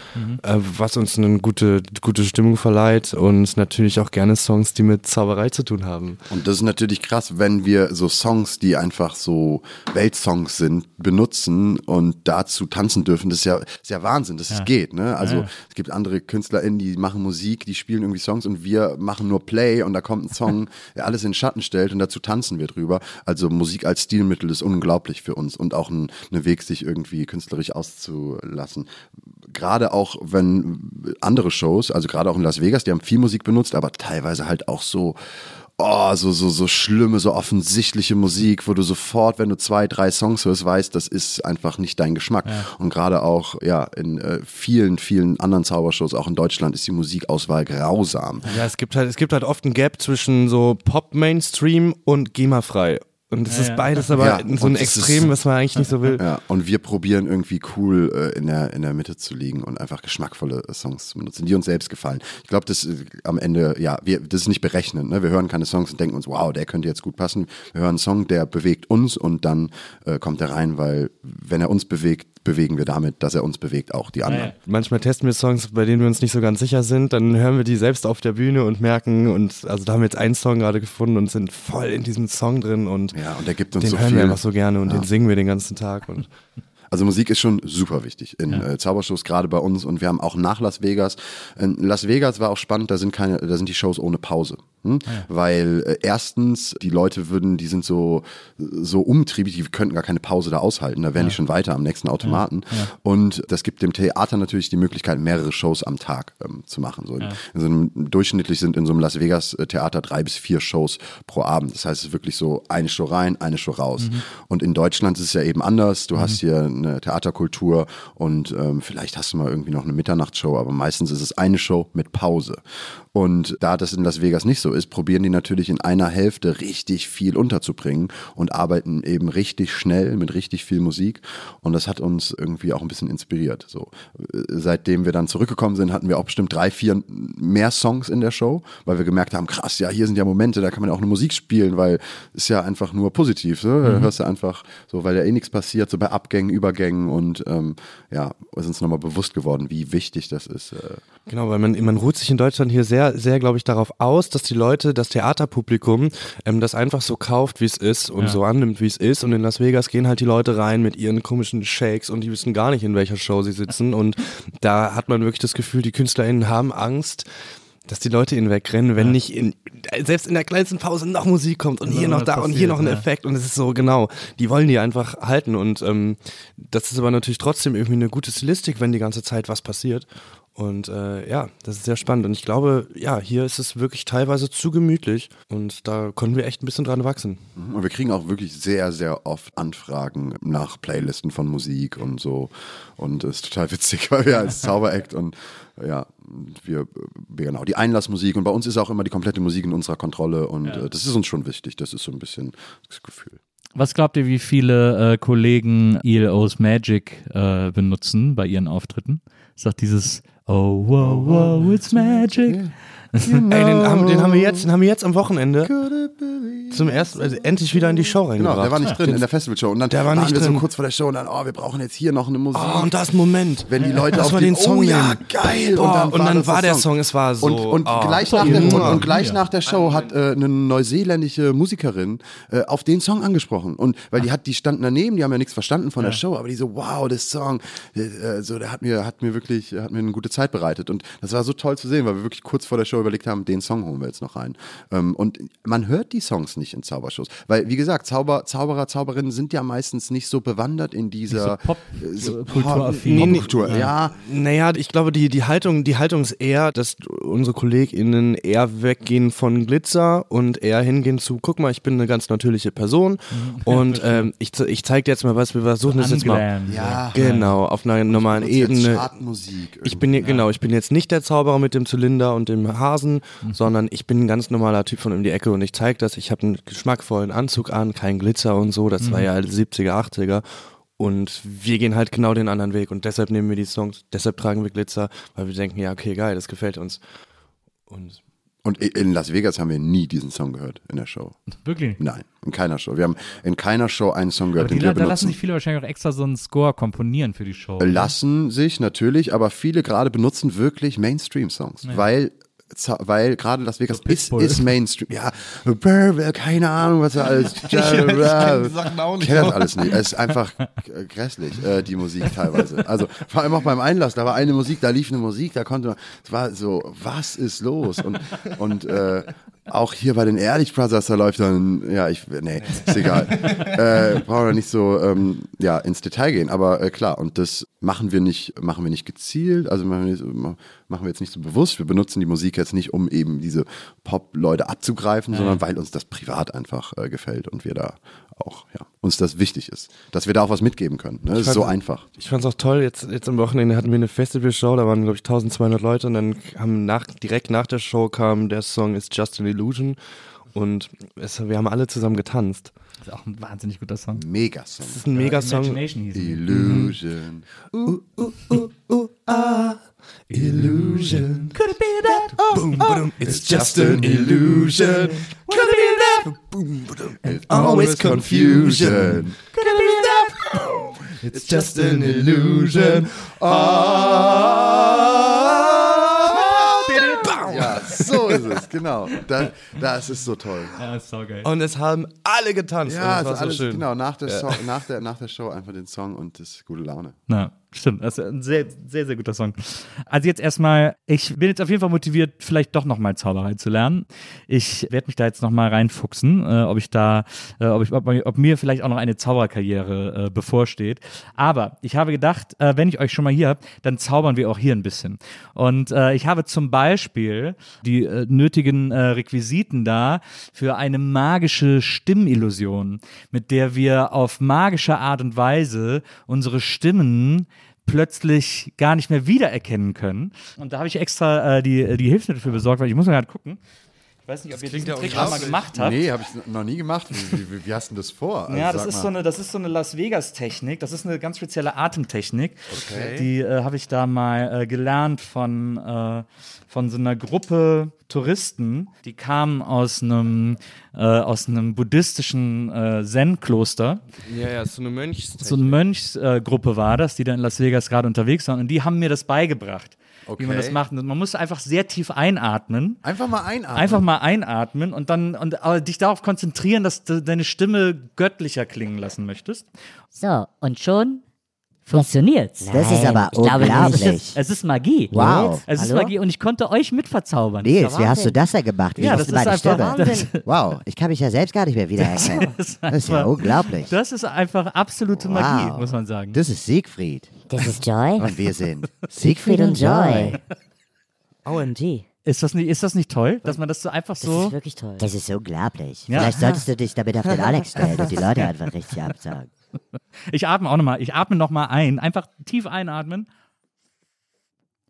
Speaker 1: äh, was uns eine gute, gute Stimmung verleiht und natürlich auch gerne Songs, die mit Zauberei zu tun haben.
Speaker 3: Und das ist natürlich krass, wenn wir so Songs, die einfach so Weltsongs sind, benutzen und dazu tanzen dürfen. Das ist ja, ist ja Wahnsinn, dass es geht. Ne? Also es gibt andere KünstlerInnen, die machen Musik, die spielen irgendwie Songs und wir machen nur Play und da kommt ein Song, (laughs) der alles in den Schatten stellt und dazu tanzen wir drüber. Also Musik als Stilmittel ist unglaublich für uns und auch ein, ein Weg, sich irgendwie künstlerisch auszulassen. Gerade auch, wenn andere Shows, also gerade auch in Las Vegas, die haben viel Musik benutzt, aber teilweise halt auch so oh, so, so, so schlimme, so offensichtliche Musik, wo du sofort, wenn du zwei, drei Songs hörst, weißt, das ist einfach nicht dein Geschmack. Und gerade auch, ja, in äh, vielen, vielen anderen Zaubershows, auch in Deutschland, ist die Musikauswahl grausam.
Speaker 1: Ja, es gibt halt, es gibt halt oft ein Gap zwischen so Pop-Mainstream und GEMA-frei. Und das
Speaker 2: Ja,
Speaker 1: ist
Speaker 2: ja.
Speaker 1: beides aber
Speaker 3: Ja,
Speaker 1: so ein
Speaker 3: das ist-
Speaker 1: Extrem, was man eigentlich nicht so will.
Speaker 3: Ja, und wir probieren irgendwie cool äh, in, der, in der Mitte zu liegen und einfach geschmackvolle äh, Songs zu benutzen, die uns selbst gefallen. Ich glaube, das äh, am Ende, ja, wir, das ist nicht berechnend. Ne? Wir hören keine Songs und denken uns, wow, der könnte jetzt gut passen. Wir hören einen Song, der bewegt uns und dann äh, kommt er rein, weil wenn er uns bewegt, bewegen wir damit, dass er uns bewegt, auch die anderen.
Speaker 1: Manchmal testen wir Songs, bei denen wir uns nicht so ganz sicher sind, dann hören wir die selbst auf der Bühne und merken und also da haben wir jetzt einen Song gerade gefunden und sind voll in diesem Song drin und
Speaker 3: Ja, und der gibt uns
Speaker 1: den
Speaker 3: so
Speaker 1: hören
Speaker 3: viel.
Speaker 1: wir einfach so gerne und
Speaker 3: Ja.
Speaker 1: den singen wir den ganzen Tag und (laughs)
Speaker 3: Also Musik ist schon super wichtig in äh, Zaubershows, gerade bei uns. Und wir haben auch nach Las Vegas. In Las Vegas war auch spannend, da sind keine, da sind die Shows ohne Pause. Hm? Weil äh, erstens, die Leute würden, die sind so, so umtriebig, die könnten gar keine Pause da aushalten. Da wären die schon weiter am nächsten Automaten. Und das gibt dem Theater natürlich die Möglichkeit, mehrere Shows am Tag ähm, zu machen. So in, in so einem, durchschnittlich sind in so einem Las Vegas äh, Theater drei bis vier Shows pro Abend. Das heißt, es ist wirklich so eine Show rein, eine Show raus. Und in Deutschland ist es ja eben anders. Du hast hier eine Theaterkultur und ähm, vielleicht hast du mal irgendwie noch eine Mitternachtsshow, aber meistens ist es eine Show mit Pause. Und da das in Las Vegas nicht so ist, probieren die natürlich in einer Hälfte richtig viel unterzubringen und arbeiten eben richtig schnell mit richtig viel Musik. Und das hat uns irgendwie auch ein bisschen inspiriert. So, äh, seitdem wir dann zurückgekommen sind, hatten wir auch bestimmt drei, vier mehr Songs in der Show, weil wir gemerkt haben, krass, ja, hier sind ja Momente, da kann man auch eine Musik spielen, weil es ja einfach nur positiv. So. Da hörst du einfach so, weil da eh nichts passiert, so bei Abgängen, Übergängen und ähm, ja, ist uns nochmal bewusst geworden, wie wichtig das ist. Äh,
Speaker 1: Genau, weil man, man ruht sich in Deutschland hier sehr, sehr, glaube ich, darauf aus, dass die Leute, das Theaterpublikum, ähm, das einfach so kauft, wie es ist und
Speaker 2: Ja.
Speaker 1: so annimmt, wie es ist. Und in Las Vegas gehen halt die Leute rein mit ihren komischen Shakes und die wissen gar nicht, in welcher Show sie sitzen. Und da hat man wirklich das Gefühl, die KünstlerInnen haben Angst, dass die Leute ihnen wegrennen, wenn nicht in, selbst in der kleinsten Pause noch Musik kommt und
Speaker 2: Und
Speaker 1: hier noch da und
Speaker 2: passiert,
Speaker 1: hier noch ein
Speaker 2: ja.
Speaker 1: Effekt und es ist so, genau, die wollen die einfach halten und ähm, das ist aber natürlich trotzdem irgendwie eine gute Stilistik, wenn die ganze Zeit was passiert und äh, ja, das ist sehr spannend und ich glaube, ja, hier ist es wirklich teilweise zu gemütlich und da konnten wir echt ein bisschen dran wachsen.
Speaker 3: Und wir kriegen auch wirklich sehr, sehr oft Anfragen nach Playlisten von Musik und so. Und das ist total witzig, (laughs) weil wir als Zauberakt und ja, wir, wir genau die Einlassmusik und bei uns ist auch immer die komplette Musik in unserer Kontrolle und äh, das ist uns schon wichtig. Das ist so ein bisschen das Gefühl.
Speaker 2: Was glaubt ihr, wie viele äh, Kollegen ELO's Magic äh, benutzen bei ihren Auftritten? Ist doch dieses Oh, wow, wow, it's magic. (laughs)
Speaker 1: Ey, den haben, den haben wir jetzt, den haben wir jetzt am Wochenende zum ersten, also endlich wieder in die Show reingebracht.
Speaker 3: Genau, der war nicht drin in der Festivalshow. Und dann
Speaker 1: Der war
Speaker 3: waren
Speaker 1: nicht
Speaker 3: wir
Speaker 1: drin.
Speaker 3: so kurz vor der Show und dann, oh, wir brauchen jetzt hier noch eine Musik.
Speaker 1: Oh, und da ist ein Moment.
Speaker 3: wenn die Leute
Speaker 1: Lass
Speaker 3: auf den,
Speaker 1: den Song
Speaker 3: oh ja, geil.
Speaker 1: Boah, und dann
Speaker 3: das
Speaker 1: war der Song, es war so,
Speaker 3: Und, und
Speaker 1: oh.
Speaker 3: gleich, nach der, und,
Speaker 2: ja.
Speaker 3: und gleich
Speaker 2: Ja.
Speaker 3: nach der Show hat äh, eine neuseeländische Musikerin äh, auf den Song angesprochen. Und weil die hat, die standen daneben, die haben ja nichts verstanden von der Show, aber die so, wow, das Song, äh, so, der hat mir, hat mir wirklich, hat mir eine gute Zeit bereitet. Und das war so toll zu sehen, weil wir wirklich kurz vor der Show überlegt haben, den Song holen wir jetzt noch rein. Ähm, und man hört die Songs nicht in Zaubershows. Weil, wie gesagt, Zauber, Zauberer, Zauberinnen sind ja meistens nicht so bewandert in dieser
Speaker 2: Pop-
Speaker 3: äh, so
Speaker 2: kulturaffin.
Speaker 3: Pop- Popkultur. Ja,
Speaker 1: Naja, ich glaube, die, die, Haltung, die Haltung ist eher, dass unsere KollegInnen eher weggehen von Glitzer und eher hingehen zu, guck mal, ich bin eine ganz natürliche Person und ähm, ich, ich zeig dir jetzt mal was, wir versuchen das jetzt mal.
Speaker 3: Ja.
Speaker 1: Genau, auf einer normalen Ebene.
Speaker 3: Chartmusik
Speaker 1: Ich bin, genau, ich bin jetzt nicht der Zauberer mit dem Zylinder und dem Hasen, sondern ich bin ein ganz normaler Typ von um die Ecke und ich zeige das. Ich habe einen geschmackvollen Anzug an, kein Glitzer und so. Das war ja 70er, 80er. Und wir gehen halt genau den anderen Weg und deshalb nehmen wir die Songs, deshalb tragen wir Glitzer, weil wir denken, ja, okay, geil, das gefällt uns. Und
Speaker 3: Und in Las Vegas haben wir nie diesen Song gehört in der Show.
Speaker 2: Wirklich?
Speaker 3: Nein, in keiner Show. Wir haben in keiner Show einen Song
Speaker 2: Aber
Speaker 3: gehört,
Speaker 2: die,
Speaker 3: den wir
Speaker 2: da lassen
Speaker 3: benutzen.
Speaker 2: sich viele wahrscheinlich auch extra so einen Score komponieren für die Show.
Speaker 3: Lassen sich natürlich, aber viele gerade benutzen wirklich Mainstream-Songs, weil za- weil gerade Las Vegas ist,
Speaker 2: Pitbull.
Speaker 3: ist Mainstream. Ja, keine Ahnung, was er alles. (laughs) ich
Speaker 1: kenn die Sachen auch nicht.
Speaker 3: kenne das alles nicht. Es ist einfach (laughs) grässlich, äh, die Musik teilweise. Also vor allem auch beim Einlass, da war eine Musik, da lief eine Musik, da konnte man, es war so, was ist los? Und, und äh, auch hier bei den Ehrlich Brothers, da läuft dann, ja, ich, nee, ist egal. (laughs) äh, brauchen wir nicht so, ähm, ja, ins Detail gehen, aber äh, klar, und das machen wir nicht, machen wir nicht gezielt, also machen wir, nicht, machen wir jetzt nicht so bewusst, wir benutzen die Musik jetzt nicht, um eben diese Pop-Leute abzugreifen, sondern weil uns das privat einfach äh, gefällt und wir da auch, ja, uns das wichtig ist, dass wir da auch was mitgeben können. Ne? Das ist
Speaker 1: fand-
Speaker 3: so einfach.
Speaker 1: Ich fand es auch toll, jetzt, jetzt am Wochenende hatten wir eine Festivalshow, da waren glaube ich 1200 Leute und dann haben nach, direkt nach der Show kam der Song It's Just an Illusion und es, wir haben alle zusammen getanzt.
Speaker 2: Das ist auch ein wahnsinnig guter Song.
Speaker 3: Megasong.
Speaker 1: Das ist ein Megasong.
Speaker 2: Imagination hieß es.
Speaker 3: Illusion.
Speaker 1: Illusion. Could it be that? Boom, boom, it's just an illusion. Could and always confusion. It's just an illusion. Ah.
Speaker 3: Ja, so ist es, genau. Da, das ist so toll.
Speaker 2: Ja, ist saugeil.
Speaker 1: Und es haben alle getanzt.
Speaker 3: Ja, das
Speaker 1: es war
Speaker 3: alles,
Speaker 1: so schön.
Speaker 3: genau, nach der, Song, nach, der, nach der Show einfach den Song und das ist gute Laune.
Speaker 2: Na, stimmt. Das ist ein sehr, sehr, sehr guter Song. Also jetzt erstmal, ich bin jetzt auf jeden Fall motiviert, vielleicht doch nochmal Zauberei zu lernen. Ich werde mich da jetzt nochmal reinfuchsen, äh, ob ich da, äh, ob, ich, ob, ob mir vielleicht auch noch eine Zaubererkarriere äh, bevorsteht. Aber ich habe gedacht, äh, wenn ich euch schon mal hier habe, dann zaubern wir auch hier ein bisschen. Und äh, ich habe zum Beispiel die äh, nötigen Requisiten da für eine magische Stimmillusion, mit der wir auf magische Art und Weise unsere Stimmen plötzlich gar nicht mehr wiedererkennen können. Und da habe ich extra äh, die, die Hilfsmittel für besorgt, weil ich muss mal gerade gucken. Ich weiß nicht, ob ihr diesen Trick schon mal gemacht habt.
Speaker 3: Nee, habe ich noch nie gemacht. Wie, wie, wie hast du denn das vor? Also
Speaker 2: Ja, das ist, so eine, das ist so eine Las Vegas-Technik. Das ist eine ganz spezielle Atemtechnik. Die äh, habe ich da mal äh, gelernt von, äh, von so einer Gruppe Touristen. Die kamen aus einem, äh, aus einem buddhistischen äh, Zen-Kloster.
Speaker 1: Ja, ja, so eine Mönchstechnik.
Speaker 2: So eine Mönchsgruppe war das, die da in Las Vegas gerade unterwegs waren. Und die haben mir das beigebracht, wie man
Speaker 3: Okay.
Speaker 2: das macht. Und man muss einfach sehr tief einatmen.
Speaker 3: Einfach mal einatmen.
Speaker 2: Einfach mal einatmen und dann und äh, dich darauf konzentrieren, dass du deine Stimme göttlicher klingen lassen möchtest.
Speaker 5: So, und schon funktioniert's.
Speaker 6: Das ist aber
Speaker 5: ich glaube,
Speaker 6: unglaublich.
Speaker 5: Es ist, es ist Magie.
Speaker 6: Wow.
Speaker 2: Es ist
Speaker 5: Hallo?
Speaker 2: Magie und ich konnte euch mit verzaubern.
Speaker 6: Nils, wie hast du das denn gemacht? Wie
Speaker 2: Ja,
Speaker 6: ist
Speaker 2: das ist
Speaker 6: meine
Speaker 2: einfach
Speaker 6: Stimme? (laughs) Wow, ich kann mich ja selbst gar nicht mehr wiedererkennen. (laughs) Das ist, ja
Speaker 2: einfach-
Speaker 6: unglaublich.
Speaker 2: Das ist einfach absolute Magie,
Speaker 6: Wow.
Speaker 2: muss man sagen.
Speaker 6: Das ist Siegfried.
Speaker 5: Das ist Joy.
Speaker 6: Und wir sind (laughs)
Speaker 5: Siegfried und Joy.
Speaker 7: OMG.
Speaker 2: Ist das nicht, ist das nicht toll, dass man das so einfach
Speaker 7: Das
Speaker 2: so.
Speaker 7: ist wirklich toll.
Speaker 6: Das ist unglaublich.
Speaker 2: Ja.
Speaker 6: Vielleicht solltest du dich damit auf den Alex stellen und die Leute einfach richtig absagen. (laughs)
Speaker 2: Ich atme auch nochmal. Ich atme nochmal ein. Einfach tief einatmen.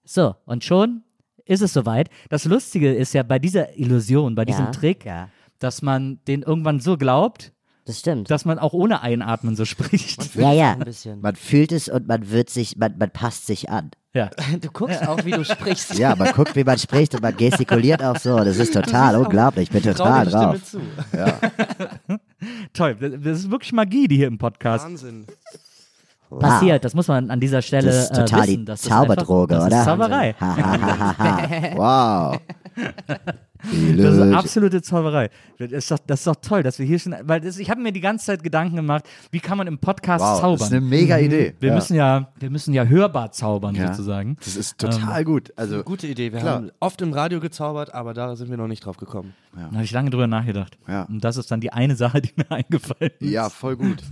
Speaker 2: So, und schon ist es soweit. Das Lustige ist ja bei dieser Illusion, bei diesem
Speaker 7: Ja.
Speaker 2: Trick,
Speaker 6: Ja.
Speaker 2: dass man den irgendwann so glaubt,
Speaker 7: Das stimmt.
Speaker 2: dass man auch ohne Einatmen so spricht.
Speaker 6: Ja, ja.
Speaker 7: Ein bisschen.
Speaker 6: Man fühlt es und man wird sich, man, man passt sich an.
Speaker 2: Ja. (laughs)
Speaker 7: Du guckst auch, wie du sprichst.
Speaker 6: Ja, man guckt, wie man spricht und man gestikuliert auch so. Das ist total unglaublich. Ich bin total drauf.
Speaker 7: zu.
Speaker 2: Toll. Das ist wirklich Magie, die hier im Podcast
Speaker 1: Wahnsinn.
Speaker 2: passiert. Das muss man an dieser Stelle
Speaker 6: Das ist
Speaker 2: äh,
Speaker 6: total
Speaker 2: wissen.
Speaker 6: die
Speaker 2: Das ist
Speaker 6: Zauberdroge,
Speaker 2: einfach, das
Speaker 6: oder?
Speaker 2: Ist Zauberei.
Speaker 6: Ha, ha, ha, ha, ha. (laughs) Wow.
Speaker 2: Das ist absolute Zauberei. Das ist doch, das ist doch toll, dass wir hier schon, weil das, ich habe mir die ganze Zeit Gedanken gemacht, wie kann man im Podcast
Speaker 3: Wow,
Speaker 2: zaubern?
Speaker 3: das ist eine mega Idee.
Speaker 2: wir
Speaker 3: ja.
Speaker 2: müssen ja, wir müssen ja hörbar zaubern
Speaker 3: Ja.
Speaker 2: sozusagen.
Speaker 3: Das ist total gut. Also,
Speaker 1: Gute Idee. Wir
Speaker 3: Klar.
Speaker 1: haben oft im Radio gezaubert, aber da sind wir noch nicht drauf gekommen.
Speaker 2: Da habe ich lange drüber nachgedacht.
Speaker 3: Ja.
Speaker 2: Und das ist dann die eine Sache, die (laughs) mir eingefallen ist.
Speaker 3: ja, voll gut.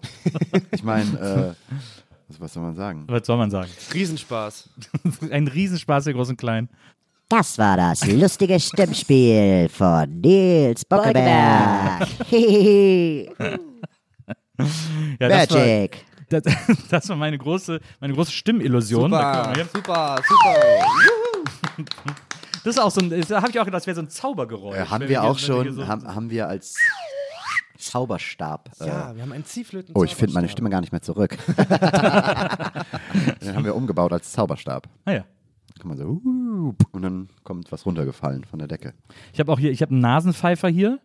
Speaker 3: (laughs) ich meine, äh, was, was soll man sagen?
Speaker 2: Was soll man sagen?
Speaker 1: Riesenspaß. (laughs)
Speaker 2: Ein Riesenspaß, der Groß und Klein.
Speaker 6: Das war das lustige Stimmspiel von Nils Bockeberg. (laughs)
Speaker 2: Ja, das war,
Speaker 6: Magic.
Speaker 2: das, (laughs) das war meine große, meine große Stimmillusion. Hier.
Speaker 1: super, super.
Speaker 2: Das ist auch so ein, da habe ich auch gedacht, das wäre so ein Zaubergeräusch.
Speaker 3: Äh, haben wir auch
Speaker 2: wir hier
Speaker 3: schon,
Speaker 2: so-
Speaker 3: haben, haben wir als Zauberstab.
Speaker 1: Ja,
Speaker 3: Äh,
Speaker 1: wir haben einen Ziehflöten.
Speaker 3: oh, ich finde meine Stimme gar nicht mehr zurück. (laughs) Den haben wir umgebaut als Zauberstab.
Speaker 2: Ah, ja.
Speaker 3: Kann man so, und dann kommt was runtergefallen von der Decke.
Speaker 2: Ich habe auch hier, ich habe einen Nasenpfeifer hier.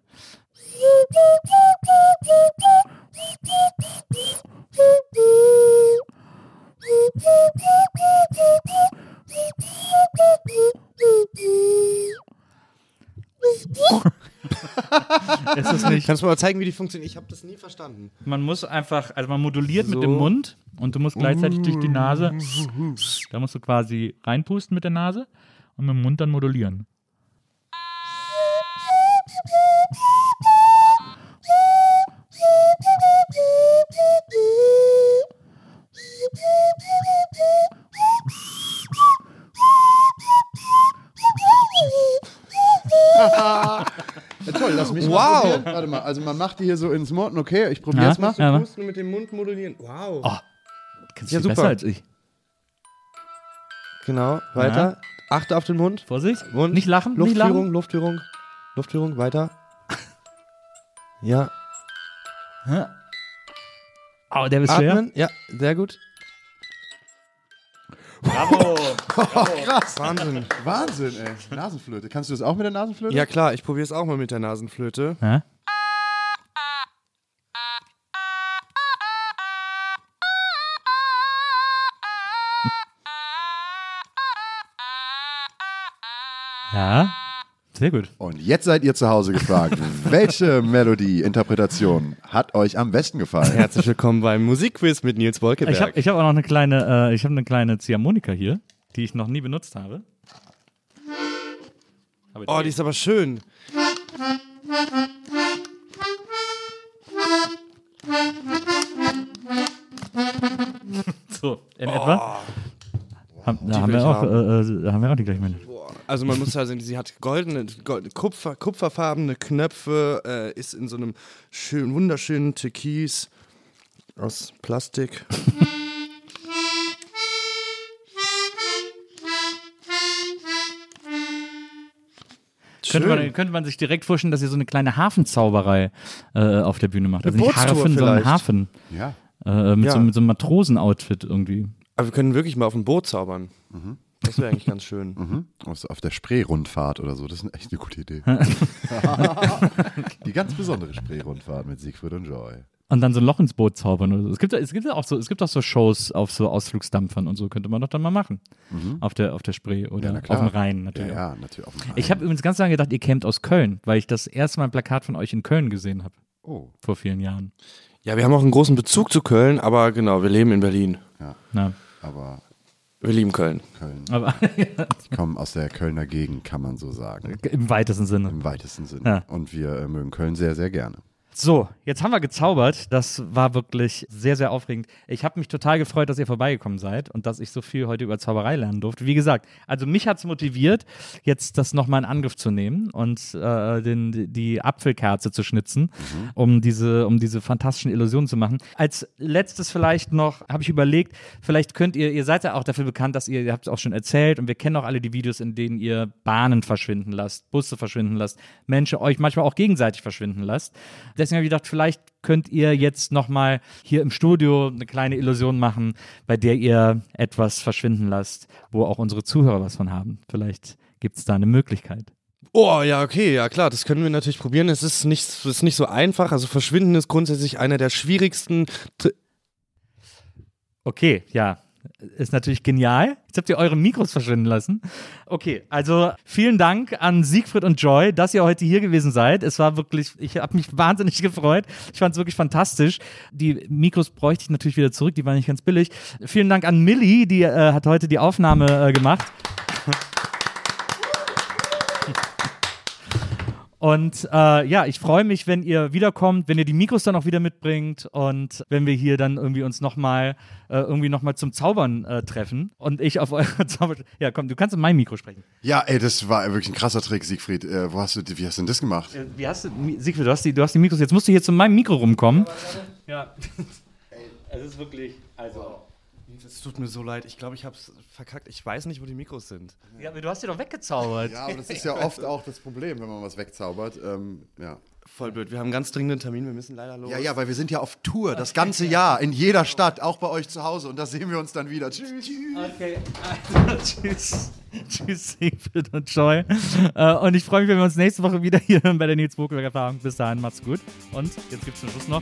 Speaker 2: (laughs) ist es nicht?
Speaker 1: Kannst du mal zeigen, wie die funktioniert? Ich habe das nie verstanden.
Speaker 2: Man muss einfach, also man moduliert mit
Speaker 1: So.
Speaker 2: dem Mund und du musst gleichzeitig durch die Nase, da musst du quasi reinpusten mit der Nase und mit dem Mund dann modulieren. (laughs)
Speaker 3: Ja, toll, lass mich
Speaker 1: Wow.
Speaker 3: mal probieren. Warte mal, also man macht die hier so ins Mund. Okay, ich probiere
Speaker 2: Ja.
Speaker 3: es mal.
Speaker 2: Ja, aber-
Speaker 1: Pusten mit dem Mund modulieren. Wow.
Speaker 2: Kannst
Speaker 1: Ja,
Speaker 2: viel
Speaker 1: super.
Speaker 2: besser als ich.
Speaker 1: Genau, weiter. Achte auf den Mund.
Speaker 2: Vorsicht,
Speaker 1: Mund.
Speaker 2: nicht lachen, nicht
Speaker 1: Luftführung,
Speaker 2: lachen.
Speaker 1: Luftführung. Luftführung, weiter. Ja.
Speaker 2: Oh, der ist schwer.
Speaker 1: Atmen. Ja, sehr gut.
Speaker 2: Bravo.
Speaker 3: Krass.
Speaker 1: Wahnsinn.
Speaker 3: Wahnsinn, ey. Nasenflöte. Kannst du das auch mit der Nasenflöte?
Speaker 1: Ja klar, ich probiere es auch mal mit der Nasenflöte.
Speaker 2: Ja? Ja, sehr gut.
Speaker 3: Und jetzt seid ihr zu Hause gefragt. (laughs) Welche Melodie, Interpretation hat euch am besten gefallen?
Speaker 1: Herzlich willkommen beim Musikquiz mit Nils Wolkeberg.
Speaker 2: Ich habe ich hab auch noch eine kleine, äh, ich habe eine kleine Ziehharmonika hier, die ich noch nie benutzt habe. Aber
Speaker 1: oh, die ist aber schön. (laughs)
Speaker 2: so in etwa. Haben, da,
Speaker 1: Die
Speaker 2: haben wir auch,
Speaker 1: haben.
Speaker 2: äh, äh, da haben wir auch die gleiche Melodie
Speaker 1: also man muss ja sehen, sie hat goldene, goldene Kupfer, kupferfarbene Knöpfe, äh, ist in so einem schönen, wunderschönen Türkis aus Plastik.
Speaker 2: Könnte man, könnte man, sich direkt vorstellen, dass ihr so eine kleine Hafenzauberei äh, auf der Bühne macht. Also nicht
Speaker 1: Bootstour
Speaker 2: Harfen, sondern Hafen.
Speaker 3: Ja.
Speaker 2: Äh, mit,
Speaker 1: ja.
Speaker 2: so, mit, so, einem Matrosenoutfit irgendwie.
Speaker 1: Aber wir können wirklich mal auf ein Boot zaubern. Mhm. Das wäre eigentlich ganz schön.
Speaker 3: Mhm. Auf, auf der Spree-Rundfahrt oder so, das ist echt eine gute Idee. (laughs) Die ganz besondere Spree-Rundfahrt mit Siegfried und Joy.
Speaker 2: Und dann so ein Loch ins Boot zaubern oder so. Es gibt, es gibt ja auch so, es gibt auch so Shows auf so Ausflugsdampfern und so, könnte man doch dann mal machen. Auf der, auf der Spree oder
Speaker 3: na
Speaker 2: auf dem Rhein natürlich.
Speaker 3: Ja, ja, natürlich auf dem Rhein.
Speaker 2: Ich habe übrigens ganz lange gedacht, ihr kämt aus Köln, weil ich das erste Mal ein Plakat von euch in Köln gesehen habe.
Speaker 3: Oh.
Speaker 2: Vor vielen Jahren.
Speaker 1: Ja, wir haben auch einen großen Bezug zu Köln, aber genau, wir leben in Berlin.
Speaker 3: Ja,
Speaker 2: Na,
Speaker 3: aber
Speaker 1: Wir lieben Köln.
Speaker 3: Köln.
Speaker 2: aber (laughs)
Speaker 3: Die kommen aus der Kölner Gegend, kann man so sagen.
Speaker 2: im weitesten Sinne.
Speaker 3: Im weitesten Sinne.
Speaker 2: Ja.
Speaker 3: Und wir äh, mögen Köln sehr, sehr gerne.
Speaker 2: So, jetzt haben wir gezaubert. Das war wirklich sehr, sehr aufregend. Ich habe mich total gefreut, dass ihr vorbeigekommen seid und dass ich so viel heute über Zauberei lernen durfte. Wie gesagt, also mich hat es motiviert, jetzt das nochmal in Angriff zu nehmen und äh, den, die Apfelkerze zu schnitzen, um, diese, um diese fantastischen Illusionen zu machen. Als letztes vielleicht noch, habe ich überlegt, vielleicht könnt ihr, ihr seid ja auch dafür bekannt, dass ihr, ihr habt es auch schon erzählt und wir kennen auch alle die Videos, in denen ihr Bahnen verschwinden lasst, Busse verschwinden lasst, Menschen euch manchmal auch gegenseitig verschwinden lasst. Deswegen habe ich gedacht, vielleicht könnt ihr jetzt nochmal hier im Studio eine kleine Illusion machen, bei der ihr etwas verschwinden lasst, wo auch unsere Zuhörer was von haben. Vielleicht gibt es da eine Möglichkeit.
Speaker 1: Oh, ja, okay, ja klar, das können wir natürlich probieren. Es ist nicht, es ist nicht so einfach. Also Verschwinden ist grundsätzlich einer der schwierigsten. Tri-
Speaker 2: Okay, ja. Ist natürlich genial. Jetzt habt ihr eure Mikros verschwinden lassen. Okay, also vielen Dank an Siegfried und Joy, dass ihr heute hier gewesen seid. Es war wirklich, ich habe mich wahnsinnig (laughs) gefreut. Ich fand es wirklich fantastisch. Die Mikros bräuchte ich natürlich wieder zurück, die waren nicht ganz billig. Vielen Dank an Millie, die äh, hat heute die Aufnahme äh, gemacht. Und äh, ja, ich freue mich, wenn ihr wiederkommt, wenn ihr die Mikros dann auch wieder mitbringt und wenn wir hier dann irgendwie uns nochmal äh, irgendwie noch mal zum Zaubern äh, treffen und ich auf eure (laughs) Zauber... Ja, komm, du kannst in mein Mikro sprechen.
Speaker 3: Ja, ey, das war wirklich ein krasser Trick, Siegfried. Äh, wo hast du, wie hast du denn das gemacht?
Speaker 2: Äh, Wie hast du, Siegfried, du hast, die, du hast die Mikros, jetzt musst du hier zu meinem Mikro rumkommen. Ja, (laughs) es ist wirklich, also...
Speaker 1: Es tut mir so leid. Ich glaube, ich habe es verkackt. Ich weiß nicht, wo die Mikros sind.
Speaker 2: Ja, aber du hast die doch weggezaubert.
Speaker 3: Ja, aber das ist ja oft auch das Problem, wenn man was wegzaubert. Ähm, ja.
Speaker 1: Voll blöd. Wir haben einen ganz dringenden Termin. Wir müssen leider los.
Speaker 3: ja, ja, weil wir sind ja auf Tour das ganze Jahr in jeder Stadt, auch bei euch zu Hause. Und da sehen wir uns dann wieder. Tschüss.
Speaker 2: Okay, also, (laughs) tschüss. Tschüss, Siegfried und Joy. Äh, und ich freue mich, wenn wir uns nächste Woche wieder hier bei der Nils Bokelberg Erfahrung. Bis dahin, macht's gut. Und jetzt gibt's zum Schluss noch.